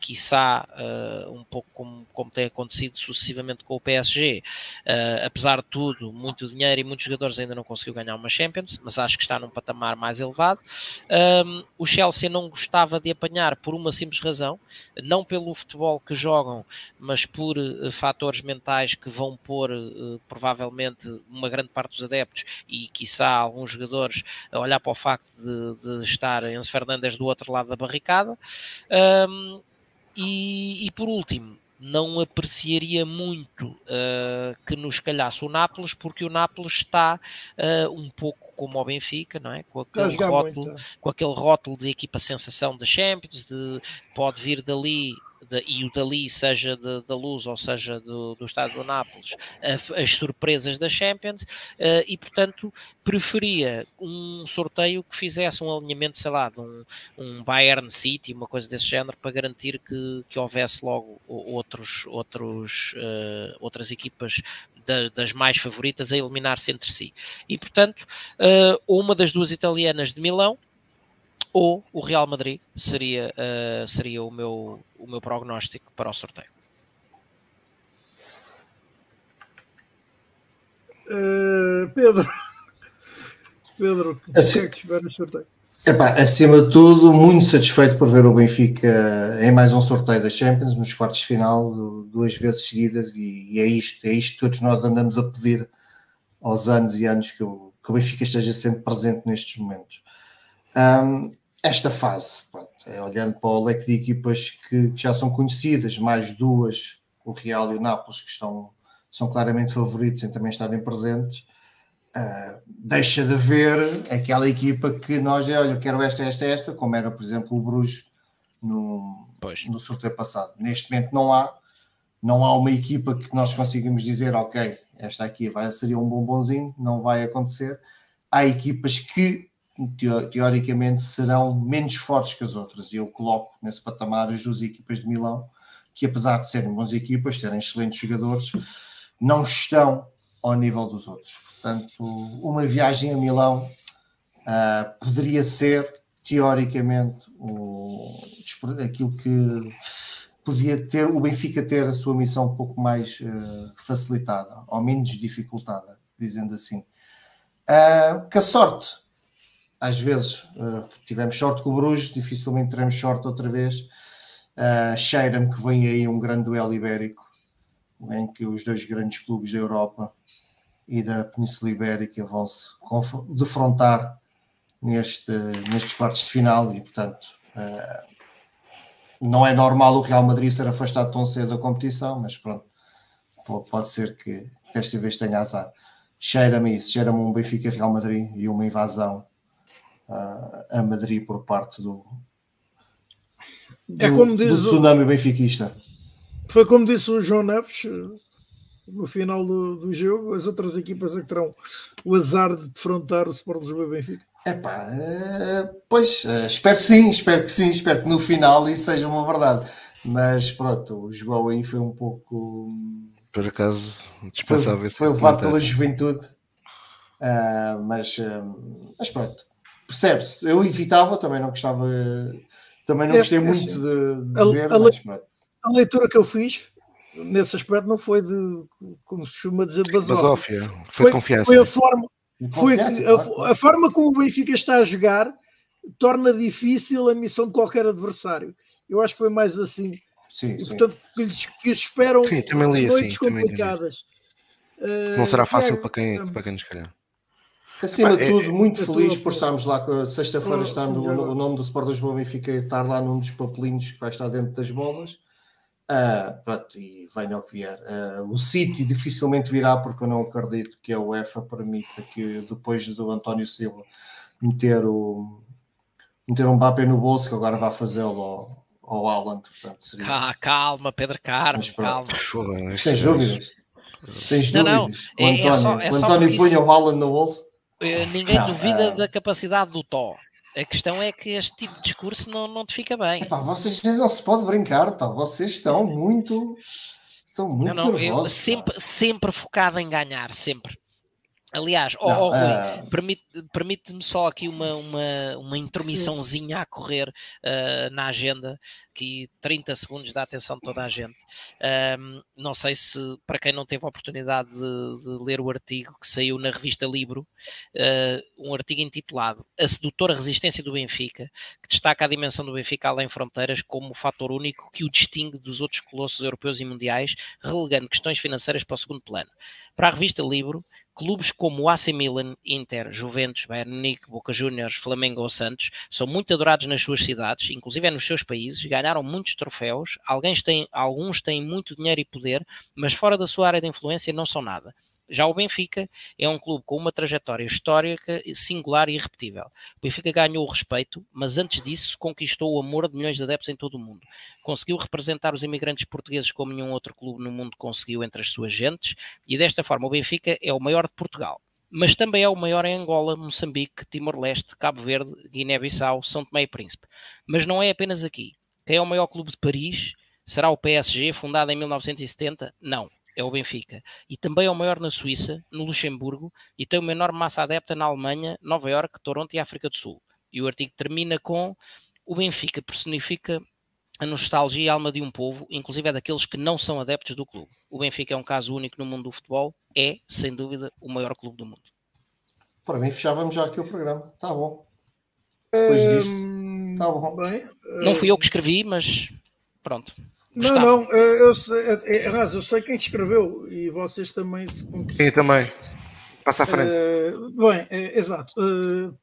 quiçá, uh, um pouco como, como tem acontecido sucessivamente com o PSG, uh, apesar de tudo, muito dinheiro e muitos jogadores ainda não conseguiu ganhar uma Champions, mas acho que está num patamar mais elevado. Um, o Chelsea não gostava de apanhar por uma simples razão, não pelo futebol que jogam, mas por uh, fatores mentais que vão pôr provavelmente uma grande parte dos adeptos e, quiçá, alguns jogadores a olhar para o facto de, de estar Enzo Fernandes do outro lado da barricada. Um, e, e, por último, não apreciaria muito uh, que nos calhasse o Nápoles, porque o Nápoles está uh, um pouco como o Benfica, não é? Com aquele, rótulo, com aquele rótulo de equipa sensação da Champions, de pode vir dali de, e o dali, seja de, da Luz ou seja do, do estado do Nápoles, as surpresas da Champions, uh, e portanto preferia um sorteio que fizesse um alinhamento, sei lá, de um, um Bayern City, uma coisa desse género, para garantir que, que houvesse logo outros, outros, uh, outras equipas das mais favoritas a eliminar-se entre si. E portanto, uh, uma das duas italianas de Milão ou o Real Madrid seria, uh, seria o, meu, o meu prognóstico para o sorteio. Uh, Pedro, <laughs> Pedro, o que assim, é que espera no sorteio? Epá, acima de tudo, muito satisfeito por ver o Benfica em mais um sorteio da Champions, nos quartos de final, duas vezes seguidas, e, e é isto, é isto que todos nós andamos a pedir aos anos e anos que o, que o Benfica esteja sempre presente nestes momentos. Um, esta fase, pronto, é olhando para o leque de equipas que, que, já são conhecidas, mais duas, o Real e o Nápoles, que estão, são claramente favoritos em também estarem presentes, uh, deixa de ver aquela equipa que nós, olha, quero esta, esta, esta, como era, por exemplo, o Bruges no, no sorteio passado. Neste momento não há, não há uma equipa que nós conseguimos dizer, ok, esta aqui vai, seria um bombonzinho, não vai acontecer. Há equipas que teoricamente serão menos fortes que as outras, e eu coloco nesse patamar as duas equipas de Milão, que apesar de serem boas equipas, terem excelentes jogadores, não estão ao nível dos outros. Portanto, uma viagem a Milão uh, poderia ser, teoricamente, o, aquilo que podia ter o Benfica ter a sua missão um pouco mais uh, facilitada, ou menos dificultada, dizendo assim. Uh, que a sorte, às vezes uh, tivemos sorte com o Bruges, dificilmente teremos sorte outra vez. Uh, Cheira-me que vem aí um grande duelo ibérico, em que os dois grandes clubes da Europa e da Península Ibérica vão se defrontar neste, nestes quartos de final e, portanto, uh, não é normal o Real Madrid ser afastado tão cedo da competição, mas pronto, pode ser que desta vez tenha azar. Cheira-me isso, cheira-me um Benfica Real Madrid e uma invasão a Madrid por parte do, do, é como diz do tsunami o... benfiquista. Foi como disse o João Neves no final do, do jogo, as outras equipas é que terão o azar de defrontar o Sport Lisboa e Benfica. Epá, uh, pois, uh, espero que sim, espero que sim, espero que no final isso seja uma verdade. Mas pronto, o João aí foi um pouco. Por acaso, dispensável. Foi, foi levado pela juventude. Uh, mas, mas pronto, percebe-se. Eu evitava, também não gostava. Também não é, gostei é, muito assim, de, de a, ver, a, mas, a leitura que eu fiz nesse aspecto não foi de, como se chama dizer, de basófia. basófia. Foi, foi confiança. Foi a forma, foi que, a, a, forma como o Benfica está a jogar torna difícil a missão de qualquer adversário. Eu acho que foi mais assim. Sim, e, sim. portanto, que lhes que esperam sim, noites assim, complicadas. Uh, não será fácil é, para, quem, para quem nos calhar. Acima de tudo, é, muito é, feliz por estarmos lá. Sexta-feira está no, o nome do Sport Lisboa Benfica estar lá num dos papelinhos que vai estar dentro das bolas. Uh, pronto, e venha ao que vier. Uh, o City dificilmente virá, porque eu não acredito que a UEFA permita que depois do António Silva meter, o, meter um Mbappé no bolso, que agora vai fazê-lo ao, ao Haaland. Portanto, seria... Calma, Pedro Carlos, calma. Tens dúvidas? Tens não, dúvidas? Não, o António, é, é só, é o António punha o Haaland no bolso? Eh, ninguém não, duvida da capacidade do Tó. A questão é que este tipo de discurso não, não te fica bem. Epá, vocês não se pode brincar, pá. vocês estão muito. Estão muito não, não, nervosos. sempre, sempre focado em ganhar, sempre. Aliás, oh, oh, uh... permite-me permite só aqui uma, uma, uma intromissãozinha a correr uh, na agenda, aqui 30 segundos da atenção de toda a gente. Um, não sei se, para quem não teve a oportunidade de, de ler o artigo que saiu na revista Libro, uh, um artigo intitulado A Sedutora Resistência do Benfica, que destaca a dimensão do Benfica além fronteiras como o fator único que o distingue dos outros colossos europeus e mundiais, relegando questões financeiras para o segundo plano. Para a revista Libro, clubes como o AC Milan, Inter, Juventus, Bayern Munique, Boca Juniors, Flamengo ou Santos são muito adorados nas suas cidades, inclusive é nos seus países, ganharam muitos troféus, alguns têm, alguns têm muito dinheiro e poder, mas fora da sua área de influência não são nada. Já o Benfica é um clube com uma trajetória histórica singular e irrepetível. O Benfica ganhou o respeito, mas antes disso conquistou o amor de milhões de adeptos em todo o mundo. Conseguiu representar os imigrantes portugueses como nenhum outro clube no mundo conseguiu entre as suas gentes, e desta forma o Benfica é o maior de Portugal. Mas também é o maior em Angola, Moçambique, Timor-Leste, Cabo Verde, Guiné-Bissau, São Tomé e Príncipe. Mas não é apenas aqui. Quem é o maior clube de Paris? Será o PSG, fundado em 1970? Não é o Benfica. E também é o maior na Suíça, no Luxemburgo, e tem uma enorme massa adepta na Alemanha, Nova Iorque, Toronto e África do Sul. E o artigo termina com o Benfica personifica a nostalgia e a alma de um povo, inclusive é daqueles que não são adeptos do clube. O Benfica é um caso único no mundo do futebol, é, sem dúvida, o maior clube do mundo. Para mim, fechávamos já aqui o programa. Está bom. Depois disto, está bom. Bem, Não fui eu que escrevi, mas pronto. Não, não, eu sei, é, é, eu sei quem escreveu e vocês também se conquistaram. Sim, também. Passa à frente. Uh, bem, uh, exato. Uh,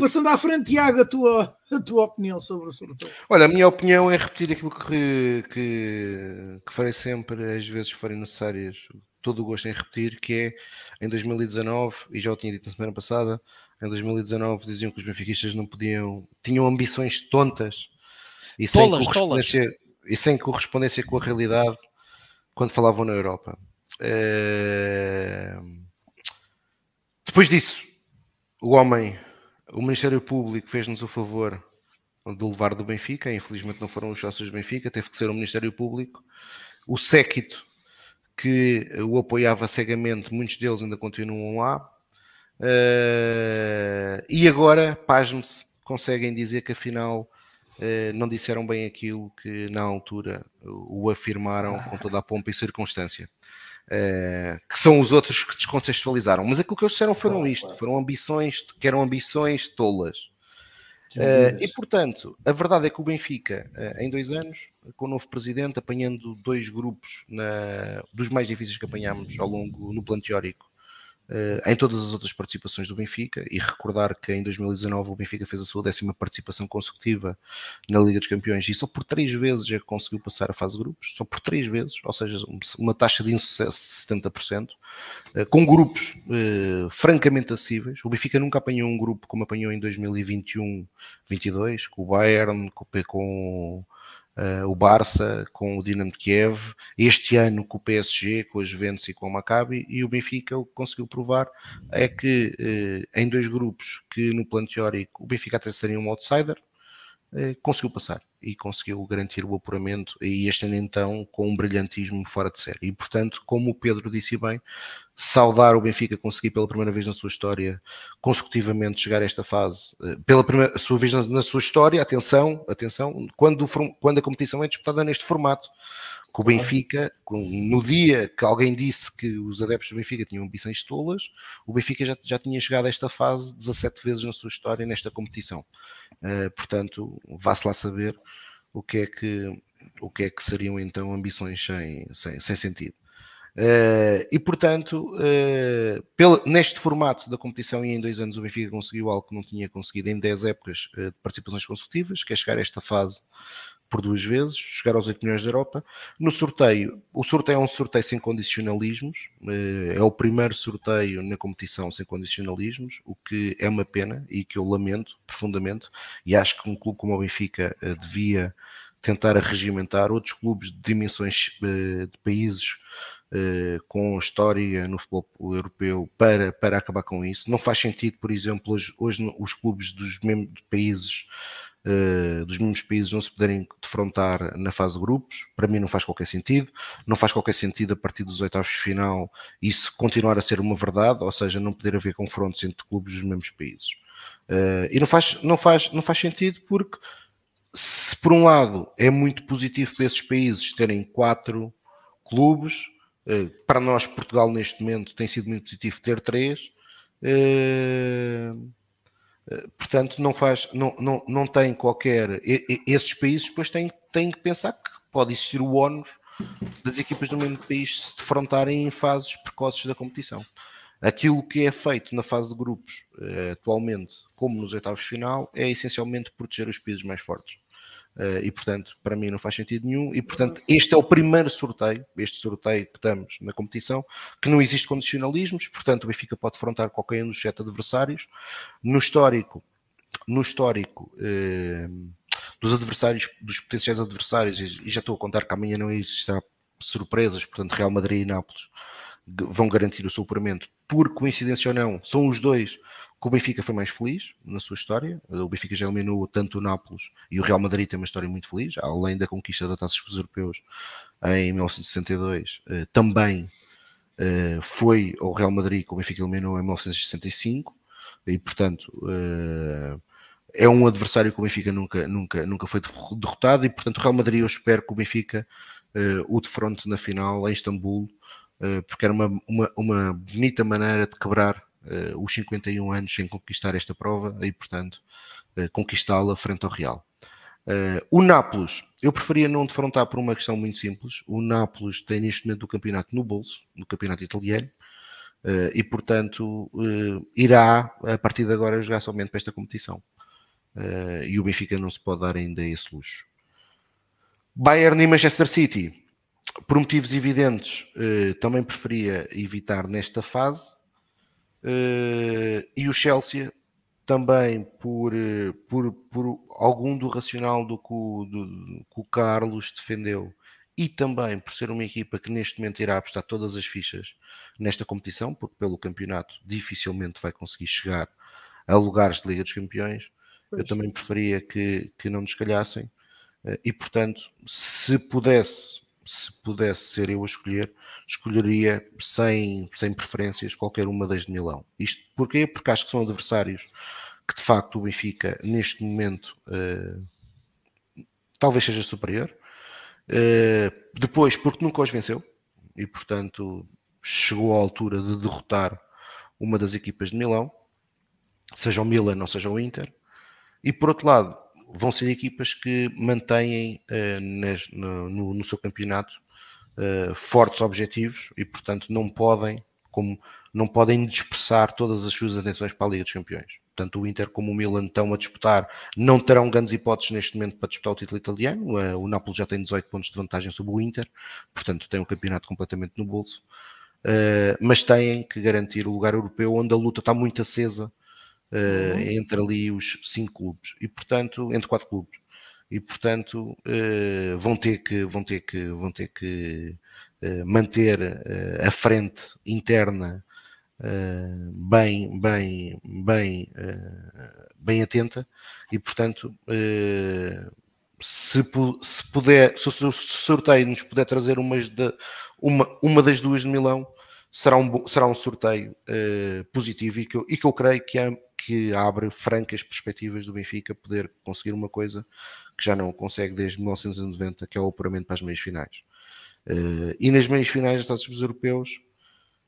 passando à frente, Tiago, a tua, a tua opinião sobre o sorteio. Olha, a minha opinião é repetir aquilo que, que, que farei sempre, às vezes forem necessárias, todo o gosto em repetir, que é em 2019, e já o tinha dito na semana passada, em 2019 diziam que os benfiquistas não podiam, tinham ambições tontas e sem, tolas, correspondência, tolas. e sem correspondência com a realidade quando falavam na Europa. É... Depois disso, o homem, o Ministério Público fez-nos o favor de levar do Benfica, infelizmente não foram os sócios do Benfica, teve que ser o Ministério Público. O séquito que o apoiava cegamente, muitos deles ainda continuam lá. Uh, e agora, pasme-se, conseguem dizer que afinal uh, não disseram bem aquilo que na altura o afirmaram com toda a pompa e circunstância. Uh, que são os outros que descontextualizaram. Mas aquilo que eles disseram foram isto, foram ambições, que eram ambições tolas. Uh, e portanto, a verdade é que o Benfica, uh, em dois anos, com o novo presidente, apanhando dois grupos na, dos mais difíceis que apanhámos ao longo no plano teórico, em todas as outras participações do Benfica e recordar que em 2019 o Benfica fez a sua décima participação consecutiva na Liga dos Campeões e só por três vezes é que conseguiu passar a fase de grupos, só por três vezes, ou seja, uma taxa de insucesso de 70%, uh, com grupos uh, francamente acessíveis. O Benfica nunca apanhou um grupo como apanhou em 2021-22, com o Bayern, com, com Uh, o Barça com o Dinamo de Kiev, este ano com o PSG, com a Juventus e com o Maccabi, e o Benfica o que conseguiu provar é que uh, em dois grupos que no plano teórico o Benfica até seria um outsider, uh, conseguiu passar e conseguiu garantir o apuramento e este ano então com um brilhantismo fora de série. E portanto, como o Pedro disse bem, saudar o Benfica conseguir pela primeira vez na sua história consecutivamente chegar a esta fase, eh, pela primeira sua vez na, sua história, atenção, atenção, quando, quando a competição é disputada neste formato, que o Benfica, no dia que alguém disse que os adeptos do Benfica tinham ambições tolas, o Benfica já, já tinha chegado a esta fase 17 vezes na sua história nesta competição. Uh, portanto, vá-se lá saber o que é que o que é que seriam então ambições sem, sem, sem sentido. Uh, e portanto, uh, pelo, neste formato da competição e em dois anos o Benfica conseguiu algo que não tinha conseguido em 10 épocas uh, de participações consecutivas, que é chegar a esta fase por duas vezes, chegar aos 8 milhões da Europa. No sorteio, o sorteio é um sorteio sem condicionalismos, é o primeiro sorteio na competição sem condicionalismos, o que é uma pena e que eu lamento profundamente, e acho que um clube como o Benfica devia tentar regimentar outros clubes de dimensões de países com história no futebol europeu para, para acabar com isso. Não faz sentido, por exemplo, hoje, hoje os clubes dos mesmos países uh, dos mesmos países não se poderem defrontar na fase de grupos. Para mim não faz qualquer sentido. Não faz qualquer sentido a partir dos oitavos de final isso continuar a ser uma verdade, ou seja, não poder haver confrontos entre clubes dos mesmos países. Uh, e não faz, não, faz, não faz sentido porque se por um lado é muito positivo para esses países terem quatro clubes, eh, para nós, Portugal, neste momento, tem sido muito positivo ter três. Eh, eh, portanto, não faz, não, não, não tem qualquer. Esses países depois têm, têm que pensar que pode existir o ónus das equipas do mesmo país se defrontarem em fases precoces da competição. Aquilo que é feito na fase de grupos atualmente, como nos oitavos de final, é essencialmente proteger os países mais fortes. Uh, e portanto, para mim não faz sentido nenhum. E portanto, este é o primeiro sorteio, este sorteio que estamos na competição, que não existe condicionalismos, portanto, o Benfica pode afrontar qualquer um dos sete adversários. No histórico, no histórico uh, dos adversários, dos potenciais adversários, e já estou a contar que amanhã não existirá surpresas, portanto, Real Madrid e Nápoles vão garantir o seu por coincidência ou não, são os dois que o Benfica foi mais feliz na sua história. O Benfica já eliminou tanto o Nápoles e o Real Madrid tem uma história muito feliz, além da conquista da Taça dos Europeus em 1962. Eh, também eh, foi ao Real Madrid que o Benfica eliminou em 1965 e, portanto, eh, é um adversário que o Benfica nunca, nunca, nunca foi derrotado e, portanto, o Real Madrid eu espero que o Benfica o defronte na final em Istambul, porque era uma, uma, uma bonita maneira de quebrar uh, os 51 anos sem conquistar esta prova e, portanto, uh, conquistá-la frente ao Real. Uh, o Nápoles, eu preferia não defrontar por uma questão muito simples. O Nápoles tem neste momento o campeonato no bolso, no campeonato italiano. Uh, e, portanto, uh, irá, a partir de agora, jogar somente para esta competição. E o Benfica não se pode dar ainda esse luxo. Bayern e Manchester City, por motivos evidentes, também preferia evitar nesta fase. e o Chelsea, também por, por, por algum do racional do que o, do, do que o Carlos defendeu e também por ser uma equipa que neste momento irá apostar todas as fichas nesta competição, porque pelo campeonato dificilmente vai conseguir chegar a lugares de Liga dos Campeões. Pois. Eu também preferia que, que não nos calhassem eh, e, portanto, se pudesse, se pudesse ser eu a escolher, escolheria sem, sem preferências qualquer uma das de Milão. Isto porquê? Porque acho que são adversários que de facto o Benfica neste momento uh, talvez seja superior eh, depois, porque nunca os venceu e, portanto, chegou à altura de derrotar uma das equipas de Milão, seja o Milan ou seja o Inter. E por outro lado, vão ser equipas que mantêm uh, no, no, no, seu campeonato uh, fortes objetivos e, portanto, não podem, como não podem dispersar todas as suas atenções para a Liga dos Campeões tanto o Inter como o Milan estão a disputar, não terão grandes hipóteses neste momento para disputar o título italiano. Eh, o Napoli já tem 18 pontos de vantagem sobre o Inter, portanto tem o campeonato completamente no bolso. Mas têm que garantir o lugar europeu onde a luta está muito acesa uhum. entre ali os cinco clubes. E portanto entre quatro clubes. E portanto uh, vão ter que vão ter que vão ter que manter a frente interna bem, bem, bem, bem atenta. E, portanto, se, se, puder, se o sorteio nos puder trazer umas de, uma, uma das duas de Milão, será um, será um sorteio positivo. E que, eu, e que eu creio que, é, que abre francas perspectivas do Benfica poder conseguir uma coisa que já não consegue desde 1990, que é o apuramento para as meias finais. Uh, e nas meias finais dos Estados Europeus,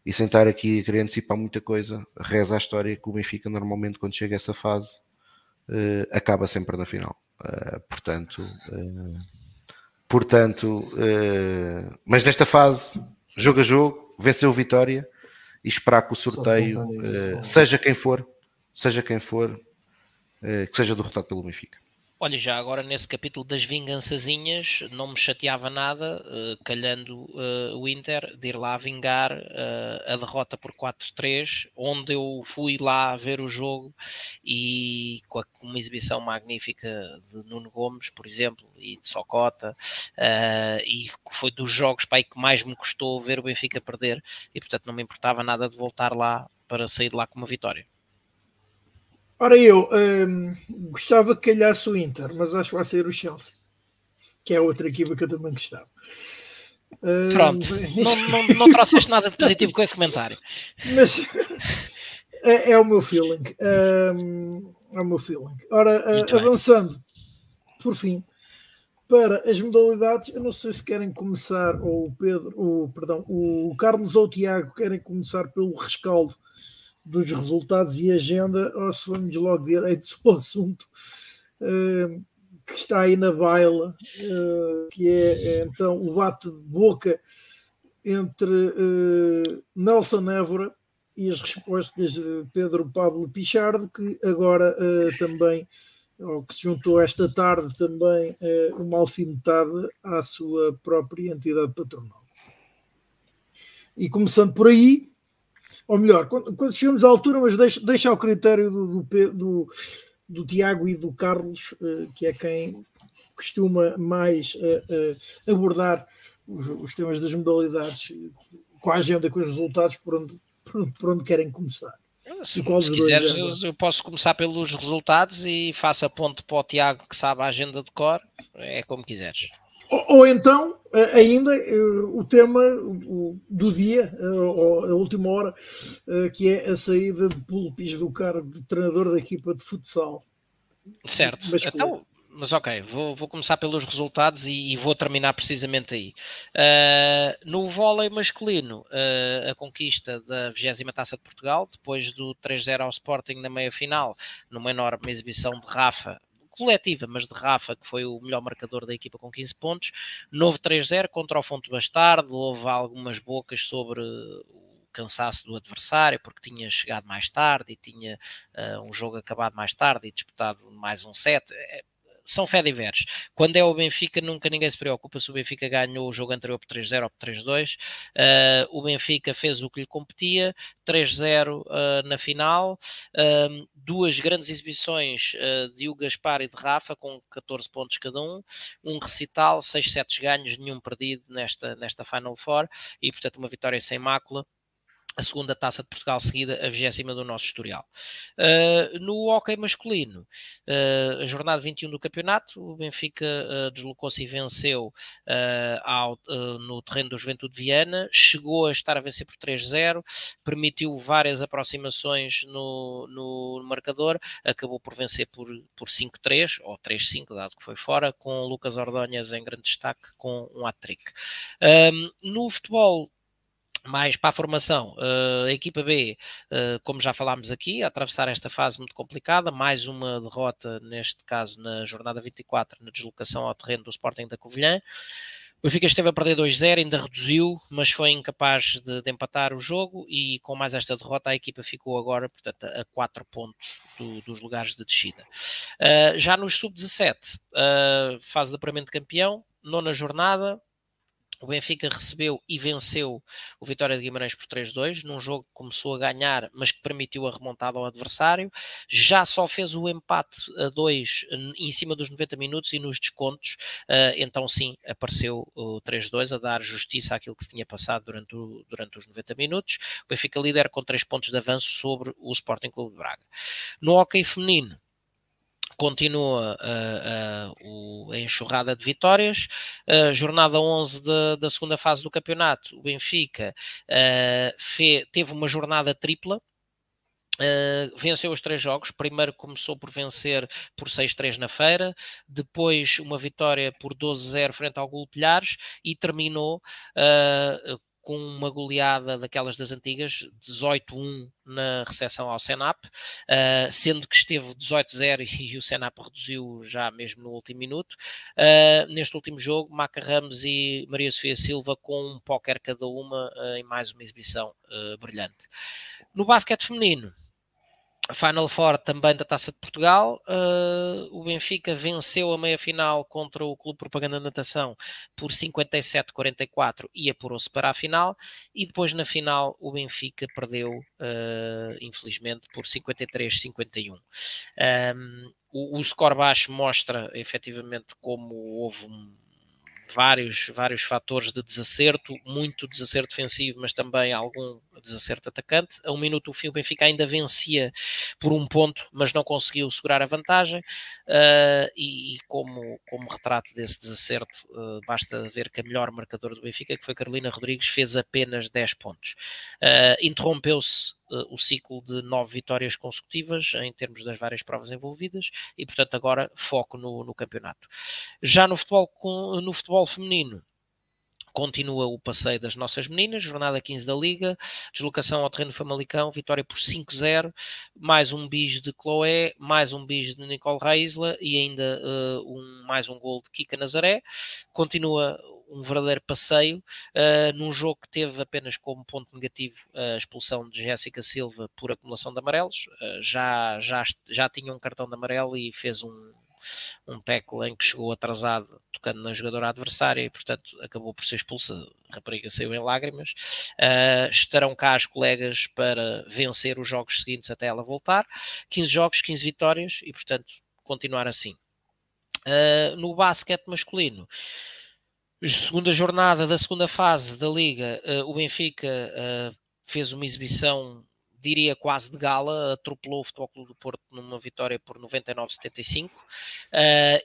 e sem estar aqui a querer antecipar muita coisa, reza a história que o Benfica normalmente quando chega a essa fase uh, acaba sempre na final. Uh, portanto, portanto mas nesta fase, jogo a jogo, venceu o Vitória e esperar que o sorteio, seja quem for, seja quem for, que seja derrotado pelo Benfica. Olha, já agora nesse capítulo das vingançazinhas, não me chateava nada, uh, calhando uh, o Inter, de ir lá vingar a derrota por 4-3, onde eu fui lá ver o jogo e com uma exibição magnífica de Nuno Gomes, por exemplo, e de Socota, e foi dos jogos aí que mais me custou ver o Benfica perder, e portanto não me importava nada de voltar lá para sair de lá com uma vitória. Ora, eu um, gostava que calhasse o Inter, mas acho que vai ser o Chelsea, que é outra equipa que eu também gostava. Um, Pronto, não, não, não trouxeste nada de positivo com esse comentário. Mas <laughs> é, é o meu feeling. Um, é o meu feeling. Ora, uh, avançando, por fim, para as modalidades, eu não sei se querem começar, ou o Pedro, o, perdão, o Carlos ou o Tiago querem começar pelo rescaldo dos resultados e agenda, ou se vamos logo direito <laughs> ao assunto uh, que está aí na baila, uh, que é, é, então o bate-boca entre uh, Nelson Évora e as respostas de Pedro Pablo Pichardo, que agora também, ou que se juntou esta tarde também, uma alfinetada à sua própria entidade patronal. E começando por aí, ou melhor, quando, quando chegamos à altura, mas deixa, deixa ao critério do, do, do, do Tiago e do Carlos, uh, que é quem costuma mais uh, uh, abordar os, os, temas das modalidades com a agenda, com os resultados, por onde, por, por onde querem começar. Se, se quiseres, eu, eu, posso começar pelos resultados e faço a ponte para o Tiago que sabe a agenda de cor, é como quiseres. Ou, ou então, ainda, eh, o tema do dia, eh, ou a última hora, eh, que é a saída de Pulpis do cargo de treinador da equipa de futsal. Certo. Mas, então, mas ok, vou, vou começar pelos resultados e, e vou terminar precisamente aí. Uh, no vôlei masculino, uh, a conquista da 20 Taça de Portugal, depois do 3-0 ao Sporting na meia-final, numa enorme exibição de Rafa, coletiva, mas de Rafa, que foi o melhor marcador da equipa com 15 pontos. Novo 3-0 contra o Fonte Bastardo, houve algumas bocas sobre o cansaço do adversário, porque tinha chegado mais tarde e tinha uh, um jogo acabado mais tarde e disputado mais um set. É, são fé diversos. Quando é o Benfica, nunca ninguém se preocupa se o Benfica ganhou o jogo anterior por 3-0 ou por 3-2. Uh, ah, o Benfica fez o que lhe competia, 3-0 uh, ah, na final. Uh, duas grandes exibições de Hugo Gaspar e de Rafa, com 14 pontos cada um. Um recital, 6 sets ganhos, nenhum perdido nesta, nesta Final Four. E, portanto, uma vitória sem mácula a segunda taça de Portugal seguida, a vigésima do nosso historial. Uh, no hockey masculino, uh, jornada 21 do campeonato, o Benfica uh, deslocou-se e venceu ao, no terreno do Juventude de Viana, chegou a estar a vencer por 3-0, permitiu várias aproximações no, no, marcador, acabou por vencer por, por 5-3, ou 3-5, dado que foi fora, com Lucas Ordonhas em grande destaque, com um hat-trick. no futebol mais para a formação, uh, a equipa B, uh, como já falámos aqui, a atravessar esta fase muito complicada, mais uma derrota, neste caso na jornada 24, na deslocação ao terreno do Sporting da Covilhã. O Benfica esteve a perder 2-0, ainda reduziu, mas foi incapaz de, de, empatar o jogo e com mais esta derrota a equipa ficou agora, portanto, a 4 pontos do, dos lugares de descida. Uh, já nos sub-17, fase de apuramento de campeão, nona jornada, o Benfica recebeu e venceu o Vitória de Guimarães por 3-2, num jogo que começou a ganhar, mas que permitiu a remontada ao adversário. Já só fez o empate a 2 em cima dos 90 minutos e nos descontos. Uh, então, sim, apareceu o 3-2 a dar justiça àquilo que se tinha passado durante, o, durante os 90 minutos. O Benfica líder com 3 pontos de avanço sobre o Sporting Clube de Braga. No hockey feminino, continua uh, uh, a enxurrada de vitórias. Uh, jornada 11 de, da segunda fase do campeonato, o Benfica fe, teve uma jornada tripla. venceu os três jogos. Primeiro começou por vencer por 6-3 na feira, depois uma vitória por 12-0 frente ao Gulpilhares e terminou com uma goleada daquelas das antigas, 18-1 na recepção ao Senap, uh, sendo que esteve 18-0 <laughs> e o Senap reduziu já mesmo no último minuto. Uh, neste último jogo, Maca Ramos e Maria Sofia Silva com um póquer cada uma uh, em mais uma exibição brilhante. No basquete feminino, Final Four também da Taça de Portugal. Uh, o Benfica venceu a meia-final contra o Clube Propaganda Natação por 57-44 e apurou-se para a final. E depois na final o Benfica perdeu, uh, infelizmente, por 53-51. Um, o, o score baixo mostra efetivamente como houve um vários, vários fatores de desacerto, muito desacerto defensivo, mas também algum desacerto atacante. A um minuto o fim o Benfica ainda vencia por um ponto, mas não conseguiu segurar a vantagem uh, e, e, como, como retrato desse desacerto uh, basta ver que a melhor marcadora do Benfica, que foi Carolina Rodrigues, fez apenas 10 pontos. Uh, Interrompeu-se o ciclo de nove vitórias consecutivas em termos das várias provas envolvidas e, portanto, agora foco no, no campeonato. Já no futebol, no futebol feminino, continua o passeio das nossas meninas, jornada 15 da Liga, deslocação ao terreno Famalicão, vitória por 5-0, mais um bis de Chloé, mais um bis de Nicole Reisla e ainda uh, um, mais um gol de Kika Nazaré. Continua um verdadeiro passeio uh, num jogo que teve apenas como ponto negativo a expulsão de Jéssica Silva por acumulação de amarelos. Uh, já, já, já tinha um cartão de amarelo e fez um, um tackle em que chegou atrasado, tocando na jogadora adversária e, portanto, acabou por ser expulsa. A rapariga saiu em lágrimas. Uh, estarão cá as colegas para vencer os jogos seguintes até ela voltar. 15 jogos, 15 vitórias e, portanto, continuar assim. Uh, no basquete masculino, segunda jornada da segunda fase da Liga, uh, o Benfica fez uma exibição diria quase de gala, atropelou o Futebol Clube do Porto numa vitória por 99-75 uh,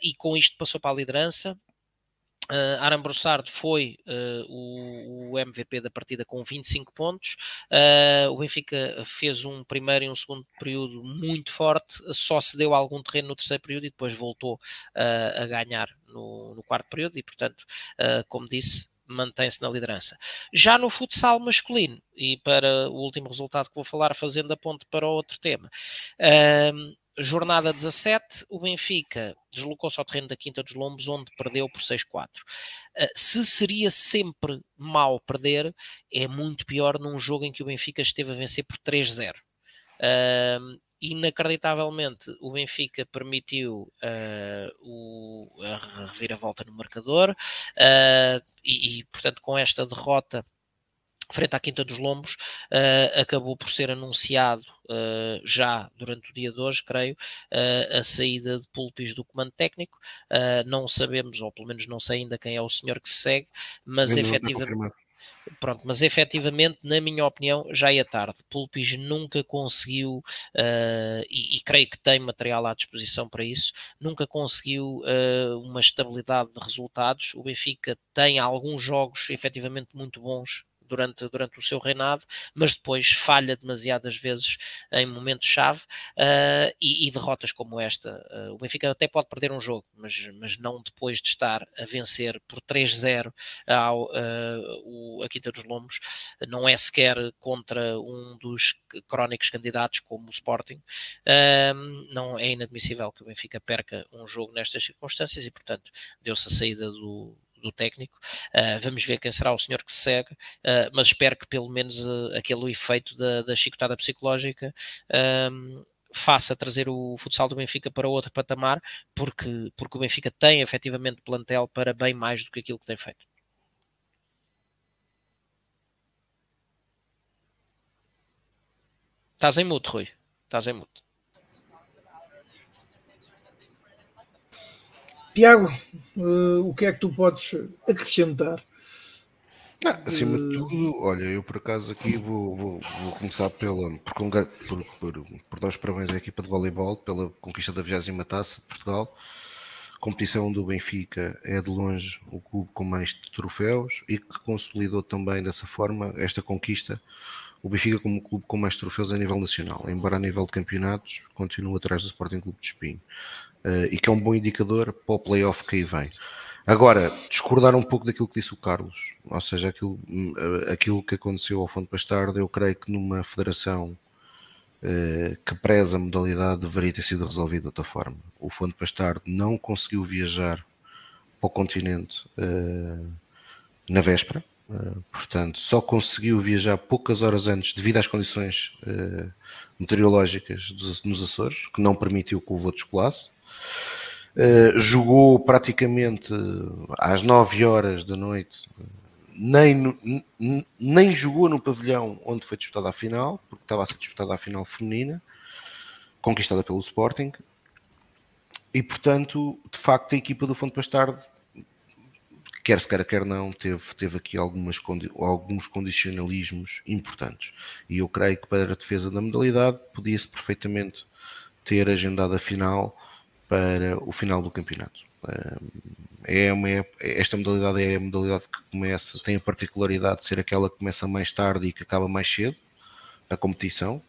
e com isto passou para a liderança. Uh, Aram Broussard foi uh, o, o, MVP da partida com 25 pontos. Uh, o Benfica fez um primeiro e um segundo período muito forte, só se deu algum terreno no terceiro período e depois voltou a ganhar no, no, quarto período. E, portanto, como disse, mantém-se na liderança. Já no futsal masculino, e para o último resultado que vou falar, fazendo a ponte para outro tema, jornada 17, o Benfica deslocou-se ao terreno da Quinta dos Lombos, onde perdeu por 6-4. Uh, se seria sempre mal perder, é muito pior num jogo em que o Benfica esteve a vencer por 3-0. Uh, inacreditavelmente o Benfica permitiu uh, o, a reviravolta no marcador uh, e, e, portanto, com esta derrota frente à Quinta dos Lombos, acabou por ser anunciado uh, já durante o dia de hoje, creio, uh, a saída de Pulpis do comando técnico. não sabemos, ou pelo menos não sei ainda quem é o senhor que se segue, mas efetivamente. Pronto, mas efetivamente, na minha opinião, já é tarde. Pulpis nunca conseguiu, uh, e, e, creio que tem material à disposição para isso, nunca conseguiu uh, uma estabilidade de resultados. O Benfica tem alguns jogos efetivamente muito bons durante, durante o seu reinado, mas depois falha demasiadas vezes em momentos-chave uh, e, e, derrotas como esta. Uh, o Benfica até pode perder um jogo, mas, mas não depois de estar a vencer por 3-0 ao uh, a Quinta dos Lombos, não é sequer contra um dos crónicos candidatos como o Sporting. não é inadmissível que o Benfica perca um jogo nestas circunstâncias e, portanto, deu-se a saída do, do técnico. Uh, vamos ver quem será o senhor que se segue, uh, mas espero que pelo menos uh, aquele efeito da, da chicotada psicológica faça trazer o futsal do Benfica para outro patamar, porque, porque o Benfica tem efetivamente plantel para bem mais do que aquilo que tem feito. Estás em mute, Rui. Estás em mute. Tiago, uh, o que é que tu podes acrescentar? Não, acima de eh, tudo, olha, eu por acaso aqui vou, vou, vou começar pela, por, por, por, dar os parabéns à equipa de voleibol pela conquista da 20 taça de Portugal. Competição do Benfica é de longe o clube com mais troféus e que consolidou também dessa forma esta conquista. O Benfica como clube com mais troféus a nível nacional, embora a nível de campeonatos continue atrás do Sporting Clube de Espinho uh, e que é um bom indicador para o playoff que aí vem. Agora, discordar um pouco daquilo que disse o Carlos, ou seja, aquilo, eh, aquilo que aconteceu ao Fundo Bastardo, eu creio que numa federação uh, que preza a modalidade deveria ter sido resolvido de outra forma. O Fundo Bastardo não conseguiu viajar para o continente na véspera, portanto, só conseguiu viajar poucas horas antes devido às condições meteorológicas dos, nos Açores, que não permitiu que o voo descolasse. Uh, jogou praticamente às 9 horas da noite, nem, no, nem jogou no pavilhão onde foi disputada a final, porque estava a ser disputada a final feminina, conquistada pelo Sporting, e portanto, de facto, a equipa do Fundo Pastardo, quer se queira, quer não, teve, teve aqui algumas, alguns condicionalismos importantes. E eu creio que para a defesa da modalidade podia-se perfeitamente ter agendado a final para o final do campeonato. É uma, esta modalidade é a modalidade que começa, tem a particularidade de ser aquela que começa mais tarde e que acaba mais cedo, a competição.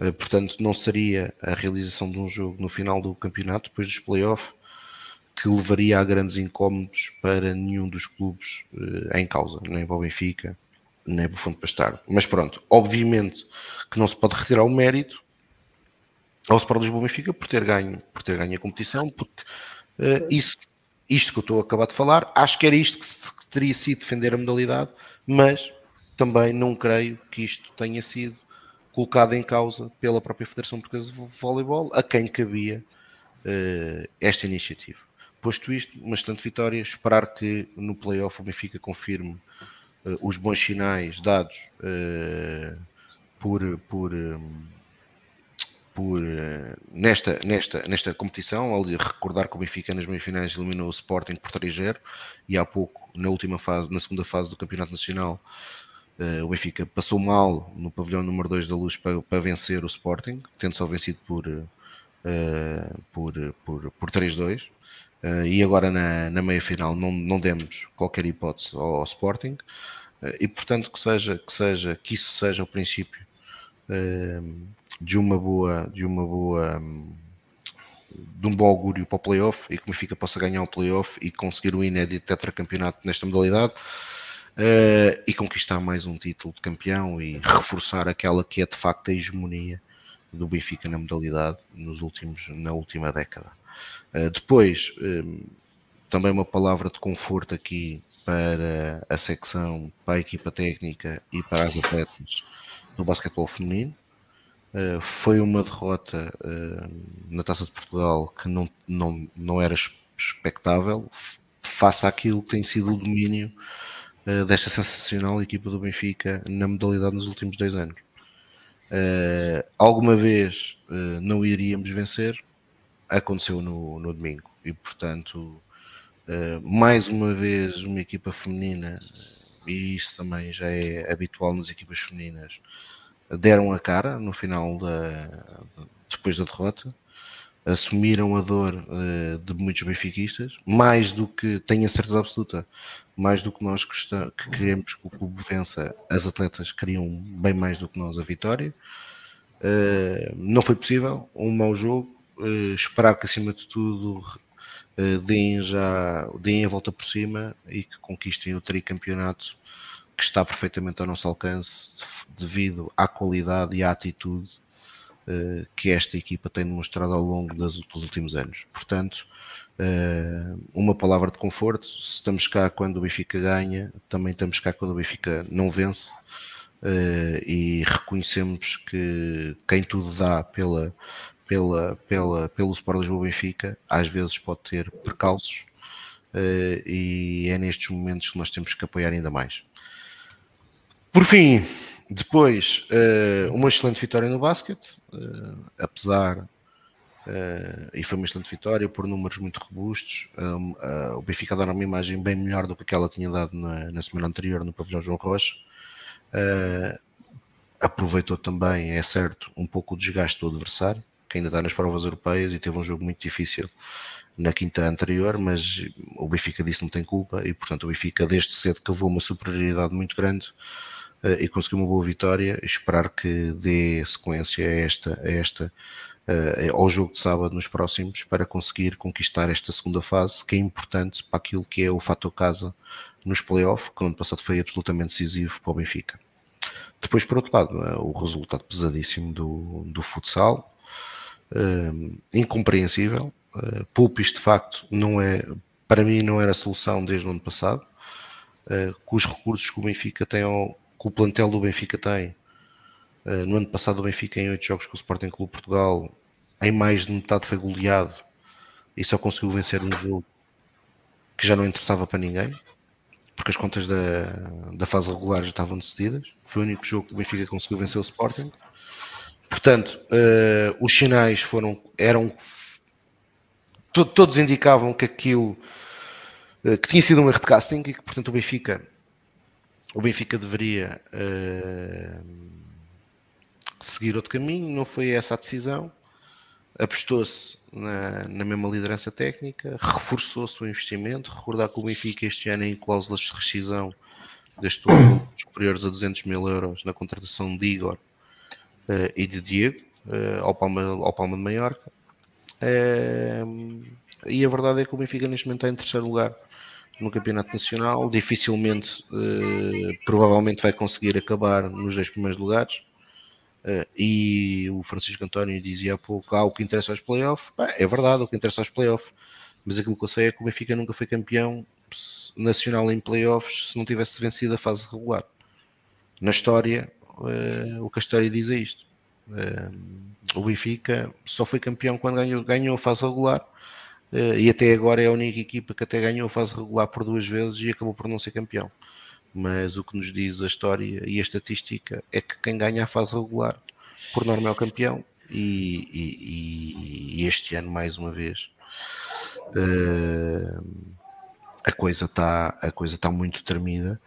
Eh, portanto, não seria a realização de um jogo no final do campeonato, depois dos playoffs, que levaria a grandes incómodos para nenhum dos clubes eh, em causa, nem para o Benfica, nem para o Fundo Pastar. Mas pronto, obviamente que não se pode retirar o mérito ao Sport Lisboa Benfica por ter ganho, por ter ganho a competição, porque uh, isso, isto que eu estou a acabar de falar, acho que era isto que, se, que teria sido defender a modalidade, mas também não creio que isto tenha sido colocado em causa pela própria Federação Portuguesa de Voleibol, a quem cabia uh, esta iniciativa. Posto isto, uma excelente vitória, esperar que no playoff o Benfica confirme uh, os bons sinais dados uh, por, por, um, por, uh, nesta, nesta, nesta competição, ao recordar que o Benfica nas meias-finais eliminou o Sporting por 3-0 e há pouco, na última fase, na segunda fase do Campeonato Nacional, uh, o Benfica passou mal no pavilhão número 2 da Luz para, para vencer o Sporting, tendo só vencido por, uh, por, por, por 3-2. Uh, e agora na, na meia final não, não demos qualquer hipótese ao, ao Sporting e portanto que seja que seja que isso seja o princípio de uma boa de uma boa de um bom augúrio para o playoff e que o Benfica possa ganhar o playoff e conseguir o inédito tetracampeonato nesta modalidade e conquistar mais um título de campeão e reforçar aquela que é de facto a hegemonia do Benfica na modalidade nos últimos, na última década. Uh, depois, um, também uma palavra de conforto aqui para a secção, para a equipa técnica e para as atletas no basquetebol feminino. Uh, foi uma derrota uh, na Taça de Portugal que não, não, não era expectável face àquilo que tem sido o domínio uh, desta sensacional equipa do Benfica na modalidade nos últimos dois anos. alguma vez não iríamos vencer, aconteceu no, no domingo e portanto eh, mais uma vez uma equipa feminina, e isso também já é habitual nas equipas femininas, deram a cara no final da depois da derrota, assumiram a dor uh, de muitos benfiquistas, mais do que, tenho a certeza absoluta, mais do que nós que queremos que o clube vença, as atletas queriam bem mais do que nós a vitória. Uh, não foi possível, um mau jogo, uh, esperar que acima de tudo deem já deem a volta por cima e que conquistem o tricampeonato que está perfeitamente ao nosso alcance devido à qualidade e à atitude uh, que esta equipa tem demonstrado ao longo das, dos últimos anos. Portanto, uh, uma palavra de conforto, se estamos cá quando o Benfica ganha, também estamos cá quando o Benfica não vence. Uh, e reconhecemos que quem tudo dá pela, pela, pela, pelo Sport Lisboa Benfica, às vezes pode ter percalços e é nestes momentos que nós temos que apoiar ainda mais. Por fim, depois, uh, uma excelente vitória no basquete, uh, apesar, e foi uma excelente vitória por números muito robustos. o Benfica dá uma imagem bem melhor do que aquela tinha dado na, na semana anterior no Pavilhão João Rocha aproveitou também, é certo, um pouco o desgaste do adversário, que ainda está nas provas europeias e teve um jogo muito difícil na quinta anterior, mas o Benfica disse não tem culpa e portanto o Benfica desde cedo cavou uma superioridade muito grande e conseguiu uma boa vitória. Esperar que dê sequência a esta, a esta uh, ao jogo de sábado nos próximos para conseguir conquistar esta segunda fase que é importante para aquilo que é o fator casa nos playoffs, que no ano passado foi absolutamente decisivo para o Benfica. Depois, por outro lado, é? o resultado pesadíssimo do, do futsal, incompreensível. Uh, Pulpis, de facto, não é, para mim, não era a solução desde o ano passado. Uh, com os recursos que o Benfica tem, ou, que o plantel do Benfica tem. Uh, no ano passado, o Benfica, em oito jogos com o Sporting Clube Portugal, em mais de metade foi goleado e só conseguiu vencer um jogo que já não interessava para ninguém, porque as contas da, da fase regular já estavam decididas. Foi o único jogo que o Benfica conseguiu vencer o Sporting. Portanto, uh, os sinais foram, eram, to, todos indicavam que aquilo, uh, que tinha sido um erro de casting e que, portanto, o Benfica, o Benfica deveria uh, seguir outro caminho. Não foi essa a decisão. Apostou-se na, na mesma liderança técnica, reforçou-se o investimento. Recordar que o Benfica este ano em cláusulas de rescisão gastou <coughs> superiores a 200 mil euros na contratação de Igor uh, e de Diego uh, ao, Palma, ao Palma de Maiorca. E a verdade é que o Benfica neste momento está em terceiro lugar no Campeonato Nacional. Dificilmente, provavelmente, vai conseguir acabar nos dois primeiros lugares. e o Francisco António dizia há pouco: ah, o que interessa aos playoffs. é verdade, o que interessa aos playoffs. Mas aquilo que eu sei é que o Benfica nunca foi campeão nacional em playoffs se não tivesse vencido a fase regular. Na história, uh, o que a história diz é isto. O Benfica só foi campeão quando ganhou, ganhou a fase regular e até agora é a única equipa que até ganhou a fase regular por duas vezes e acabou por não ser campeão. Mas o que nos diz a história e a estatística é que quem ganha a fase regular, por norma, é o campeão. E, e, e este ano, mais uma vez, a coisa está a coisa está muito termida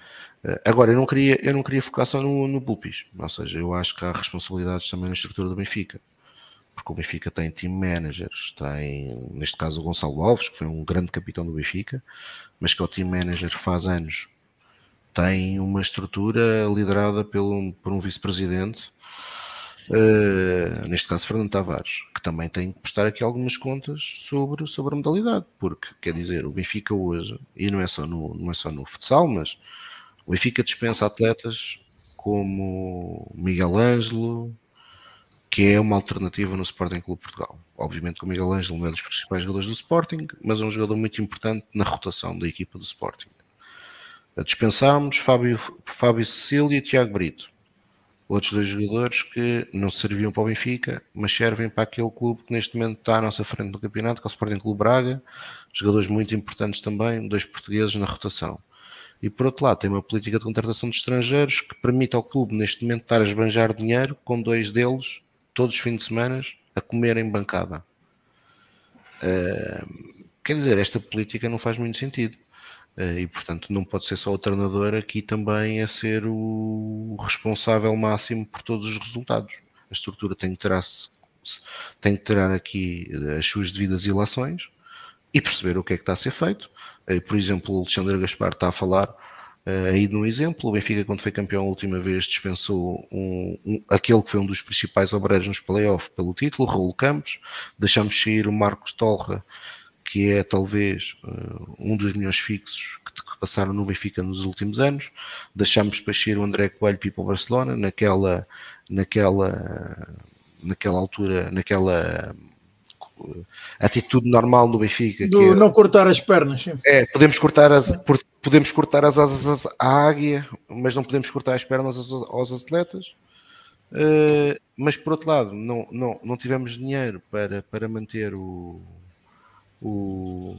eh, agora, eu não queria, eu não queria focar só no, no Pulpis, ou seja, eu acho que há responsabilidades também na estrutura do Benfica, porque o Benfica tem team managers, tem, neste caso, o Gonçalo Alves, que foi um grande capitão do Benfica, mas que é o team manager faz anos, tem uma estrutura liderada pelo, por um vice-presidente, uh, neste caso Fernando Tavares, que também tem que prestar aqui algumas contas sobre, sobre a modalidade, porque, quer dizer, o Benfica hoje, e não é só no, não é só no futsal, mas o Benfica dispensa atletas como Miguel Ângelo, que é uma alternativa no Sporting Clube Portugal. Obviamente que o Miguel Ângelo é dos principais jogadores do Sporting, mas é um jogador muito importante na rotação da equipa do Sporting. Dispensámos Fábio, Fábio Cecília e Tiago Brito. Outros dois jogadores que não serviam para o Benfica, mas servem para aquele clube que neste momento está à nossa frente no campeonato, que é o Sporting Clube Braga. Jogadores muito importantes também, dois portugueses na rotação. E por outro lado, tem uma política de contratação de estrangeiros que permite ao clube neste momento estar a esbanjar dinheiro com dois deles todos os fins de semana a comerem bancada. Uh, quer dizer, esta política não faz muito sentido. Uh, e portanto não pode ser só o treinador aqui também a ser o responsável máximo por todos os resultados. A estrutura tem que ter, tem que ter aqui as suas devidas ilações e perceber o que é que está a ser feito. Uh, por exemplo, o Alexandre Gaspar está a falar Uh, aí no exemplo, o Benfica, quando foi campeão a última vez, dispensou um, um, aquele que foi um dos principais obreiros nos playoffs pelo título, Raul Campos. Deixamos sair o Marcos Torra, que é talvez uh, um dos melhores fixos que, que, passaram no Benfica nos últimos anos. Deixamos para sair o André Coelho para o Barcelona, naquela, naquela, naquela altura, naquela atitude normal no Benfica. Do é, não cortar as pernas. Sim. É, podemos cortar as, podemos cortar as asas à águia, mas não podemos cortar as pernas aos, atletas. Uh, mas por outro lado, não, não, não tivemos dinheiro para, para manter o, o,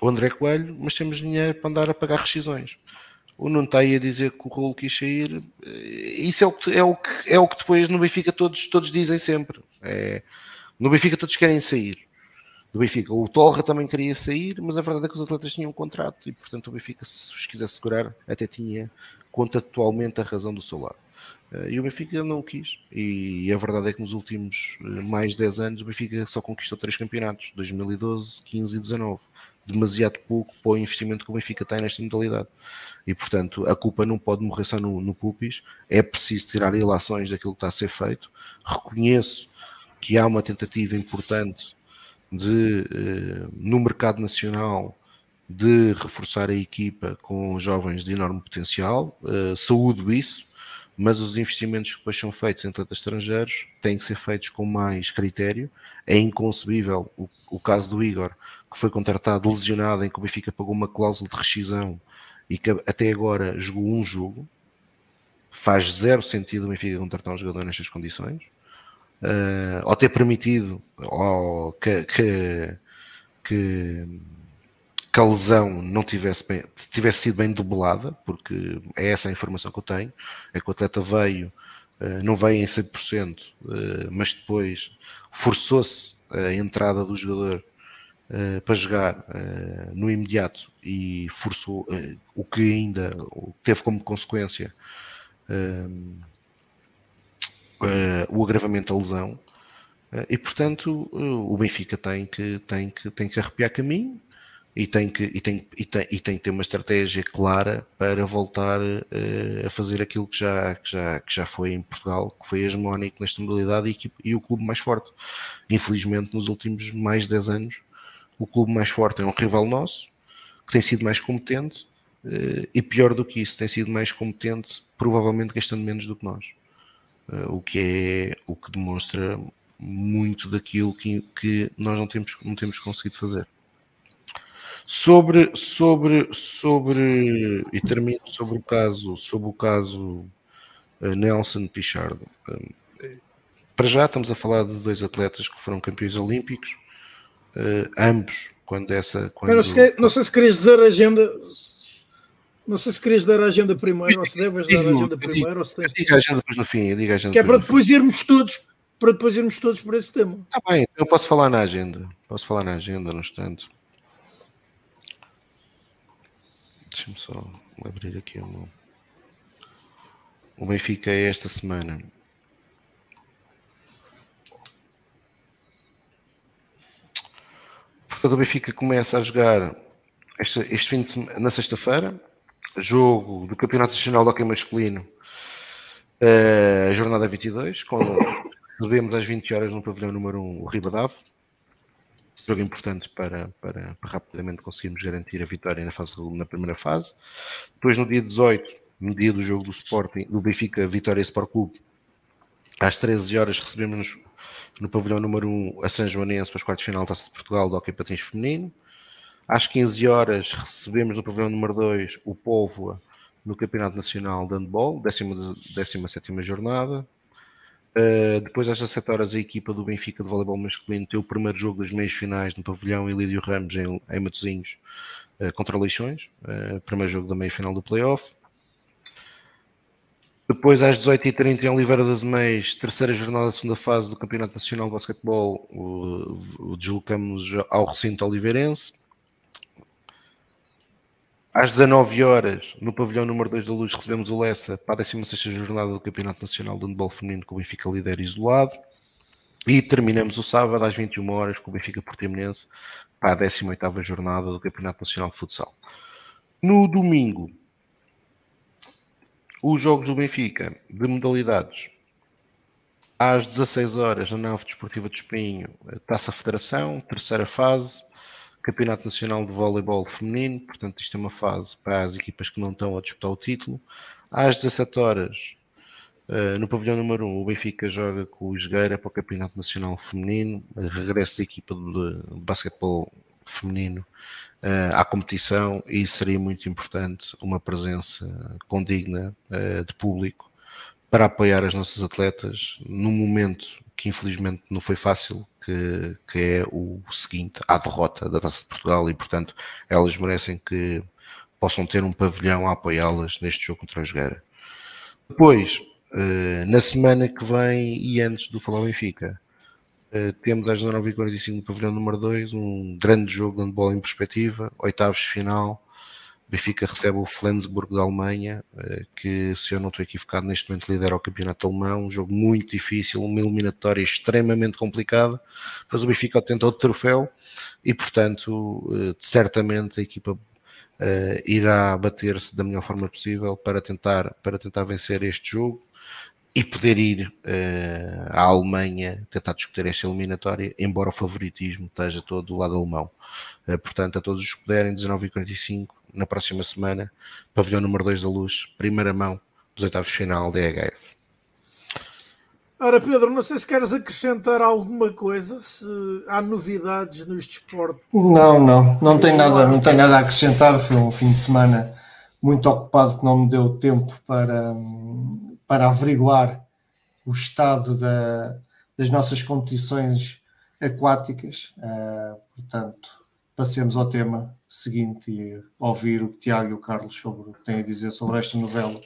o André Coelho, mas temos dinheiro para andar a pagar rescisões. O Nuno está aí a dizer que o Rolo quis sair. Eh, isso é o que, é o que, é o que depois no Benfica todos, todos dizem sempre. É, no Benfica todos querem sair. Do Benfica. O Torra também queria sair, mas a verdade é que os atletas tinham um contrato e, portanto, o Benfica, se os quisesse segurar, até tinha contratualmente a razão do seu lado. Eh, e o Benfica não o quis. E a verdade é que nos últimos eh, mais de 10 anos o Benfica só conquistou três campeonatos: 2012, 15 e 19. Demasiado pouco para o investimento que o Benfica tem nesta modalidade. E portanto, a culpa não pode morrer só no, no pulpis. É preciso tirar ilações daquilo que está a ser feito. Reconheço que há uma tentativa importante de, eh, no mercado nacional, de reforçar a equipa com jovens de enorme potencial. Uh, saúdo isso, mas os investimentos que depois são feitos em atletas estrangeiros têm que ser feitos com mais critério. É inconcebível o, o caso do Igor, que foi contratado lesionado, em que o Benfica pagou uma cláusula de rescisão e que até agora jogou um jogo. Faz zero sentido o Benfica contratar um jogador nestas condições uh, ou ter permitido ou que, que, que, que, a lesão não tivesse, bem, tivesse sido bem dubelada, porque é essa a informação que eu tenho, é que o atleta veio, uh, não veio em 100%, uh, eh, mas depois forçou-se a entrada do jogador Uh, para jogar uh, no imediato e forçou uh, o que ainda teve como consequência o agravamento da lesão. Uh, e portanto, uh, o Benfica tem que, tem, que, tem que arrepiar caminho e tem que, e tem, e tem, e tem que ter uma estratégia clara para voltar a fazer aquilo que já, que, já, que já foi em Portugal, que foi hegemónico nesta modalidade e, e o clube mais forte. Infelizmente, nos últimos mais de 10 anos, o clube mais forte é um rival nosso, que tem sido mais competente, e pior do que isso, tem sido mais competente, provavelmente gastando menos do que nós. Eh, o que é o que demonstra muito daquilo que, que nós não temos, não temos conseguido fazer. Sobre, sobre, sobre, e termino sobre o caso, sobre o caso uh, Nelson Pichardo. Uh, para já estamos a falar de dois atletas que foram campeões olímpicos, ambos, quando essa. Quando... Não, sei, não sei se querias dizer a agenda, não sei se querias dar a agenda primeiro, ou se deves dar a agenda primeiro, ou se tens. Diga a agenda depois no fim, diga a agenda. Que é para depois irmos todos, para depois irmos todos por esse tema. Está bem, eu posso falar na agenda. Posso falar na agenda no instante. Deixa-me só abrir aqui o O Benfica é esta semana. Portanto, o Benfica começa a jogar este, este fim de semana, na sexta-feira, jogo do Campeonato Nacional de Hockey Masculino, uh, jornada 22, com <coughs> recebemos às 20 horas no pavilhão número 1 o Ribadav. Jogo importante para, para, para, rapidamente conseguirmos garantir a vitória na, fase, na primeira fase. Depois, no dia 18, no dia do jogo do Sporting, do Benfica Vitória Sport Clube, Às 13 horas recebemos no pavilhão número 1 a São Joanense para os quartos de final da Taça de Portugal do Hockey Patins Feminino. Às 15 horas recebemos no pavilhão número 2 o Póvoa no Campeonato Nacional de Handball, 17 jornada. Uh, depois, às 17 horas, a equipa do Benfica de voleibol masculino tem o primeiro jogo das meias finais no pavilhão Ilídio Ramos, em, em Matosinhos, uh, contra Leixões. Uh, primeiro jogo da meia final do playoff. Depois, às 18h30, em Oliveira das Meias, terceira jornada da segunda fase do Campeonato Nacional de Basquetebol, deslocamos ao recinto oliveirense. Às 19 horas, no pavilhão número 2 da Luz, recebemos o Lessa para a 16 jornada do Campeonato Nacional de Handball Feminino com o Benfica líder isolado. E terminamos o sábado às 21 horas com o Benfica Portimonense para a 18 jornada do Campeonato Nacional de Futsal. No domingo, os jogos do Benfica de modalidades às 16 horas na nave desportiva de Espinho, Taça Federação, terceira fase, Campeonato Nacional de Voleibol Feminino, portanto isto é uma fase para as equipas que não estão a disputar o título. Às 17 horas, eh, no pavilhão número 1, o Benfica joga com o Esgueira para o Campeonato Nacional Feminino, regresso da equipa de basquetebol feminino uh, à competição e seria muito importante uma presença condigna uh, de público para apoiar as nossas atletas num momento que infelizmente não foi fácil, que, que é o seguinte, à derrota da Taça de Portugal e portanto elas merecem que possam ter um pavilhão a apoiá-las neste jogo contra a Jogueira. Depois, uh, na semana que vem e antes do Falar Benfica, Uh, temos às 19h45 no pavilhão número 2 um grande jogo de handball em perspectiva, oitavos de final. Benfica recebe o Flensburg da Alemanha, uh, que, se eu não estou equivocado, neste momento lidera o campeonato alemão. Um jogo muito difícil, uma eliminatória extremamente complicada. Mas o Benfica tenta outro troféu e, portanto, uh, certamente a equipa irá bater-se da melhor forma possível para tentar, para tentar vencer este jogo e poder ir à Alemanha tentar discutir esta eliminatória, embora o favoritismo esteja todo do lado alemão. Portanto, a todos os que puderem, 19h45, na próxima semana, pavilhão número 2 da Luz, primeira mão dos oitavos final da EHF. Ora, Pedro, não sei se queres acrescentar alguma coisa, se há novidades nos desportos. Não, não, não tem nada, não tem nada a acrescentar. Foi um fim de semana muito ocupado que não me deu tempo para, para averiguar o estado da, das nossas competições aquáticas. Uh, portanto, passemos ao tema seguinte e ouvir o que Tiago e o Carlos sobre o que têm a dizer sobre esta novela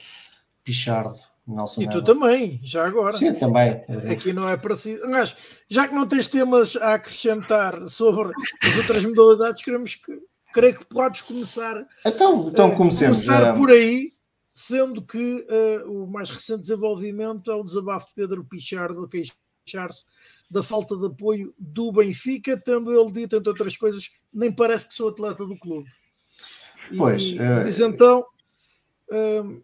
Pichardo. Nelson e tu também, já agora. Sim, também. Aqui não é si. Mas, já que não tens temas a acrescentar sobre as outras modalidades, queremos que creio que podes começar. Então, então comecemos. Começar por aí sendo que uh, o mais recente desenvolvimento é o desabafo de Pedro Pichardo queixar-se da falta de apoio do Benfica, tendo ele dito, entre outras coisas, nem parece que sou atleta do clube. Pois. E, uh... Diz então, uh,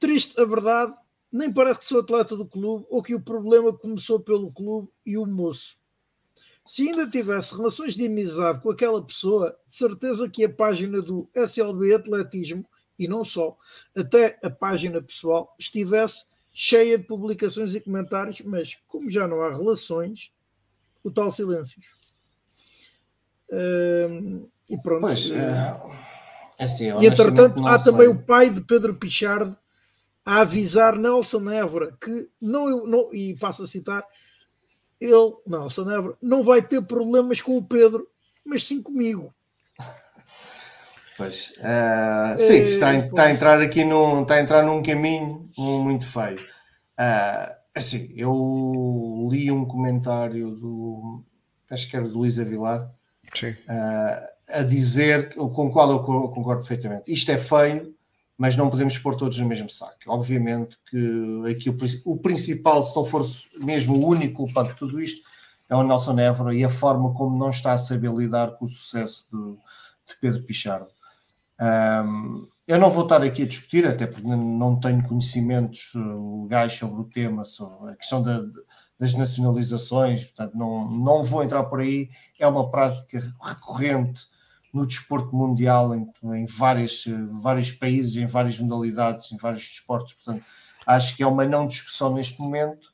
triste a verdade, nem parece que sou atleta do clube ou que o problema começou pelo clube e o moço. Se ainda tivesse relações de amizade com aquela pessoa, de certeza que a página do SLB Atletismo e não só, até a página pessoal estivesse cheia de publicações e comentários, mas como já não há relações, o tal silêncios. Uh, e pronto. Pois, uh, assim, e entretanto, há também o pai de Pedro Pichardo a avisar Nelson Évora que não, não e passo a citar, ele, Nelson Évora, não vai ter problemas com o Pedro, mas sim comigo. Pois, uh, sim, está, está, a entrar aqui num, está a entrar num caminho muito feio. Uh, assim, eu li um comentário do, acho que era do Luís Avilar, uh, a dizer, com o qual eu concordo perfeitamente. Isto é feio, mas não podemos pôr todos no mesmo saco. Obviamente que aqui o, o principal, se não for mesmo o único culpado de tudo isto, é o Nelson Évora e a forma como não está a saber lidar com o sucesso de, de Pedro Pichardo. Um, eu não vou estar aqui a discutir, até porque não tenho conhecimentos uh, legais sobre o tema, sobre a questão da, das nacionalizações, portanto, não, não vou entrar por aí. É uma prática recorrente no desporto mundial, em, em vários, vários países, em várias modalidades, em vários desportos, portanto, acho que é uma não discussão neste momento.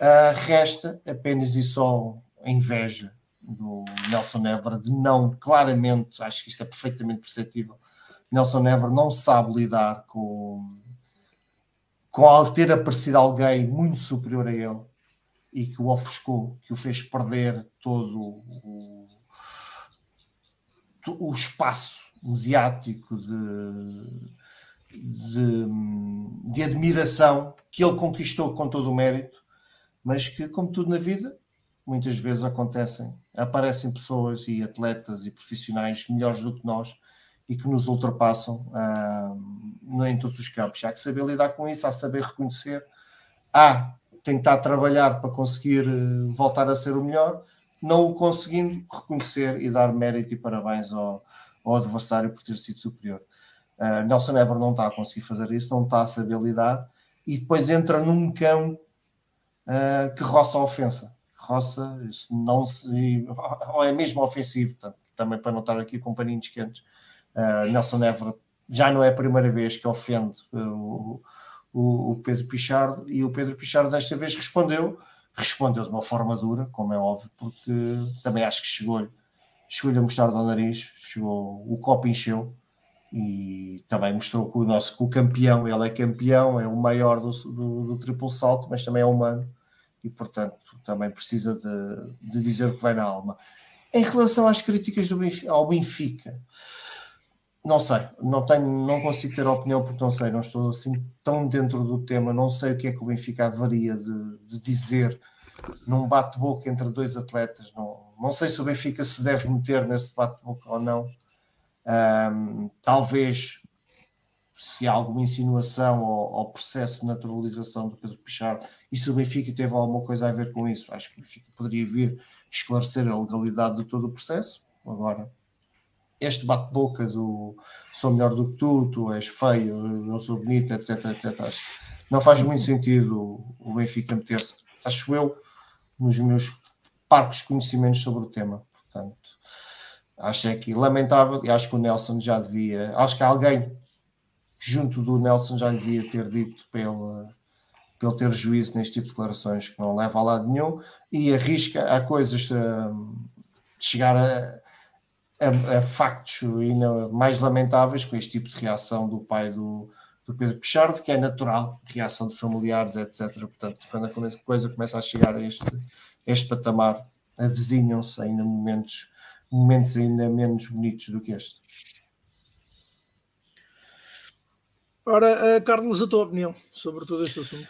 Uh, resta apenas e só a inveja do Nelson Évora de não, claramente, acho que isto é perfeitamente perceptível, Nelson Évora não sabe lidar com, com ter aparecido alguém muito superior a ele e que o ofuscou, que o fez perder todo o, o espaço mediático de, de, de admiração que ele conquistou com todo o mérito, mas que, como tudo na vida, muitas vezes acontecem. Aparecem pessoas e atletas e profissionais melhores do que nós e que nos ultrapassam uh, em todos os campos. Há que saber lidar com isso, há que saber reconhecer, há tentar trabalhar para conseguir uh, voltar a ser o melhor, não o conseguindo reconhecer e dar mérito e parabéns ao, ao adversário por ter sido superior. Uh, Nelson Ever não está a conseguir fazer isso, não está a saber lidar e depois entra num cão uh, que roça a ofensa. Roça, não se, ou é mesmo ofensivo, também para não estar aqui com paninhos quentes. Uh, Nelson Ever já não é a primeira vez que ofende o, o, o Pedro Pichardo e o Pedro Pichardo desta vez respondeu, respondeu de uma forma dura, como é óbvio, porque também acho que chegou-lhe chegou-lhe a mostrar do nariz, chegou, o copo encheu e também mostrou que o nosso que o campeão, ele é campeão, é o maior do, do, do triplo salto, mas também é humano e portanto também precisa de, de dizer o que vai na alma. Em relação às críticas do ao Benfica, não sei, não tenho, não consigo ter opinião porque não sei, não estou assim tão dentro do tema, não sei o que é que o Benfica haveria de, de dizer num bate-boca entre dois atletas, não, não sei se o Benfica se deve meter nesse bate-boca ou não. Um, talvez se há alguma insinuação ao, ao, processo de naturalização do Pedro Pichardo e se o Benfica teve alguma coisa a ver com isso, acho que o Benfica poderia vir esclarecer a legalidade de todo o processo. Agora, este bate-boca do sou melhor do que tu, tu és feio, não sou bonito, etc, etc, acho não faz muito sentido o Benfica meter-se, acho eu, nos meus parcos conhecimentos sobre o tema. Portanto, acho é que lamentável e acho que o Nelson já devia, acho que alguém junto do Nelson já devia ter dito pelo, pelo ter juízo neste tipo de declarações que não leva a lado nenhum e arrisca a coisas um, chegar a, a, a, factos ainda mais lamentáveis com este tipo de reação do pai do, do Pedro Pichardo, que é natural, reação de familiares, etc. Portanto, quando a coisa começa a chegar a este, este patamar, avizinham-se ainda momentos, momentos ainda menos bonitos do que este. Ora, uh, Carlos, a tua opinião sobre todo este assunto?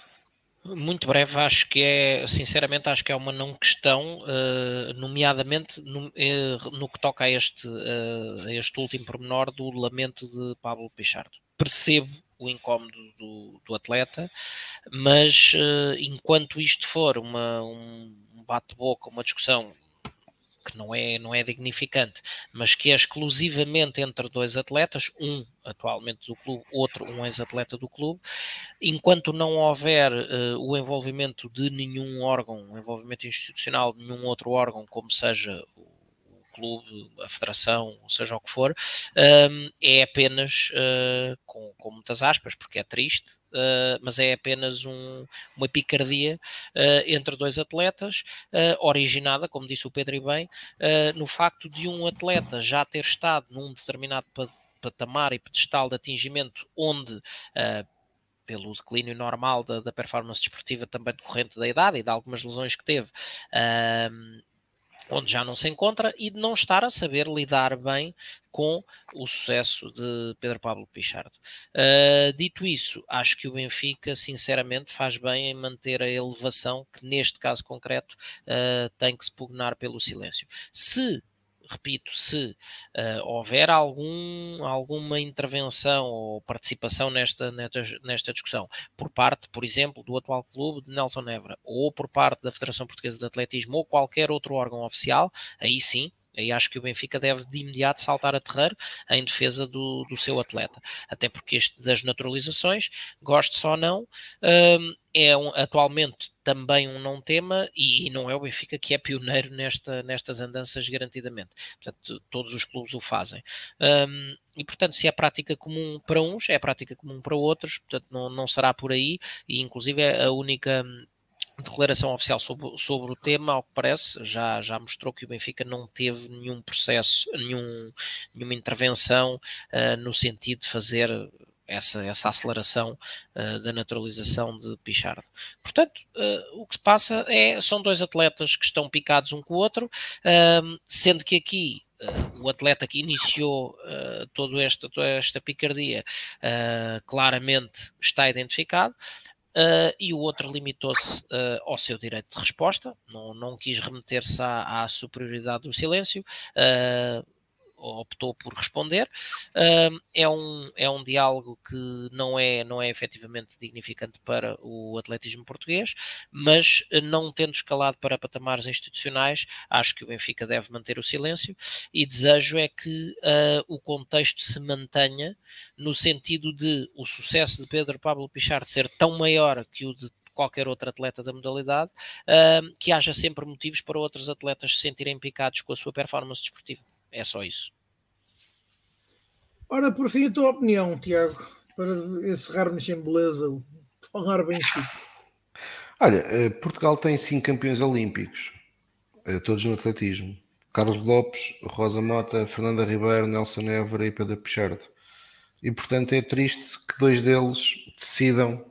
Muito breve, acho que é, sinceramente, acho que é uma não questão, uh, nomeadamente no, uh, no, que toca a este, uh, a este último pormenor do lamento de Pablo Pichardo. Percebo o incómodo do, do atleta, mas enquanto isto for uma, um, bate-boca, uma discussão que não é, não é dignificante, mas que é exclusivamente entre dois atletas, um atualmente do clube, outro um ex-atleta do clube, enquanto não houver uh, o envolvimento de nenhum órgão, o envolvimento institucional de nenhum outro órgão, como seja o clube, a federação, seja o que for, um, é apenas, uh, com, com, muitas aspas, porque é triste, uh, mas é apenas um, uma picardia uh, entre dois atletas, originada, como disse o Pedro e bem, no facto de um atleta já ter estado num determinado patamar e pedestal de atingimento onde pelo declínio normal da, da, performance desportiva também decorrente da idade e de algumas lesões que teve, onde já não se encontra e de não estar a saber lidar bem com o sucesso de Pedro Pablo Pichardo. Uh, dito isso, acho que o Benfica, sinceramente, faz bem em manter a elevação que, neste caso concreto, uh, tem que se pugnar pelo silêncio. Se repito, se uh, houver algum, alguma intervenção ou participação nesta, nesta, nesta discussão por parte, por exemplo, do atual clube de Nelson Nevra ou por parte da Federação Portuguesa de Atletismo ou qualquer outro órgão oficial, aí sim Aí acho que o Benfica deve de imediato saltar a terreiro em defesa do, do seu atleta. Até porque este das naturalizações, gosto só não, um, é um, atualmente também um não tema e, e, não é o Benfica que é pioneiro nesta, nestas andanças garantidamente. Portanto, todos os clubes o fazem. Um, e portanto, se é prática comum para uns, é prática comum para outros, portanto, não, não será por aí, e inclusive é a única declaração oficial sobre, sobre o tema, ao que parece, já, já mostrou que o Benfica não teve nenhum processo, nenhum, nenhuma intervenção uh, no sentido de fazer essa, essa aceleração uh, da naturalização de Pichardo. Portanto, uh, o que se passa é, são dois atletas que estão picados um com o outro, sendo que aqui o atleta que iniciou uh, todo toda esta picardia uh, claramente está identificado. Uh, e o outro limitou-se ao seu direito de resposta, não, não quis remeter-se à, à, superioridade do silêncio, optou por responder. É, um, é um diálogo que não é, não é efetivamente dignificante para o atletismo português, mas eh, não tendo escalado para patamares institucionais, acho que o Benfica deve manter o silêncio e desejo é que uh, o contexto se mantenha no sentido de o sucesso de Pedro Pablo Pichard ser tão maior que o de qualquer outro atleta da modalidade, uh, que haja sempre motivos para outros atletas se sentirem picados com a sua performance desportiva. É só isso. Ora, por fim, a tua opinião, Tiago, para encerrarmos em beleza, falar bem <laughs> Olha, eh, Portugal tem cinco campeões olímpicos, eh, todos no atletismo. Carlos Lopes, Rosa Mota, Fernanda Ribeiro, Nelson Évora e Pedro Pichardo. E, portanto, é triste que dois deles decidam,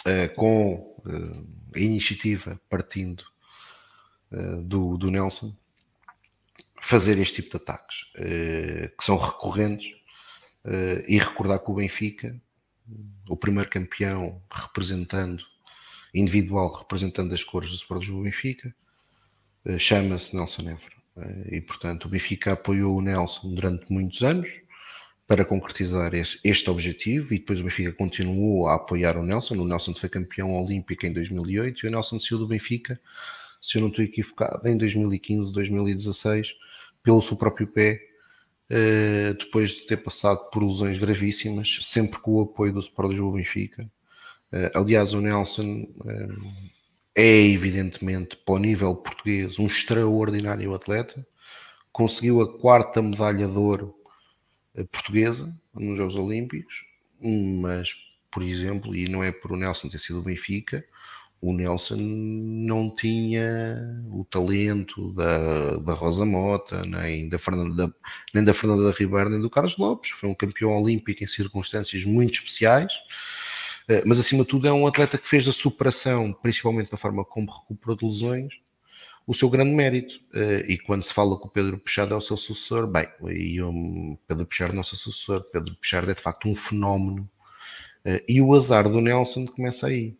uh, com uh, a iniciativa partindo uh, do, do Nelson, fazer este tipo de ataques, que são recorrentes Uh, e recordar que o Benfica, o primeiro campeão representando, individual representando as cores do Sport do Benfica, uh, chama-se Nelson Évora. E portanto o Benfica apoiou o Nelson durante muitos anos para concretizar este objetivo e depois o Benfica continuou a apoiar o Nelson. O Nelson foi campeão olímpico em 2008 e o Nelson saiu do Benfica, se eu não estou equivocado, em 2015, 2016, pelo seu próprio pé eh, depois de ter passado por lesões gravíssimas, sempre com o apoio do Sport Lisboa Benfica. Eh, aliás, o Nelson eh, é evidentemente, para o nível português, um extraordinário atleta. Conseguiu a quarta medalha de ouro portuguesa nos Jogos Olímpicos, mas, por exemplo, e não é por o Nelson ter sido o Benfica, o Nelson não tinha o talento da, da Rosa Mota, nem da, Fernanda, nem da Fernanda Ribeiro, nem do Carlos Lopes. Foi um campeão olímpico em circunstâncias muito especiais, eh, mas acima de tudo é um atleta que fez a superação, principalmente na forma como recuperou de lesões, o seu grande mérito. Eh, e quando se fala que o Pedro Pichard é o seu sucessor, bem, e o Pedro Pichard não é o seu sucessor, Pedro Pichard é de facto um fenómeno. Eh, e o azar do Nelson começa aí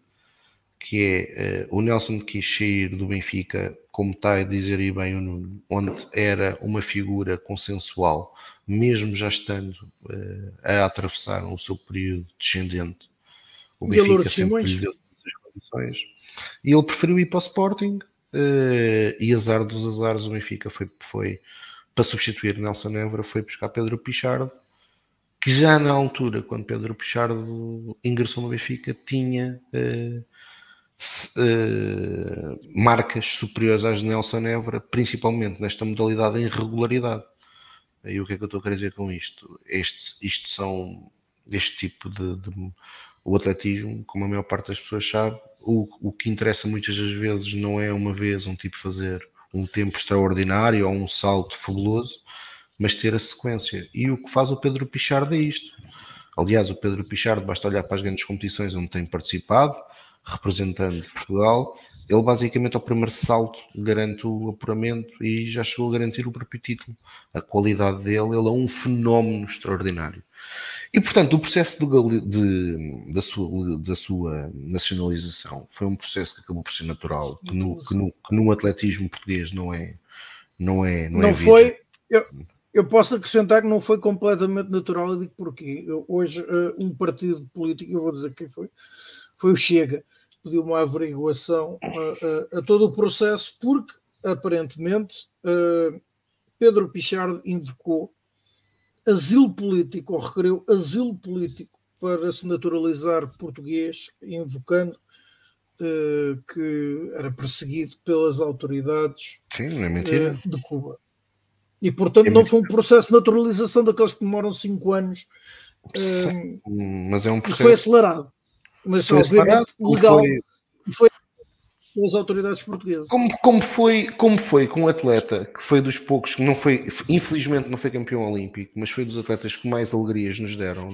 que é uh, o Nelson quis sair do Benfica, como está a dizer aí bem o Nuno, onde era uma figura consensual, mesmo já estando uh, a atravessar o seu período descendente. O Benfica sempre lhe deu as condições. E ele preferiu ir para o Sporting uh, e azar dos azares o Benfica foi, foi para substituir Nelson Évora, foi buscar Pedro Pichardo, que já na altura, quando Pedro Pichardo ingressou no Benfica, tinha uh, uh, marcas superiores às de Nelson Évora, principalmente nesta modalidade em regularidade. E o que é que eu estou a querer dizer com isto? Este, isto são este tipo de, de, o atletismo, como a maior parte das pessoas sabe, o, o que interessa muitas das vezes não é uma vez um tipo fazer um tempo extraordinário ou um salto fabuloso, mas ter a sequência. E o que faz o Pedro Pichard é isto. Aliás, o Pedro Pichard, basta olhar para as grandes competições onde tem participado, representando Portugal, ele basicamente ao primeiro salto garante o apuramento e já chegou a garantir o próprio título. A qualidade dele, ele é um fenómeno extraordinário. E portanto, o processo de, de, da, sua, da sua nacionalização foi um processo que acabou por ser natural, que no, que no, que no atletismo português não é. Não, é, não, é não é foi. Eu, eu posso acrescentar que não foi completamente natural, eu digo porquê. Eu, hoje, uh, um partido político, eu vou dizer quem foi, foi o Chega pediu uma averiguação a, a, a, todo o processo, porque aparentemente uh, Pedro Pichardo invocou asilo político, ou requeriu asilo político para se naturalizar português, invocando uh, que era perseguido pelas autoridades Sim, não é mentira. Uh, de Cuba. E portanto é não foi um processo de naturalização daqueles que demoram cinco anos. mas é um processo. foi acelerado mas foi obviamente legal. Foi... Foi, pelas autoridades portuguesas. Como, como, foi, como foi com um atleta que foi dos poucos que não foi, infelizmente não foi campeão olímpico, mas foi dos atletas que mais alegrias nos deram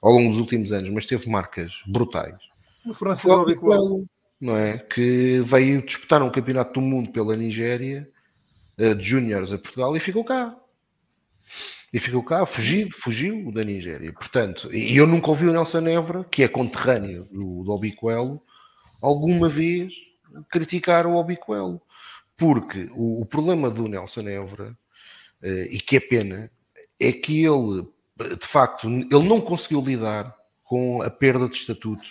ao longo dos últimos anos, mas teve marcas brutais. O Francis Obiquelo, não é? Que veio disputar um campeonato do mundo pela Nigéria eh, de júniores a Portugal e ficou cá. E ficou cá, fugiu, fugiu da Nigéria. Portanto, e eu nunca ouvi o Nelson Évora, que é conterrâneo do, do Obiquelo, alguma vez criticar o Obiquelo. Porque o, o problema do Nelson Évora, eh, e que é pena, é que ele, de facto, ele não conseguiu lidar com a perda de estatuto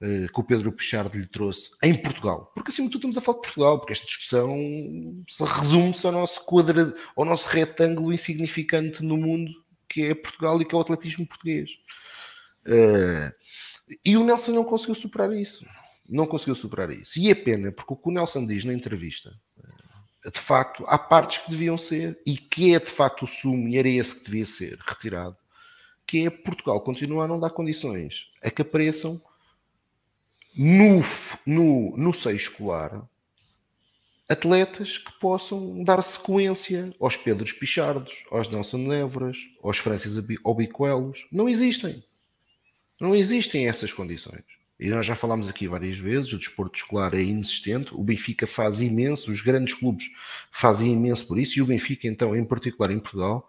que o Pedro Pichardo lhe trouxe em Portugal. Porque acima de tudo estamos a falar de Portugal, porque esta discussão resume-se ao nosso quadra, ao nosso retângulo insignificante no mundo, que é Portugal e que é o atletismo português. Uh, e o Nelson não conseguiu superar isso. Não conseguiu superar isso. E é pena, porque o que o Nelson diz na entrevista, eh, de facto, há partes que deviam ser, e que é de facto o sumo, e era esse que devia ser retirado, que é Portugal continuar a não dar condições a que apareçam no, no, no seio escolar atletas que possam dar sequência aos Pedros Pichardos, aos Nelson Nevras, aos Francis Obicoelos. Não existem. Não existem essas condições. E nós já falámos aqui várias vezes, o desporto escolar é inexistente, o Benfica faz imenso, os grandes clubes fazem imenso por isso, e o Benfica, então, em particular em Portugal,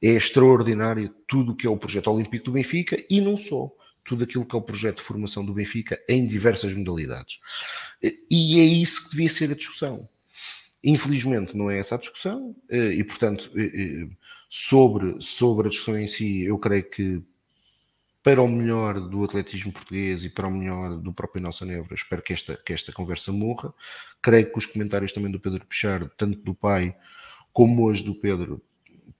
é extraordinário tudo o que é o projeto olímpico do Benfica, e não só tudo aquilo que é o projeto de formação do Benfica em diversas modalidades. E é isso que devia ser a discussão. Infelizmente não é essa a discussão, eh, e portanto, eh, eh, sobre, sobre a discussão em si, eu creio que para o melhor do atletismo português e para o melhor do próprio Nelson Nebra, espero que esta, que esta conversa morra. Creio que os comentários também do Pedro Pichard, tanto do pai como hoje do Pedro,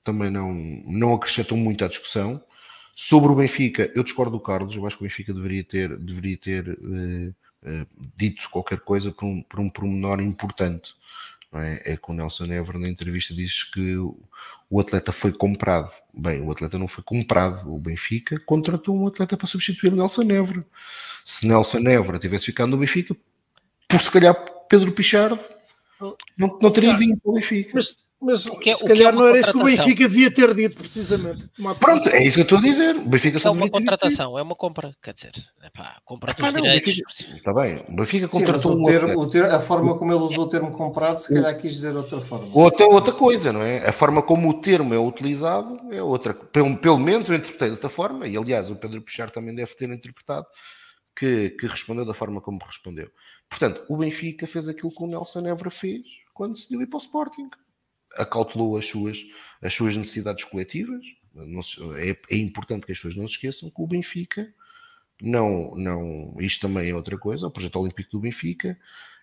também não, não acrescentam muito à discussão. Sobre o Benfica, eu discordo do Carlos, eu acho que o Benfica deveria ter, deveria ter uh, uh, dito qualquer coisa por um, por um pormenor importante. É? é? que o Nelson Never na entrevista diz que o atleta foi comprado. Bem, o atleta não foi comprado. O Benfica contratou um atleta para substituir o Nelson Never. Se Nelson Never tivesse ficado no Benfica, por se calhar Pedro Pichardo não, não teria vindo para o Benfica. Mas mas que é, se calhar é não era isso que o Benfica devia ter dito, precisamente. Pronto, é isso que eu estou a dizer. O Benfica é uma contratação, é uma compra. Quer dizer, epá, compra dos direitos. Está bem, o Benfica contratou Sim, o termo, o termo, A forma como ele usou o termo comprado, se calhar quis dizer outra forma. Outra, outra coisa, não é? A forma como o termo é utilizado é outra. Pelo, pelo menos eu interpretei de outra forma, e aliás o Pedro Pichar também deve ter interpretado, que, que respondeu da forma como respondeu. Portanto, o Benfica fez aquilo que o Nelson Évora fez quando decidiu ir para o Sporting acautelou as suas, as suas necessidades coletivas. é, é, importante que as pessoas não se esqueçam que o Benfica, não, não, isto também é outra coisa, o projeto olímpico do Benfica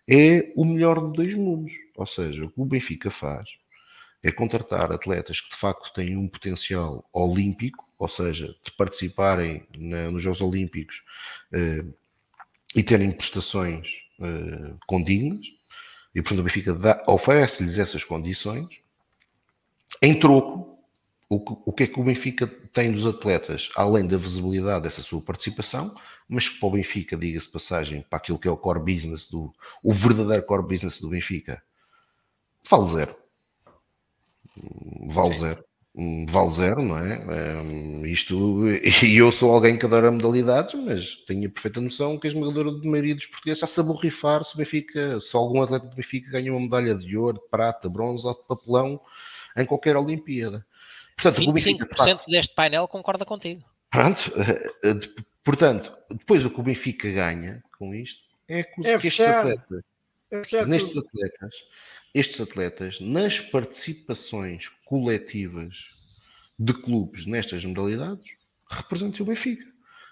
é o melhor de dois mundos. Ou seja, o que o Benfica faz é contratar atletas que de facto têm um potencial olímpico, ou seja, de participarem na, nos Jogos Olímpicos eh, e terem prestações eh, condignas, e portanto o Benfica oferece-lhes essas condições. Em troco, o que, o que é que o Benfica tem dos atletas, além da visibilidade dessa sua participação, mas que para o Benfica, diga-se passagem, para aquilo que é o core business do o verdadeiro core business do Benfica, vale zero. Vale zero vale zero, não é? Um, isto, e eu sou alguém que adora modalidades, mas tenho a perfeita noção que a esmagadora de maioria dos portugueses já se aborrifar se o Benfica, se algum atleta do Benfica ganha uma medalha de ouro, de prata, bronze ou de papelão em qualquer Olimpíada. Portanto, 25% Benfica, deste painel concorda contigo. Pronto, eh, eh, portanto, depois o que o Benfica ganha com isto é que, é que estes atletas, é nestes atletas estes atletas, nas participações coletivas de clubes nestas modalidades, representem o Benfica.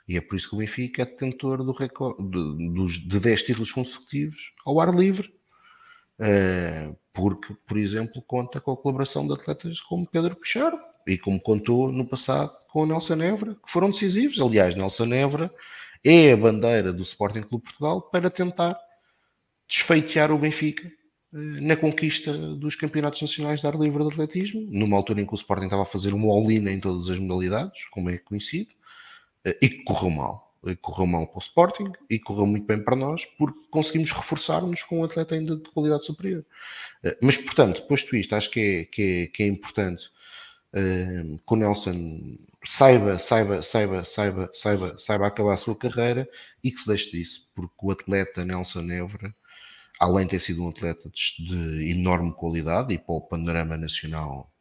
E é por isso que o Benfica é detentor do recorde, de, de 10 títulos consecutivos ao ar livre. Uh, porque, por exemplo, conta com a colaboração de atletas como Pedro Pichardo e como contou no passado com o Nelson Évora, que foram decisivos. Aliás, Nelson Évora é a bandeira do Sporting Clube Portugal para tentar desfeitear o Benfica na conquista dos campeonatos nacionais de ar livre de atletismo, numa altura em que o Sporting estava a fazer uma all em todas as modalidades, como é conhecido, eh, e que correu mal. correu mal para o Sporting e correu muito bem para nós porque conseguimos reforçar-nos com um atleta ainda de qualidade superior. Eh, mas, portanto, posto isto, acho que é, que é, que é importante que o Nelson saiba, saiba, saiba, saiba, saiba, saiba acabar a sua carreira e que se deixe disso, porque o atleta Nelson Évora, além de ter sido um atleta de, enorme qualidade e para o panorama nacional,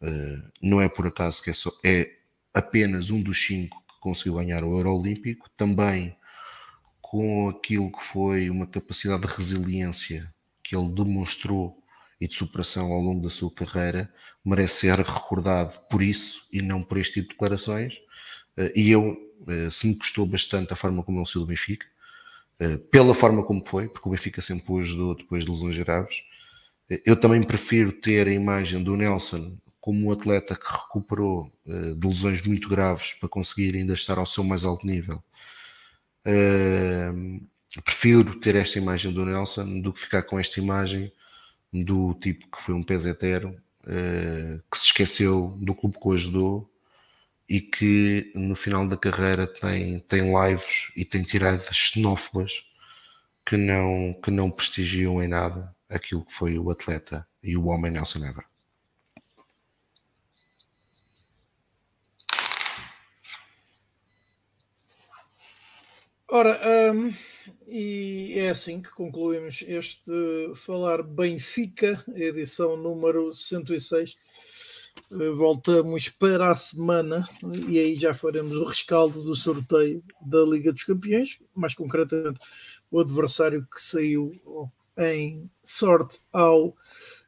uh, não é por acaso que é, só, é apenas um dos cinco que conseguiu ganhar o Euro Olímpico, também com aquilo que foi uma capacidade de resiliência que ele demonstrou e de superação ao longo da sua carreira, merece ser recordado por isso e não por este tipo de declarações. Eh, e eu, eh, se me custou bastante a forma como ele saiu do Benfica, eh, pela forma como foi, porque o Benfica sempre o ajudou depois de lesões graves, eu também prefiro ter a imagem do Nelson como um atleta que recuperou de lesões muito graves para conseguir ainda estar ao seu mais alto nível. prefiro ter esta imagem do Nelson do que ficar com esta imagem do tipo que foi um pesetero que se esqueceu do clube que o ajudou e que no final da carreira tem, tem lives e tem tiradas xenófobas que não, que não prestigiam em nada aquilo que foi o atleta e o homem Nelson Ever. Ora, um, e é assim que concluímos este Falar Benfica, edição número 106. Eh, voltamos para a semana e aí já faremos o rescaldo do sorteio da Liga dos Campeões, mais concretamente o adversário que saiu em sorte ao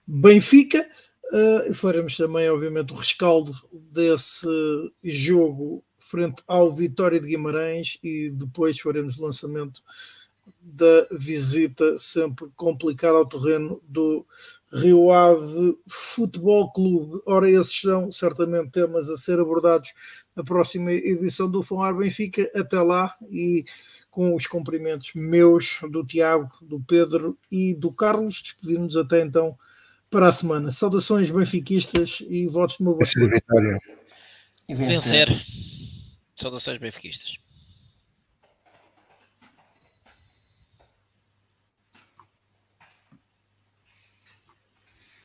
Benfica. Uh, faremos também, obviamente, o rescaldo desse jogo frente ao Vitória de Guimarães e depois faremos o lançamento da visita sempre complicada ao terreno do Rio Ave Futebol Clube. Ora, esses são certamente temas a ser abordados na próxima edição do Falar Benfica. Até lá e com os cumprimentos meus, do Tiago, do Pedro e do Carlos. Despedimos até então para a semana. Saudações benfiquistas e votos de uma boa vitória. E vencer. vencer. Saudações benfiquistas.